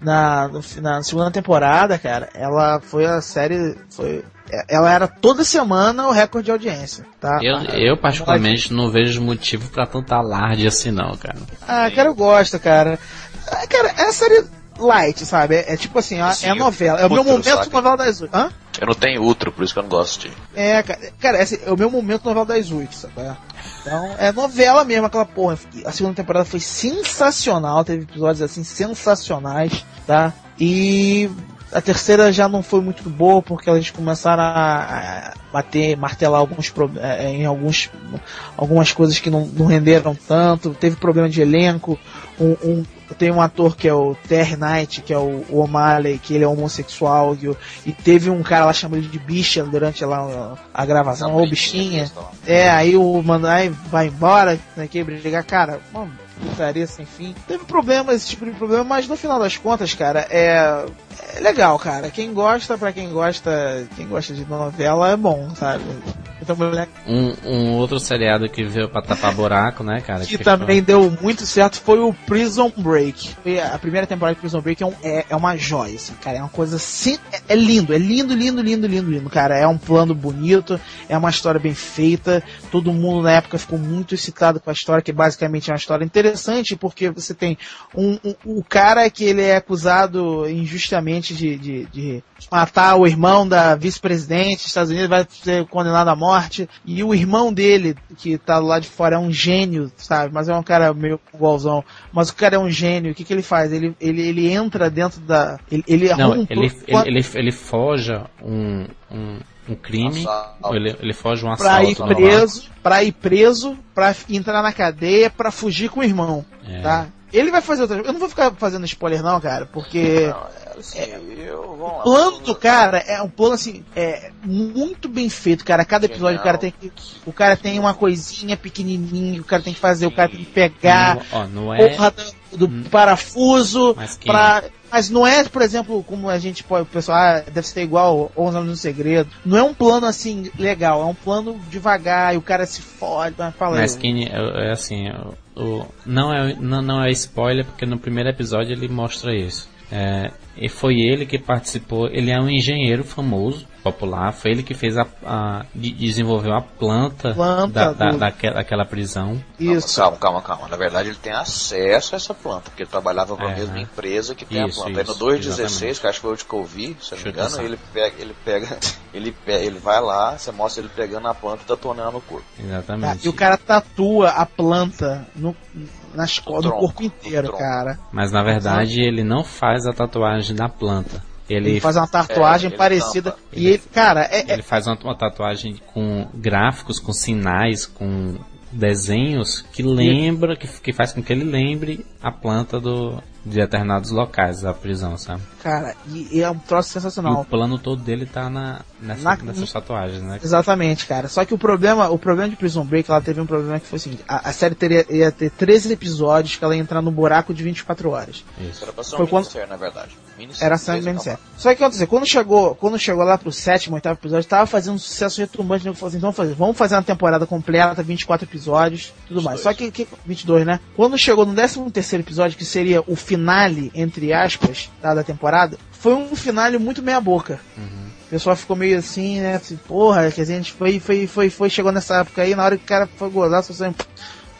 na, na segunda temporada, cara, ela foi a série. Foi, ela era toda semana o recorde de audiência, tá? Eu, eu particularmente não vejo motivo para tanta alarde assim não, cara. Ah, cara, eu gosto, cara. Ah, cara, essa série light, sabe? É, é tipo assim, ó, Sim, é novela. É o meu momento sabe? novela das oito. Hã? Eu não tenho outro, por isso que eu não gosto de. É, cara, cara esse é o meu momento novela das oito, sabe? Então, é novela mesmo, aquela porra. A segunda temporada foi sensacional, teve episódios assim sensacionais, tá? E a terceira já não foi muito boa porque eles começaram a, bater, martelar alguns é, em alguns algumas coisas que não, não renderam tanto. Teve problema de elenco. Um, um, tem um ator que é o Terry Knight, que é o, O'Malley, que ele é homossexual, e, e, teve um cara lá chamando ele de bicha durante lá a gravação, ou bichinha. É, aí o Mandai vai embora, né, que brigar, cara, mano, putaria sem fim. Teve problema, esse tipo de problema, mas no final das contas, cara, é, é legal, cara. Quem gosta, para quem gosta, quem gosta de novela é bom, sabe? Então, um, um outro seriado que veio pra tapar buraco, né, cara? Que, que também foi... deu muito certo foi o Prison Break. A primeira temporada de Prison Break é, um, é, é uma joia, assim, cara. É uma coisa assim. É, é, lindo, é lindo, lindo, lindo, lindo, lindo, cara. É um plano bonito, é uma história bem feita. Todo mundo na época ficou muito excitado com a história, que basicamente é uma história interessante, porque você tem um, um, o cara que ele é acusado injustamente de, de, de matar o irmão da vice-presidente dos Estados Unidos, vai ser condenado à morte. E o irmão dele, que tá lá de fora, é um gênio, sabe? Mas é um cara meio igualzão. Mas o cara é um gênio. O que, que ele faz? Ele, ele, ele entra dentro da. Ele, ele Não, ele, ele, ele, ele foge um, um, um crime, ele, ele foge um assalto. Pra ir preso, pra ir preso, pra entrar na cadeia, pra fugir com o irmão, é. tá? Ele vai fazer outra Eu não vou ficar fazendo spoiler não, cara, porque... Não, é, assim, é, eu, o plano do cara é um plano assim, é muito bem feito, cara. Cada episódio o cara tem que, o cara tem uma coisinha pequenininha, o cara tem que fazer, Sim. o cara tem que pegar. Não, ó, não é... Porra da do Hum. parafuso, Mas quem- pra... Mas não é, por exemplo, como a gente pode, o pessoal, ah, deve ser igual 11 anos no segredo. Não é um plano assim legal, é um plano devagar e o cara se fode, mas fala Mas é, é assim, o, o- não, é, não, não é spoiler, porque no primeiro episódio ele mostra isso. É, e foi ele que participou, ele é um engenheiro famoso, popular, foi ele que fez a, a- de- desenvolveu a planta, Planta da, da- do- daquela, daquela prisão. Isso. Calma, calma, calma. Na verdade, ele tem acesso a essa planta, porque ele trabalhava para a É, mesma né? empresa que tem Isso, a planta. Aí no isso, 216, exatamente. que acho que foi o de que eu vi, se eu não me engano, ele pega, ele pega, ele pega, ele vai lá, você mostra ele pegando a planta e tatuando no corpo. Exatamente. E o cara tatua a planta no, nas co- no tronco, corpo no inteiro, cara. Mas na verdade ele não faz a tatuagem da planta. Ele, Ele faz uma tatuagem É, ele parecida. tampa. E ele, cara, é, é- ele faz uma, uma tatuagem com gráficos, com sinais, com desenhos que lembra, que, que faz com que ele lembre a planta do, de determinados locais da prisão, sabe? cara, e, e é um troço E sensacional. o plano todo dele tá na, nessa, Na- nessas tatuagens, né? Exatamente, cara. Só que o problema, o problema de Prison Break, ela teve um problema que foi o seguinte: a, a série teria, ia ter 13 episódios que ela ia entrar no buraco de 24 horas. Isso. Era pra ser Foi um quando- minissérie, na verdade. Era três minissérie. etapas. Só que o que aconteceu? Quando chegou, quando chegou lá pro sétimo, oitavo episódio, tava fazendo um sucesso retumbante. Né? Assim, vamos fazer, vamos fazer uma temporada completa, 24 episódios, tudo mais. 22. Só que, que 22, né? Quando chegou no 13 terceiro episódio, que seria o finale, entre aspas, tá, da temporada, foi um finale muito meia boca. O pessoal ficou meio assim, né? Assim, porra, que a gente foi, foi, foi, foi, chegou nessa época aí, na hora que o cara foi gozar, só saiu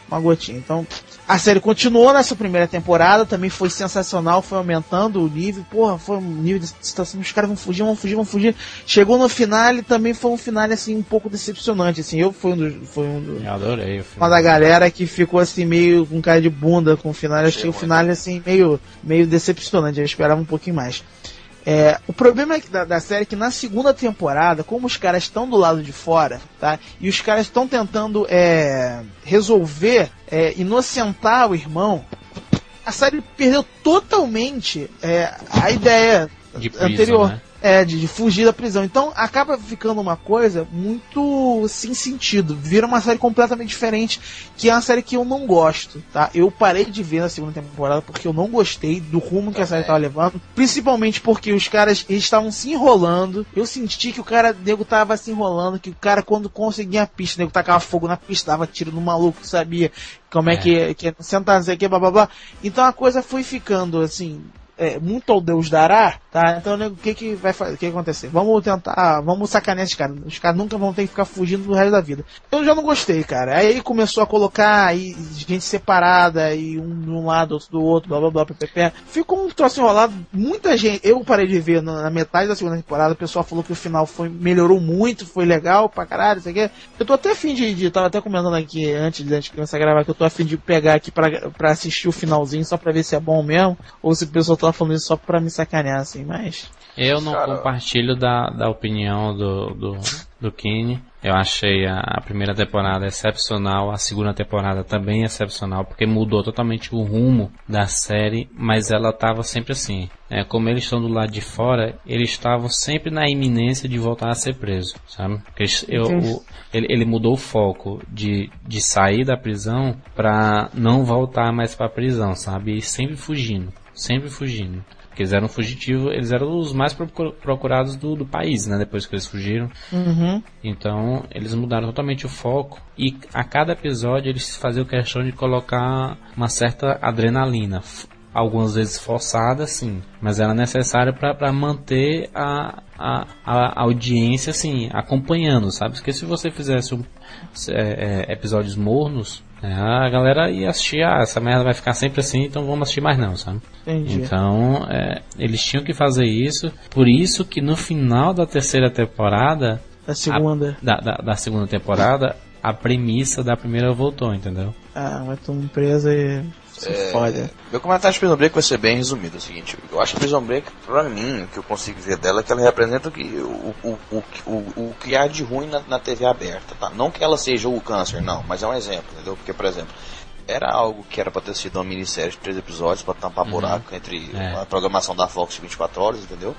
uma gotinha. Então, a série continuou nessa primeira temporada, também foi sensacional, foi aumentando o nível, porra, foi um nível de situação, os caras vão fugir, vão fugir, vão fugir. Chegou no final e também foi um final assim um pouco decepcionante, assim. Eu fui um dos, foi um dos, Eu adorei o uma da galera que ficou assim meio com cara de bunda com o final. Eu achei o final assim meio, meio decepcionante. Eu esperava um pouquinho mais. É, o problema é da, da série é que na segunda temporada, como os caras estão do lado de fora, tá? E os caras estão tentando é, resolver, é, inocentar o irmão, a série perdeu totalmente é, a ideia anterior. né? É, de, de fugir da prisão. Então acaba ficando uma coisa muito sem sentido. Vira uma série completamente diferente, que é uma série que eu não gosto, tá? Eu parei de ver na segunda temporada porque eu não gostei do rumo que a série estava levando. Principalmente porque os caras estavam se enrolando. Eu senti que o cara, o nego tava se enrolando, que o cara quando conseguia a pista, o nego tacava fogo na pista, dava tiro no maluco, sabia como é, É. que, que sentar, não sei o que, blá blá blá. Então a coisa foi ficando assim, é, muito ao Deus dará, tá? Então o que que vai fazer? O que acontecer? Vamos tentar, vamos sacanear esses caras. Os caras nunca vão ter que ficar fugindo do resto da vida. Eu já não gostei, cara. Aí começou a colocar aí gente separada e um de um lado, outro do outro, blá blá blá, ppp. Ficou um troço enrolado. Muita gente, eu parei de ver na metade da segunda temporada, o pessoal falou que o final foi melhorou muito, foi legal pra caralho. Eu tô até afim de, de tava até comentando aqui antes de a gente começar a gravar que eu tô afim de pegar aqui pra, pra assistir o finalzinho só pra ver se é bom mesmo, ou se o pessoal tá falando isso só pra me sacanear assim, mas Eu não Cara- compartilho da, da opinião do, do, do Kenny. Eu achei a, a primeira temporada excepcional, a segunda temporada também excepcional, porque mudou totalmente o rumo da série, mas ela estava sempre assim. É, como eles estão do lado de fora, eles estavam sempre na iminência de voltar a ser preso, sabe? Porque eles- eu- o- ele, ele mudou o foco de, de sair da prisão pra não voltar mais pra prisão, sabe? E sempre fugindo, sempre fugindo. Porque eles eram fugitivos, eles eram os mais procur- procurados do, do país, né? Depois que eles fugiram. Uhum. Então, eles mudaram totalmente o foco. E a cada episódio eles faziam questão de colocar uma certa adrenalina. Algumas vezes forçada, sim. Mas era necessária para manter a, a, a audiência, assim, acompanhando, sabe? Porque se você fizesse um, é, é, episódios mornos, é, a galera ia assistir, ah, essa merda vai ficar sempre assim, então vamos assistir mais não, sabe? Entendi. Então, é, eles tinham que fazer isso. Por isso que no final da terceira temporada, Da segunda. da, da, da segunda temporada, a premissa da primeira voltou, entendeu? Ah, vai tomar presa e se É, foda. Meu comentário de Prison Break vai ser bem resumido. É o seguinte, eu acho que Prison Break, pra mim, o que eu consigo ver dela é que ela representa o que, o, o, o, o, o que há de ruim na, na TV aberta, tá? Não que ela seja o câncer, não, mas é um exemplo, entendeu? Porque, por exemplo, era algo que era pra ter sido uma minissérie de três episódios pra tampar buraco entre É. a programação da Fox de 24 horas, entendeu?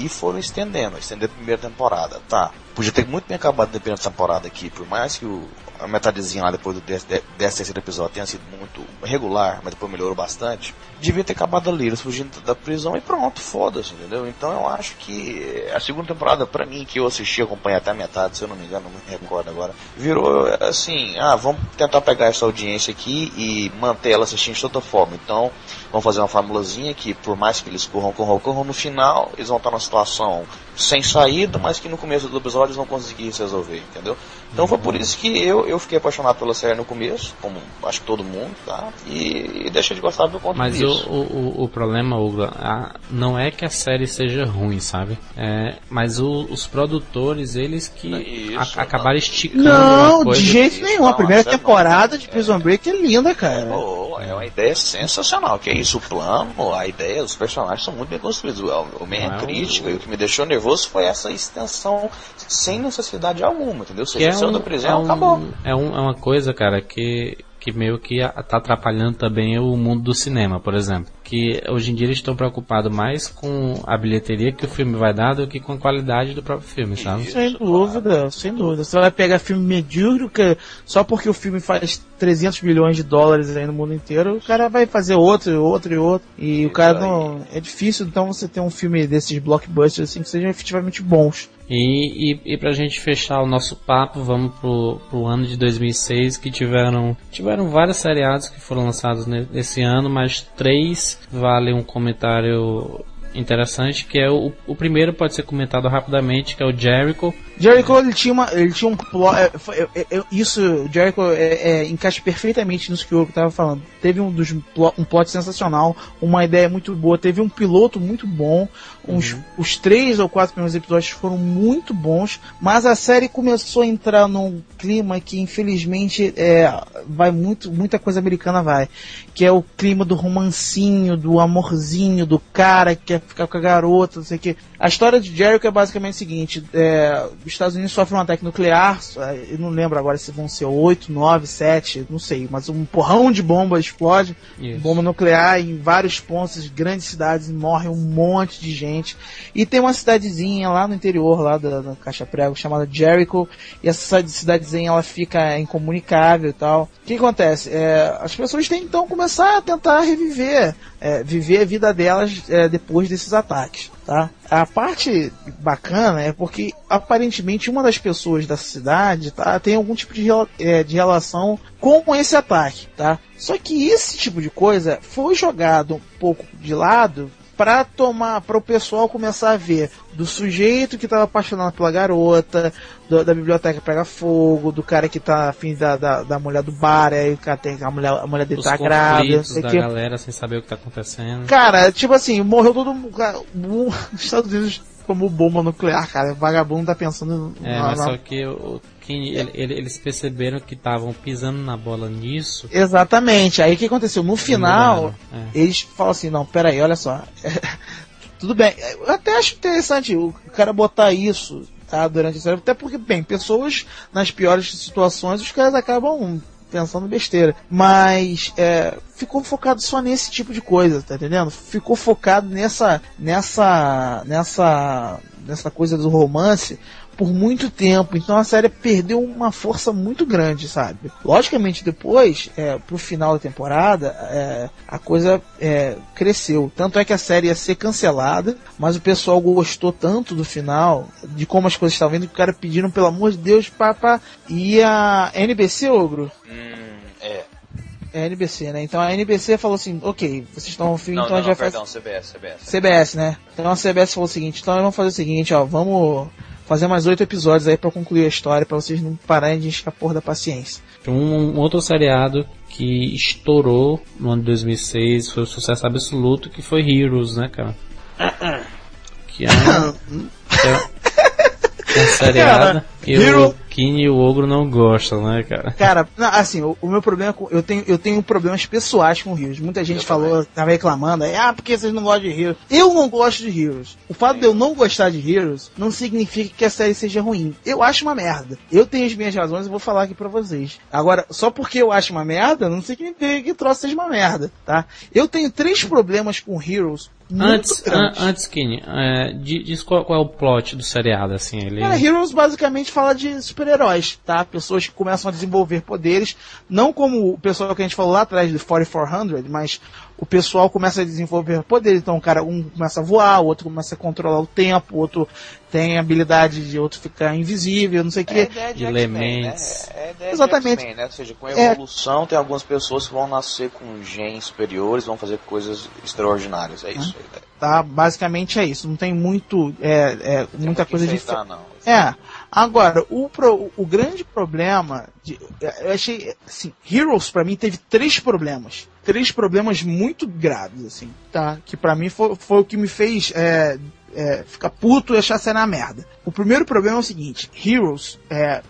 e foram estendendo, estendendo a primeira temporada. Tá, podia ter muito bem acabado a primeira temporada aqui, por mais que o, a metadezinha lá depois do desse, desse terceiro episódio tenha sido muito regular, mas depois melhorou bastante, devia ter acabado ali, eles fugindo da prisão e pronto, foda-se, entendeu? Então eu acho que a segunda temporada, pra mim, que eu assisti, acompanhei até a metade, se eu não me engano, não me recordo agora, virou assim, ah, vamos tentar pegar essa audiência aqui e manter ela assistindo de toda forma. Então, vamos fazer uma formulazinha que, por mais que eles corram, corram, corram, no final eles vão estar numa situação sem saída, mas que no começo do episódio eles vão conseguir se resolver, entendeu? Então foi por isso que eu, eu fiquei apaixonado pela série no começo, como acho que todo mundo, tá? E, e deixei de gostar por conta Mas disso. O, o, o problema, Hugo, a, não é que a série seja ruim, sabe? É, mas o, os produtores, eles que Isso, a, acabaram não. esticando Não, a coisa. de jeito nenhum. A Não, primeira essa não. temporada de Prison Break é linda, cara. Pô, é uma ideia sensacional. Que é isso, o plano, a ideia, os personagens são muito bem construídos. O, o minha Não é crítica e o que me deixou nervoso foi essa extensão sem necessidade alguma, entendeu? Que é, um, da é, prisão, um- acabou. é, um- é uma coisa, cara, que, que meio que tá atrapalhando também o mundo do cinema, por exemplo. Que hoje em dia eles estão preocupados mais com a bilheteria que o filme vai dar do que com a qualidade do próprio filme, sabe? Isso. Sem dúvida, sem dúvida. Você vai pegar filme medíocre, só porque o filme faz 300 milhões de dólares aí no mundo inteiro, o cara vai fazer outro, outro e outro. E o cara aí. não. É difícil então você ter um filme desses blockbusters assim que sejam efetivamente bons. E, e, e pra gente fechar o nosso papo, vamos pro, pro ano de 2006, que tiveram, tiveram vários seriados que foram lançados ne- nesse ano, mas três valem um comentário interessante, que é o, o primeiro pode ser comentado rapidamente, que é o Jericho. Jericho ele tinha, uma, ele tinha um plot. é, é, é, isso, Jericho é, é, encaixa perfeitamente nisso que o Hugo estava falando. Teve um, dos, um plot sensacional, uma ideia muito boa, teve um piloto muito bom. Uns, Os três ou quatro primeiros episódios foram muito bons, mas a série começou a entrar num clima que infelizmente é, vai muito, muita coisa americana vai, que é o clima do romancinho, do amorzinho, do cara que quer ficar com a garota, não sei o que. A história de Jericho é basicamente o seguinte: é, os Estados Unidos sofrem um ataque nuclear, é, eu não lembro agora se vão ser 8, 9, 7, não sei, mas um porrão de bomba explode, Isso. bomba nuclear em vários pontos, grandes cidades, morre um monte de gente. E tem uma cidadezinha lá no interior, lá da, da Caixa Prego, chamada Jericho, e essa cida- cidadezinha ela fica incomunicável e tal. O que acontece? É, as pessoas têm então começar a tentar reviver, é, viver a vida delas é, depois desses ataques. Tá? A parte bacana é porque aparentemente uma das pessoas da cidade tá, tem algum tipo de, é, de relação com esse ataque. Tá? Só que esse tipo de coisa foi jogado um pouco de lado para tomar, para o pessoal começar a ver do sujeito que estava apaixonado pela garota, do- da biblioteca pega fogo, do cara que tá afim da, da, da mulher do bar, aí o cara tem a mulher, a mulher dele Os tá grávida, não da que. galera sem saber o que tá acontecendo. Cara, tipo assim, morreu todo mundo. Os Estados Unidos como bomba nuclear, cara. Vagabundo tá pensando É, na- mas na- só que o, quem, ele- ele- eles perceberam que estavam pisando na bola nisso. Exatamente. Aí o que aconteceu? No final, é. eles falam assim, não, peraí, olha só. Tudo bem. Eu até acho interessante o cara botar isso, tá, durante a série. Até porque, bem, pessoas nas piores situações, os caras acabam pensando besteira. Mas é, ficou focado só nesse tipo de coisa, tá entendendo? Ficou focado nessa. nessa. nessa. nessa coisa do romance por muito tempo. Então a série perdeu uma força muito grande, sabe? Logicamente depois, é, pro final da temporada, é, a coisa é, cresceu. Tanto é que a série ia ser cancelada, mas o pessoal gostou tanto do final, de como as coisas estavam indo, que o cara pediram, pelo amor de Deus, papá. E a NBC, Ogro? Hum, é. É a NBC, né? Então a NBC falou assim, ok, vocês estão no fim, Não, então a gente não, vai fazer... perdão, CBS, CBS. CBS, né? Então a CBS falou o seguinte, então vamos fazer o seguinte, ó, vamos fazer mais oito episódios aí pra concluir a história, pra vocês não pararem de encher a porra da paciência. Um, um outro seriado que estourou no ano de 2006, foi um sucesso absoluto, que foi Heroes, né, cara? Que é um, que é, um seriado Hero- o Kine e o Ogro não gostam, né, cara? Cara, não, assim, o, o meu problema com, eu tenho eu tenho problemas pessoais com Heroes. Muita gente Eu falou, tava reclamando, aí, ah, porque vocês não gostam de Heroes. Eu não gosto de Heroes. O fato de eu não gostar de Heroes não significa que a série seja ruim. Eu acho uma merda. Eu tenho as minhas razões e vou falar aqui pra vocês. Agora, só porque eu acho uma merda, não significa que o troço seja uma merda, tá? Eu tenho três problemas com Heroes antes, an, antes, Kine, é, diz qual, qual, é o plot do seriado, assim, ele... É, Heroes basicamente fala de super-heróis, tá? Pessoas que começam a desenvolver poderes, não como o pessoal que a gente falou lá atrás de 4400, mas o pessoal começa a desenvolver poderes. Então, o cara, um começa a voar, o outro começa a controlar o tempo, o outro tem a habilidade de outro ficar invisível, não sei o que. É de elementos. Né? É Exatamente. né? Ou seja, com a é. evolução, é... tem algumas pessoas que vão nascer com genes superiores, vão fazer coisas extraordinárias. É isso. Hum. Tá, basicamente é isso. Não tem muito, é, é muita coisa diferente. É. Agora, o, pro, o grande problema, de, eu achei, assim, Heroes para mim teve três problemas três problemas muito graves, assim, tá? Que para mim foi, foi, o que me fez é, é, ficar puto e achar a cena merda. O primeiro problema é o seguinte: Heroes, é,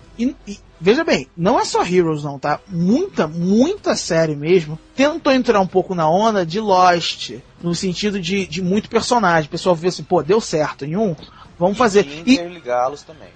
veja bem, não é só Heroes, não, tá? Muita, muita série mesmo tentou entrar um pouco na onda de Lost, no sentido de, de muito personagem. O pessoal viu assim, pô, deu certo em um, vamos fazer. E interligá-los também.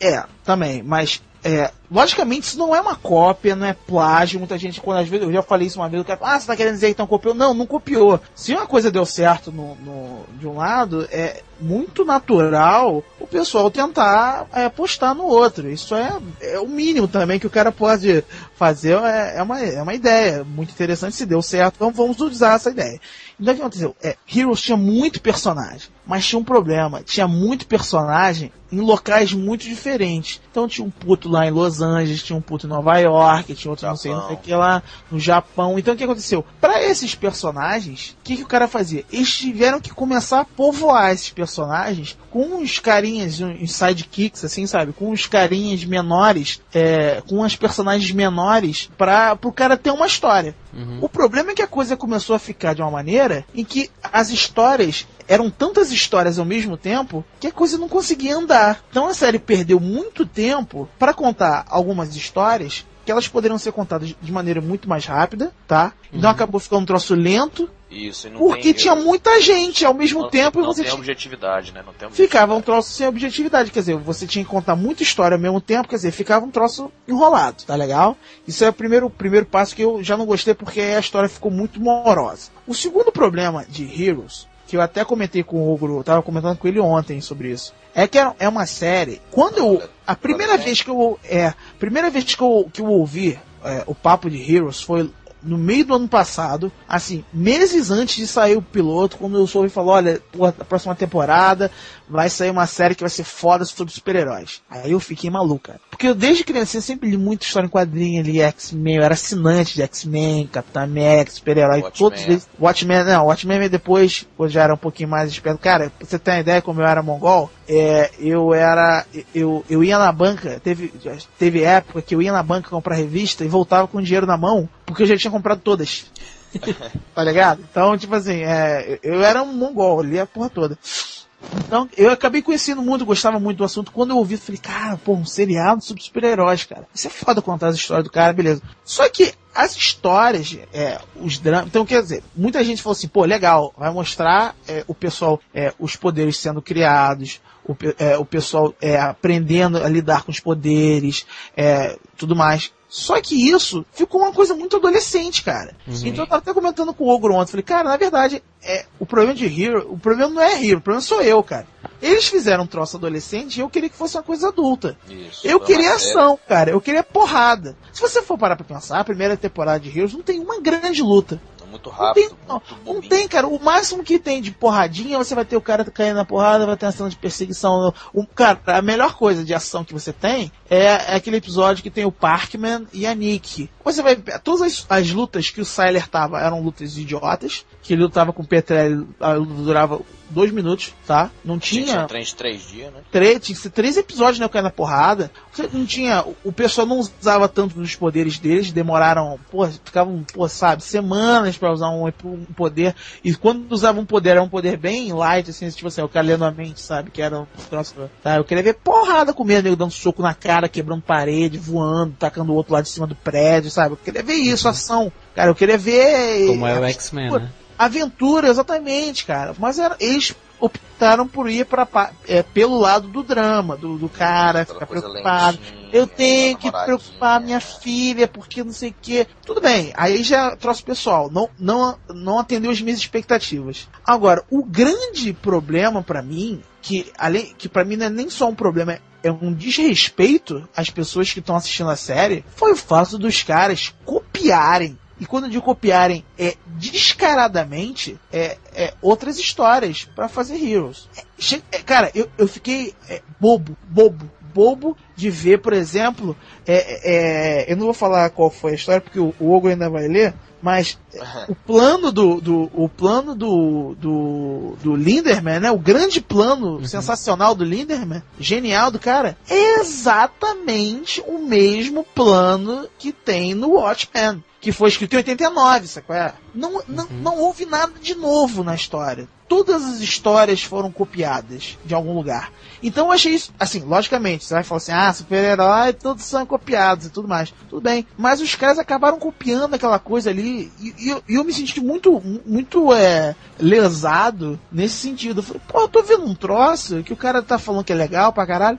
É, também, mas é, logicamente isso não é uma cópia, não é plágio. Muita gente, quando às vezes eu já falei isso uma vez, eu quero, ah, você tá querendo dizer que então copiou? Não, não copiou. Se uma coisa deu certo no, no de um lado, é muito natural o pessoal tentar é, postar no outro. Isso é, é o mínimo também que o cara pode fazer. É, é, uma, é uma ideia muito interessante. Se deu certo, então vamos usar essa ideia. Então o que aconteceu? É, Heroes tinha muito personagem, mas tinha um problema. Tinha muito personagem em locais muito diferentes. Então tinha um puto lá em Los Angeles, tinha um puto em Nova York, tinha outro não sei, não sei o que lá no Japão. Então o que aconteceu? Para esses personagens, o que, que o cara fazia? Eles tiveram que começar a povoar esses personagens com uns carinhas, uns sidekicks, assim, sabe? Com uns carinhas menores, é, com as personagens menores, para o cara ter uma história. Uhum. O problema é que a coisa começou a ficar de uma maneira em que as histórias eram tantas histórias ao mesmo tempo que a coisa não conseguia andar. Então a série perdeu muito tempo para contar algumas histórias que elas poderiam ser contadas de maneira muito mais rápida, tá? Então uhum. acabou ficando um troço lento. Isso, porque tinha muita gente ao mesmo não, tempo. Não você tem tinha... objetividade, né? Não tem objetividade. Ficava um troço sem objetividade, quer dizer, você tinha que contar muita história ao mesmo tempo, quer dizer, ficava um troço enrolado, tá legal? Isso é o primeiro, primeiro passo que eu já não gostei porque a história ficou muito morosa. O segundo problema de Heroes que eu até comentei com o Ogro, eu tava comentando com ele ontem sobre isso. É que é, é uma série. Quando eu. A primeira vez que eu. É. Primeira vez que eu, que eu ouvi é, o papo de Heroes foi no meio do ano passado, assim, meses antes de sair o piloto, quando eu soube falou, olha, a próxima temporada vai sair uma série que vai ser foda sobre super-heróis. Aí eu fiquei maluca. Porque eu desde criança eu sempre li muita história em quadrinho ali, X-Men, eu era assinante de X-Men, Capitão América, super-herói, todos eles. Watchmen, não, Watchmen veio depois, quando já era um pouquinho mais esperto. Cara, pra você ter uma ideia como eu era mongol, é, eu era, eu, eu ia na banca, teve, teve época que eu ia na banca comprar revista e voltava com dinheiro na mão, porque eu já tinha comprado todas. tá ligado? Então, tipo assim, é, eu era um mongol, ali a porra toda. Então, eu acabei conhecendo muito, gostava muito do assunto. Quando eu ouvi, falei, cara, pô, um seriado sobre super-heróis, cara. Isso é foda contar as histórias do cara, beleza. Só que as histórias, é, os dramas. Então, quer dizer, muita gente falou assim, pô, legal, vai mostrar é, o pessoal, é, os poderes sendo criados, o, é, o pessoal é, aprendendo a lidar com os poderes, é, tudo mais. Só que isso ficou uma coisa muito adolescente, cara. Uhum. Então eu tava até comentando com o Ogro ontem. Falei, cara, na verdade, é, o problema de Hero, o problema não é Hero, o problema sou eu, cara. Eles fizeram um troço adolescente e eu queria que fosse uma coisa adulta. Isso, eu queria ação, cara. Eu queria porrada. Se você for parar pra pensar, a primeira temporada de Heroes não tem uma grande luta muito rápido. Não tem, não, não tem, cara. O máximo que tem de porradinha, você vai ter o cara caindo na porrada, vai ter uma cena de perseguição. O, cara, a melhor coisa de ação que você tem é, é aquele episódio que tem o Parkman e a Nick. Você vai ver, todas as, as lutas que o Siler tava eram lutas idiotas, que ele lutava com o Petrelli, durava dois minutos, tá? Não tinha. Tinha três, três dias, né? Três, tinha que ser três episódios, né? O cara na porrada. Não tinha. O pessoal não usava tanto dos poderes deles, demoraram, pô, ficavam, pô, sabe, semanas para usar um, um, poder. E quando usavam um poder, era um poder bem light, assim, tipo assim, o cara lendo a mente, sabe? Que era um troço. Tá? Eu queria ver porrada com medo, dando soco na cara, quebrando parede, voando, tacando o outro lado de cima do prédio, sabe? Eu queria ver isso, ação. Cara, eu queria ver. Como é o X-Men, né? Aventura, exatamente, cara. Mas era, eles optaram por ir para é, pelo lado do drama, do, do cara ficar preocupado. Lentinha, eu tenho que preocupar minha filha porque não sei o que. Tudo bem, aí já trouxe pessoal, não, não, não atendeu as minhas expectativas. Agora, o grande problema para mim que além que para mim não é nem só um problema, é um desrespeito às pessoas que estão assistindo a série, foi o fato dos caras copiarem e quando digo copiarem, é descaradamente é, é outras histórias para fazer Heroes. É, é, cara, eu, eu fiquei é, bobo, bobo, bobo de ver, por exemplo, é, é, eu não vou falar qual foi a história porque o, o Ogo ainda vai ler, mas o plano do, do o plano do, do, do Linderman, né? O grande plano uhum. sensacional do Linderman, genial do cara, é exatamente o mesmo plano que tem no Watchmen que foi escrito em 89, sacou? É? Não, não, uhum. não houve nada de novo na história. Todas as histórias foram copiadas de algum lugar. Então eu achei isso, assim, logicamente, você vai falar assim, ah, super-herói, todos são copiados e tudo mais. Tudo bem. Mas os caras acabaram copiando aquela coisa ali e, e eu, eu, me senti muito, muito é, lesado nesse sentido. Eu falei, pô, eu tô vendo um troço que o cara tá falando que é legal pra caralho.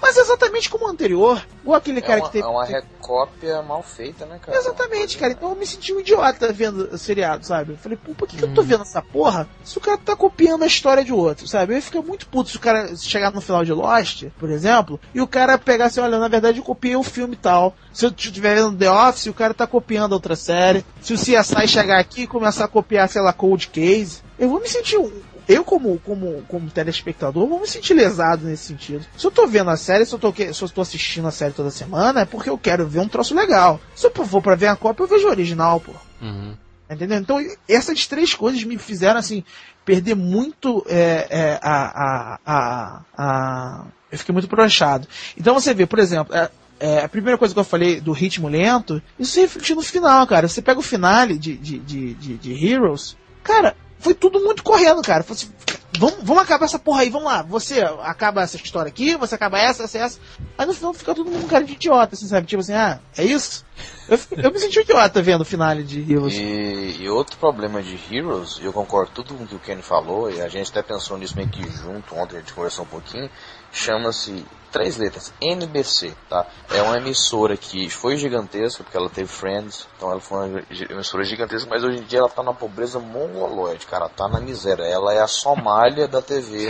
Mas exatamente como o anterior. Ou aquele é cara uma, que teve. É uma recópia mal feita, né, cara? Exatamente, cara. Então eu me senti um idiota vendo o seriado, sabe? Eu falei, pô, por que, hum. que eu tô hum. vendo essa porra se o cara tá copiando a história de outro, sabe? Eu ia ficar muito puto se o cara chegar no final de Lost, por exemplo, e o cara pegar assim, olha, na verdade eu copiei o um filme tal. Se eu estiver vendo The Office, o cara tá copiando outra série. Se o CSI chegar aqui e começar a copiar, sei lá, Cold Case, eu vou me sentir um, eu, como, como, como telespectador, vou me sentir lesado nesse sentido. Se eu tô vendo a série, se eu tô, se eu tô assistindo a série toda semana, é porque eu quero ver um troço legal. Se eu for pra ver a cópia, eu vejo o original, pô. Uhum. Entendeu? Então, essas três coisas me fizeram, assim, perder muito é, é, a, a, a, a, Eu fiquei muito brochado. Então, você vê, por exemplo, é, é, a primeira coisa que eu falei do ritmo lento, isso se refletiu no final, cara. Você pega o finale de, de, de, de, de Heroes, cara, foi tudo muito correndo, cara. Assim, vamos, vamos acabar essa porra aí, vamos lá. Você acaba essa história aqui, você acaba essa, essa, essa. Aí no final fica todo mundo um cara de idiota, assim, sabe? Tipo assim, ah, é isso? Eu, eu me senti idiota vendo o finale de Heroes. E, e, outro problema de Heroes, eu concordo tudo com o que o Kenny falou, e a gente até pensou nisso meio que junto, ontem a gente conversou um pouquinho, chama-se três letras, NBC, tá? É uma emissora que foi gigantesca, porque ela teve Friends, então ela foi uma emissora gigantesca, mas hoje em dia ela tá na pobreza mongoloide, cara, tá na miséria. Ela é a Somália da TV.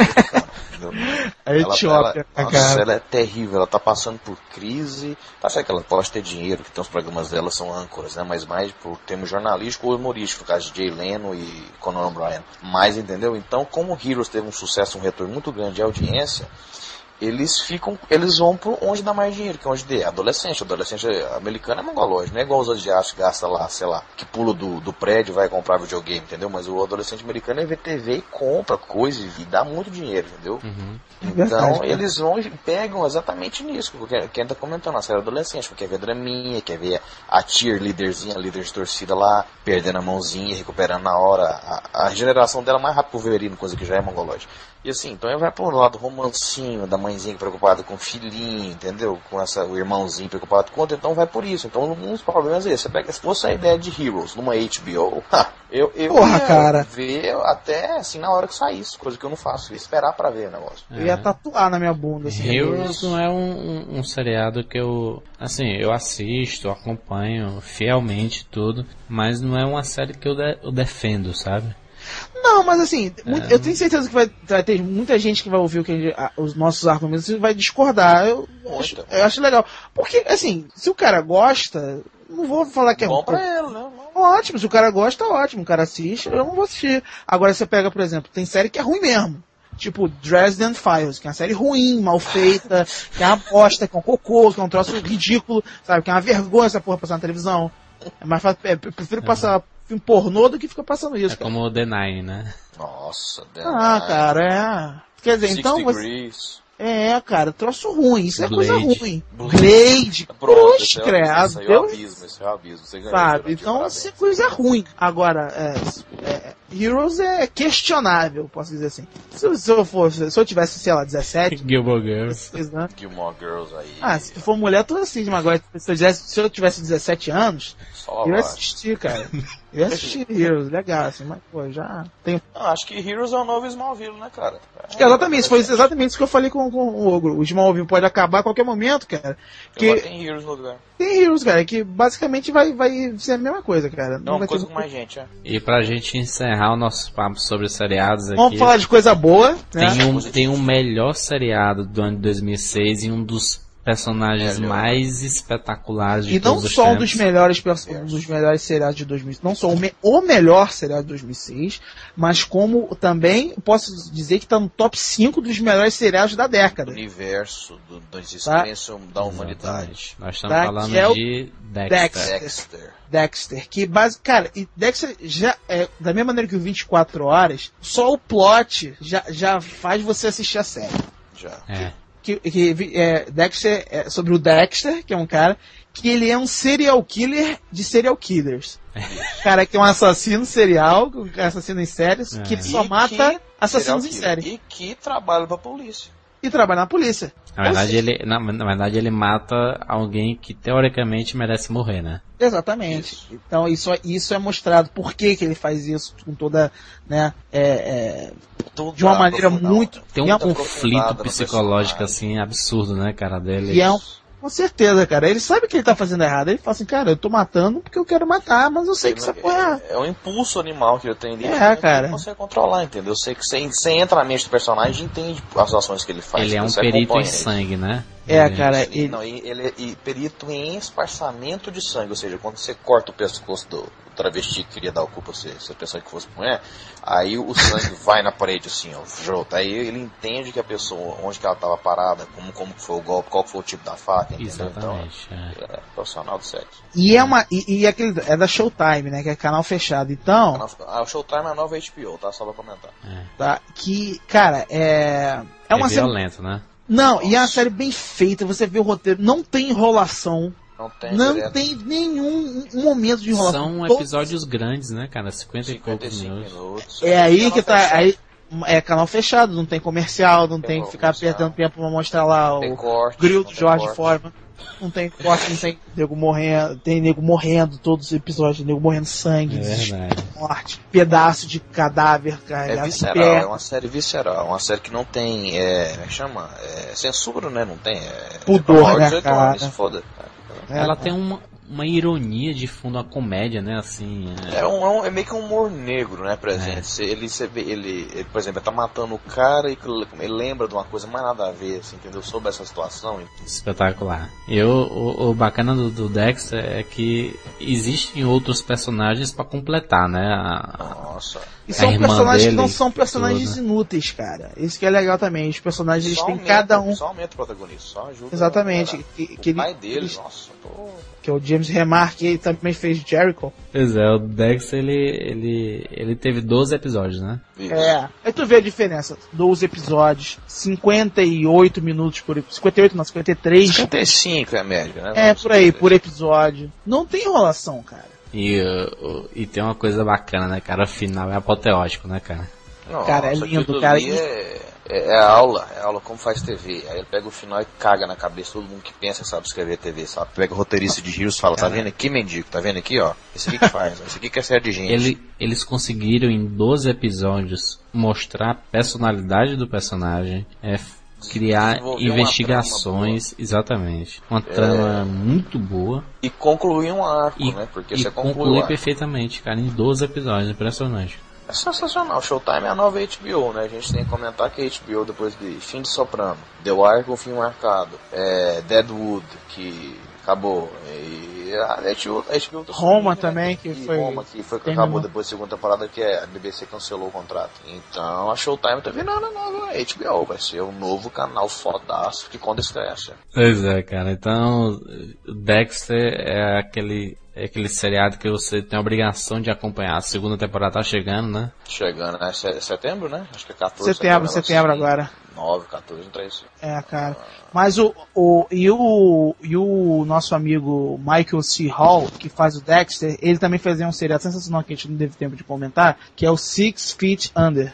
a Etiópia, ela, ela, ela é terrível, ela tá passando por crise. Tá certo que ela pode ter dinheiro, que tem os programas dela são âncoras, né? Mas mais por termo jornalístico ou humorístico, no caso de Jay Leno e Conan O'Brien. Mas, entendeu? Então, como Heroes teve um sucesso, um retorno muito grande de audiência, eles ficam, eles vão pro onde dá mais dinheiro, que é onde é adolescente. Adolescente americano é mongolóide, não é igual os asiáticos que gasta lá, sei lá, que pula do, do prédio vai comprar videogame, entendeu? Mas o adolescente americano é ver TV e compra coisa e dá muito dinheiro, entendeu? Uhum. Então Verdade, eles vão e pegam exatamente nisso, porque quem tá comentando, a série adolescente, porque quer ver draminha, quer ver a cheerleaderzinha, a líder de torcida lá, perdendo a mãozinha, recuperando na hora. A, a regeneração dela é mais rápido Verino, coisa que já é mongolóide. E assim, então ele vai pro lado romancinho, da mãezinha preocupada com o filhinho, entendeu? Com essa, o irmãozinho preocupado com outro, então vai por isso. Então um dos problemas é esse. Você pega, se fosse a ideia de Heroes numa HBO, eu, eu Porra, ia cara. ver até assim na hora que saísse, coisa que eu não faço, esperar para ver o negócio. Eu ia tatuar na minha bunda. Assim, Heroes não é um, um, um seriado que eu, assim, eu assisto, acompanho fielmente tudo, mas não é uma série que eu, de, eu defendo, sabe? Não, mas assim, é. eu tenho certeza que vai, vai, ter muita gente que vai ouvir gente, os nossos argumentos e vai discordar. Eu acho, eu acho legal. Porque, assim, se o cara gosta, não vou falar que é bom pra ele, né? Ótimo, se o cara gosta, ótimo. O cara assiste, eu não vou assistir. Agora você pega, por exemplo, tem série que é ruim mesmo. Tipo Dresden Files, que é uma série ruim, mal feita, que é uma bosta, que é um cocô, que é um troço ridículo, sabe? Que é uma vergonha essa porra passar na televisão. É mais fácil, é, eu prefiro passar filme pornô do que fica passando isso. É cara. como o The Nine, né? Nossa, The Ah, Nine. cara, é. Quer dizer, então você. É, cara, troço ruim, isso Blade. é coisa ruim. Blade, Blade é. Esse é o abismo, esse é o abismo. Você Sabe, então isso é coisa ruim. Agora, é, é, Heroes é questionável, posso dizer assim. Se, se eu fosse, se eu tivesse, sei lá, 17, Gilmore Girls. 16 anos. Gilmore Girls aí. Ah, se tu for mulher, tu assiste, mas agora, se eu tivesse, se eu tivesse 17 anos, Só eu ia assistir, cara. Eu ia assistir Heroes, legal, assim, mas, pô, já tem Não, acho que Heroes é o novo Smallville, né, cara? É, exatamente, foi exatamente isso que eu falei com, com o Ogro. O Smallville pode acabar a qualquer momento, cara. Agora tem Heroes no lugar. Tem Heroes, cara, que basicamente vai, vai ser a mesma coisa, cara. Não, vai ter coisa com muito- mais gente, é. E pra gente encerrar o nosso papo sobre seriados aqui. Vamos falar de coisa boa, né? Tem um, tem um melhor seriado do ano de 2006 e um dos personagens Melhor. mais espetaculares de E não só um dos melhores, um dos melhores seriados de 2006, não só o, me- o melhor seriado de 2006, mas como também posso dizer que tá no top 5 dos melhores seriados da Do década. universo, do, da Tá. existência da humanidade. Nós estamos Tá, falando é o de Dexter. Dexter. Dexter. Dexter, que base, cara, e Dexter já é da mesma maneira que o 24 horas, só o plot já, já faz você assistir a série. Já. É. Que, que é, Dexter é sobre o Dexter, que é um cara que ele é um serial killer de serial killers. Cara que é um assassino serial, um assassino em séries, É. que ele só E mata que- assassinos em série E que trabalha pra polícia. e trabalha na polícia. Na verdade, ele, na, na verdade, ele mata alguém que teoricamente merece morrer, né? Exatamente. Isso. Então isso, isso é mostrado. Por que, que ele faz isso com toda, né, é, é, de uma maneira muito. Tem um é- conflito psicológico, assim, absurdo, né, cara, dele. E é um, com certeza, cara. Ele sabe que ele tá fazendo errado. Ele fala assim, cara, eu tô matando porque eu quero matar, mas eu sei que essa porra é. É um impulso animal que ele tem ali. É, que cara. Não consegue controlar, entendeu? Você, você, você entra na mente do personagem e entende as ações que ele faz. Ele é um perito em sangue, né? É, cara, ele, não, ele é e perito em esparçamento de sangue, ou seja, quando você corta o pescoço do travesti que queria dar o cu pra você, se a pessoa que fosse mulher, aí o sangue vai na parede assim, ó, jota. Aí ele entende que a pessoa, onde que ela estava parada, como, como que foi o golpe, qual que foi o tipo da faca, entendeu? Exatamente. é. Então, é profissional do sexo. e é uma. E, e aquele, é da Showtime, né? Que é canal fechado. Então, Ah, o Showtime é a nova HBO, tá? Só pra comentar. tá? Que, cara, é. É uma é série. violento, né? Não, e é uma série bem feita, você vê o roteiro, não tem enrolação, Não tem não direto tem nenhum momento de enrolação. São Todos- episódios grandes, né, cara? 50 e poucos 55 minutos. minutos. É aí que tá. Aí, é canal fechado, não tem comercial, não tem, Tem que ficar comercial. perdendo tempo pra mostrar lá Tem o corte, grill do Jorge corte. Foreman. Não tem corte, não tem nego morrendo, tem nego morrendo, todos os episódios, nego morrendo sangue, É morte, pedaço de cadáver, cara, É as visceral, é uma série visceral, é uma série que não tem, é, como é que chama? É, censura, né? Não tem, é, Pudor, de né, 18 cara? foda. É, Ela tem uma, uma ironia de fundo, uma comédia, né? Assim. é- É, um, é, um- é meio que um humor negro, né, presente. É. Ele, você vê, ele, ele, por exemplo, ele tá matando o cara e ele lembra de uma coisa mais nada a ver, assim, entendeu? Sobre essa situação. Espetacular. E o, o, o bacana do, do Dexter é que existem outros personagens pra completar, né? A- Nossa. E são personagens que não são personagens tudo. inúteis, cara. Isso que é legal também. Os personagens eles têm aumenta- cada um. Só aumenta o protagonista, só ajuda. Exatamente. Que, que o pai ele, dele, eles- nossa, pô. Que é o James Remar, que ele também fez Jericho. Pois é, o Dexter ele, ele, ele teve 12 episódios, né? Isso. É. Aí tu vê a diferença. 12 episódios, 58 minutos por episódio. 58 não, 53. 55 é a média, né? É, por aí, por episódio. Não tem enrolação, cara. E, e tem uma coisa bacana, né, cara? O final é apoteótico, né, cara? Nossa, Cara, é lindo, cara. É, é, é aula, é aula como faz TV. Aí ele pega o final e caga na cabeça todo mundo que pensa sabe escrever TV, sabe? Pega o roteirista de e fala, tá vendo aqui, mendigo? Tá vendo aqui, ó? Esse aqui que faz, esse aqui que é série de gente. Ele, eles conseguiram em 12 episódios mostrar a personalidade do personagem, é, criar Desenvolver uma investigações, exatamente. Uma trama muito boa E concluir um arco, e, né? Porque e você conclui o conclui arco. perfeitamente, cara, em 12 episódios, impressionante. É sensacional. Showtime é a nova HBO, né? A gente tem que comentar que a HBO, depois de Fim de Soprano, The Wire com fim marcado, é, Deadwood, que acabou, e a HBO, a HBO tá Roma né? também, que E foi- Roma, que foi que terminou. acabou depois da segunda temporada, que é, a BBC cancelou o contrato. Então a Showtime tá virando a nova HBO, vai ser um novo canal fodaço que quando esquece. Pois é, cara. Então, Dexter é aquele é aquele seriado que você tem a obrigação de acompanhar. A segunda temporada tá chegando, né? Chegando, né? Se- Setembro, né? Acho que é 14 Setembro, setembro assim. agora. 9, 14, não isso. É, cara. Mas o, o, e o, e o nosso amigo Michael C. Hall, que faz o Dexter, ele também fazia um seriado sensacional que a gente não teve tempo de comentar, que é o Six Feet Under.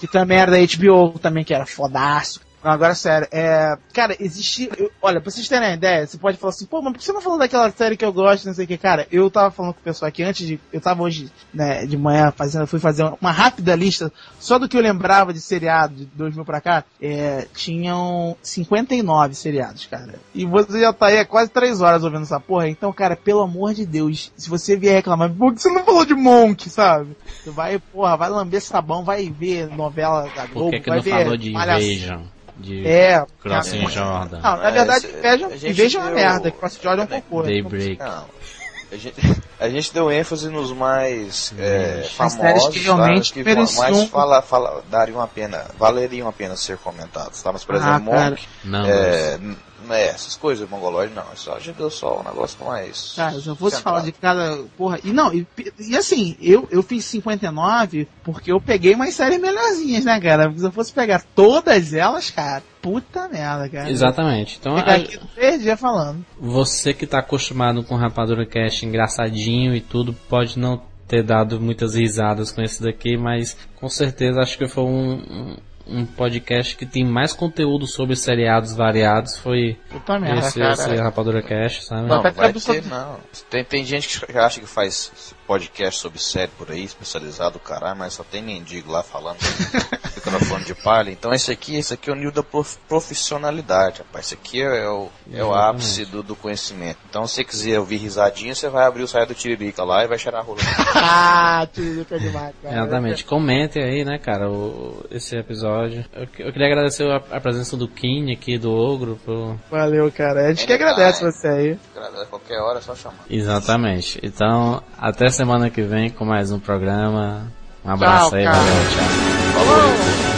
Que também era da HBO, também que era fodaço. Não, agora sério, é. Cara, existe. eu- olha, pra vocês terem uma ideia, você pode falar assim, pô, mas por que você não falou daquela série que eu gosto, não sei o que, cara? Eu tava falando com o pessoal aqui antes de. Eu tava hoje, né, de manhã fazendo, fui fazer uma rápida lista só do que eu lembrava de seriado de 2000 pra cá. É, tinham 59 seriados, cara. E você já tá aí há quase 3 horas ouvindo essa porra. Então, cara, pelo amor de Deus, se você vier reclamar, por que você não falou de Monk, sabe? Tu vai, porra, vai lamber sabão, vai ver novela da Por Globo, que, que vai não ver falou de Malhação. De É, Crossing é. Jordan? Não, na É, verdade, esse- vejam, a gente vejam a deu- merda, que Cross Jordan é um cocô. Daybreak. Não. A gente, a gente deu ênfase nos mais é, famosos, que realmente tá? que mais fala, fala, dariam a pena, valeriam a pena ser comentados, tá? Mas, por Ah, exemplo, cara. Monk, Não, é, é, essas coisas, mongoloide, não. Só, a gente deu só um negócio mais... Cara, se eu fosse centrado. falar de cada. Porra. E não, e, e assim, eu, eu fiz 59 porque eu peguei umas séries melhorzinhas, né, cara? Porque se eu fosse pegar todas elas, cara, puta merda, cara. Exatamente. Então, Ficar a- aqui três dias falando. você que tá acostumado com Rapadura Cast engraçadinho e tudo, pode não ter dado muitas risadas com esse daqui, mas com certeza acho que foi um, um, podcast que tem mais conteúdo sobre seriados variados. Foi Puta merda, esse, cara. esse Rapadura Cast, sabe? Não, não vai ter, não. Tem, tem gente que acha que faz podcast sobre série por aí, especializado, caralho, mas só tem mendigo lá falando microfone de palha. Então esse aqui, esse aqui é o nível da prof- profissionalidade, rapaz. Esse aqui é o, é o ápice do, do conhecimento. Então se você quiser ouvir risadinha, você vai abrir o saia do Tiririca lá e vai cheirar a rola. ah, Tiririca demais, cara. Exatamente. Comentem aí, né, cara, o, esse episódio. Eu, que- eu queria agradecer a, a presença do Kim aqui, do Ogro. Por... Valeu, cara. A gente que Anytime. agradece você aí. A qualquer hora é só chamar. Exatamente. Então, até semana que vem com mais um programa. Um abraço Tchau, aí, cara. valeu, tchau. Falou!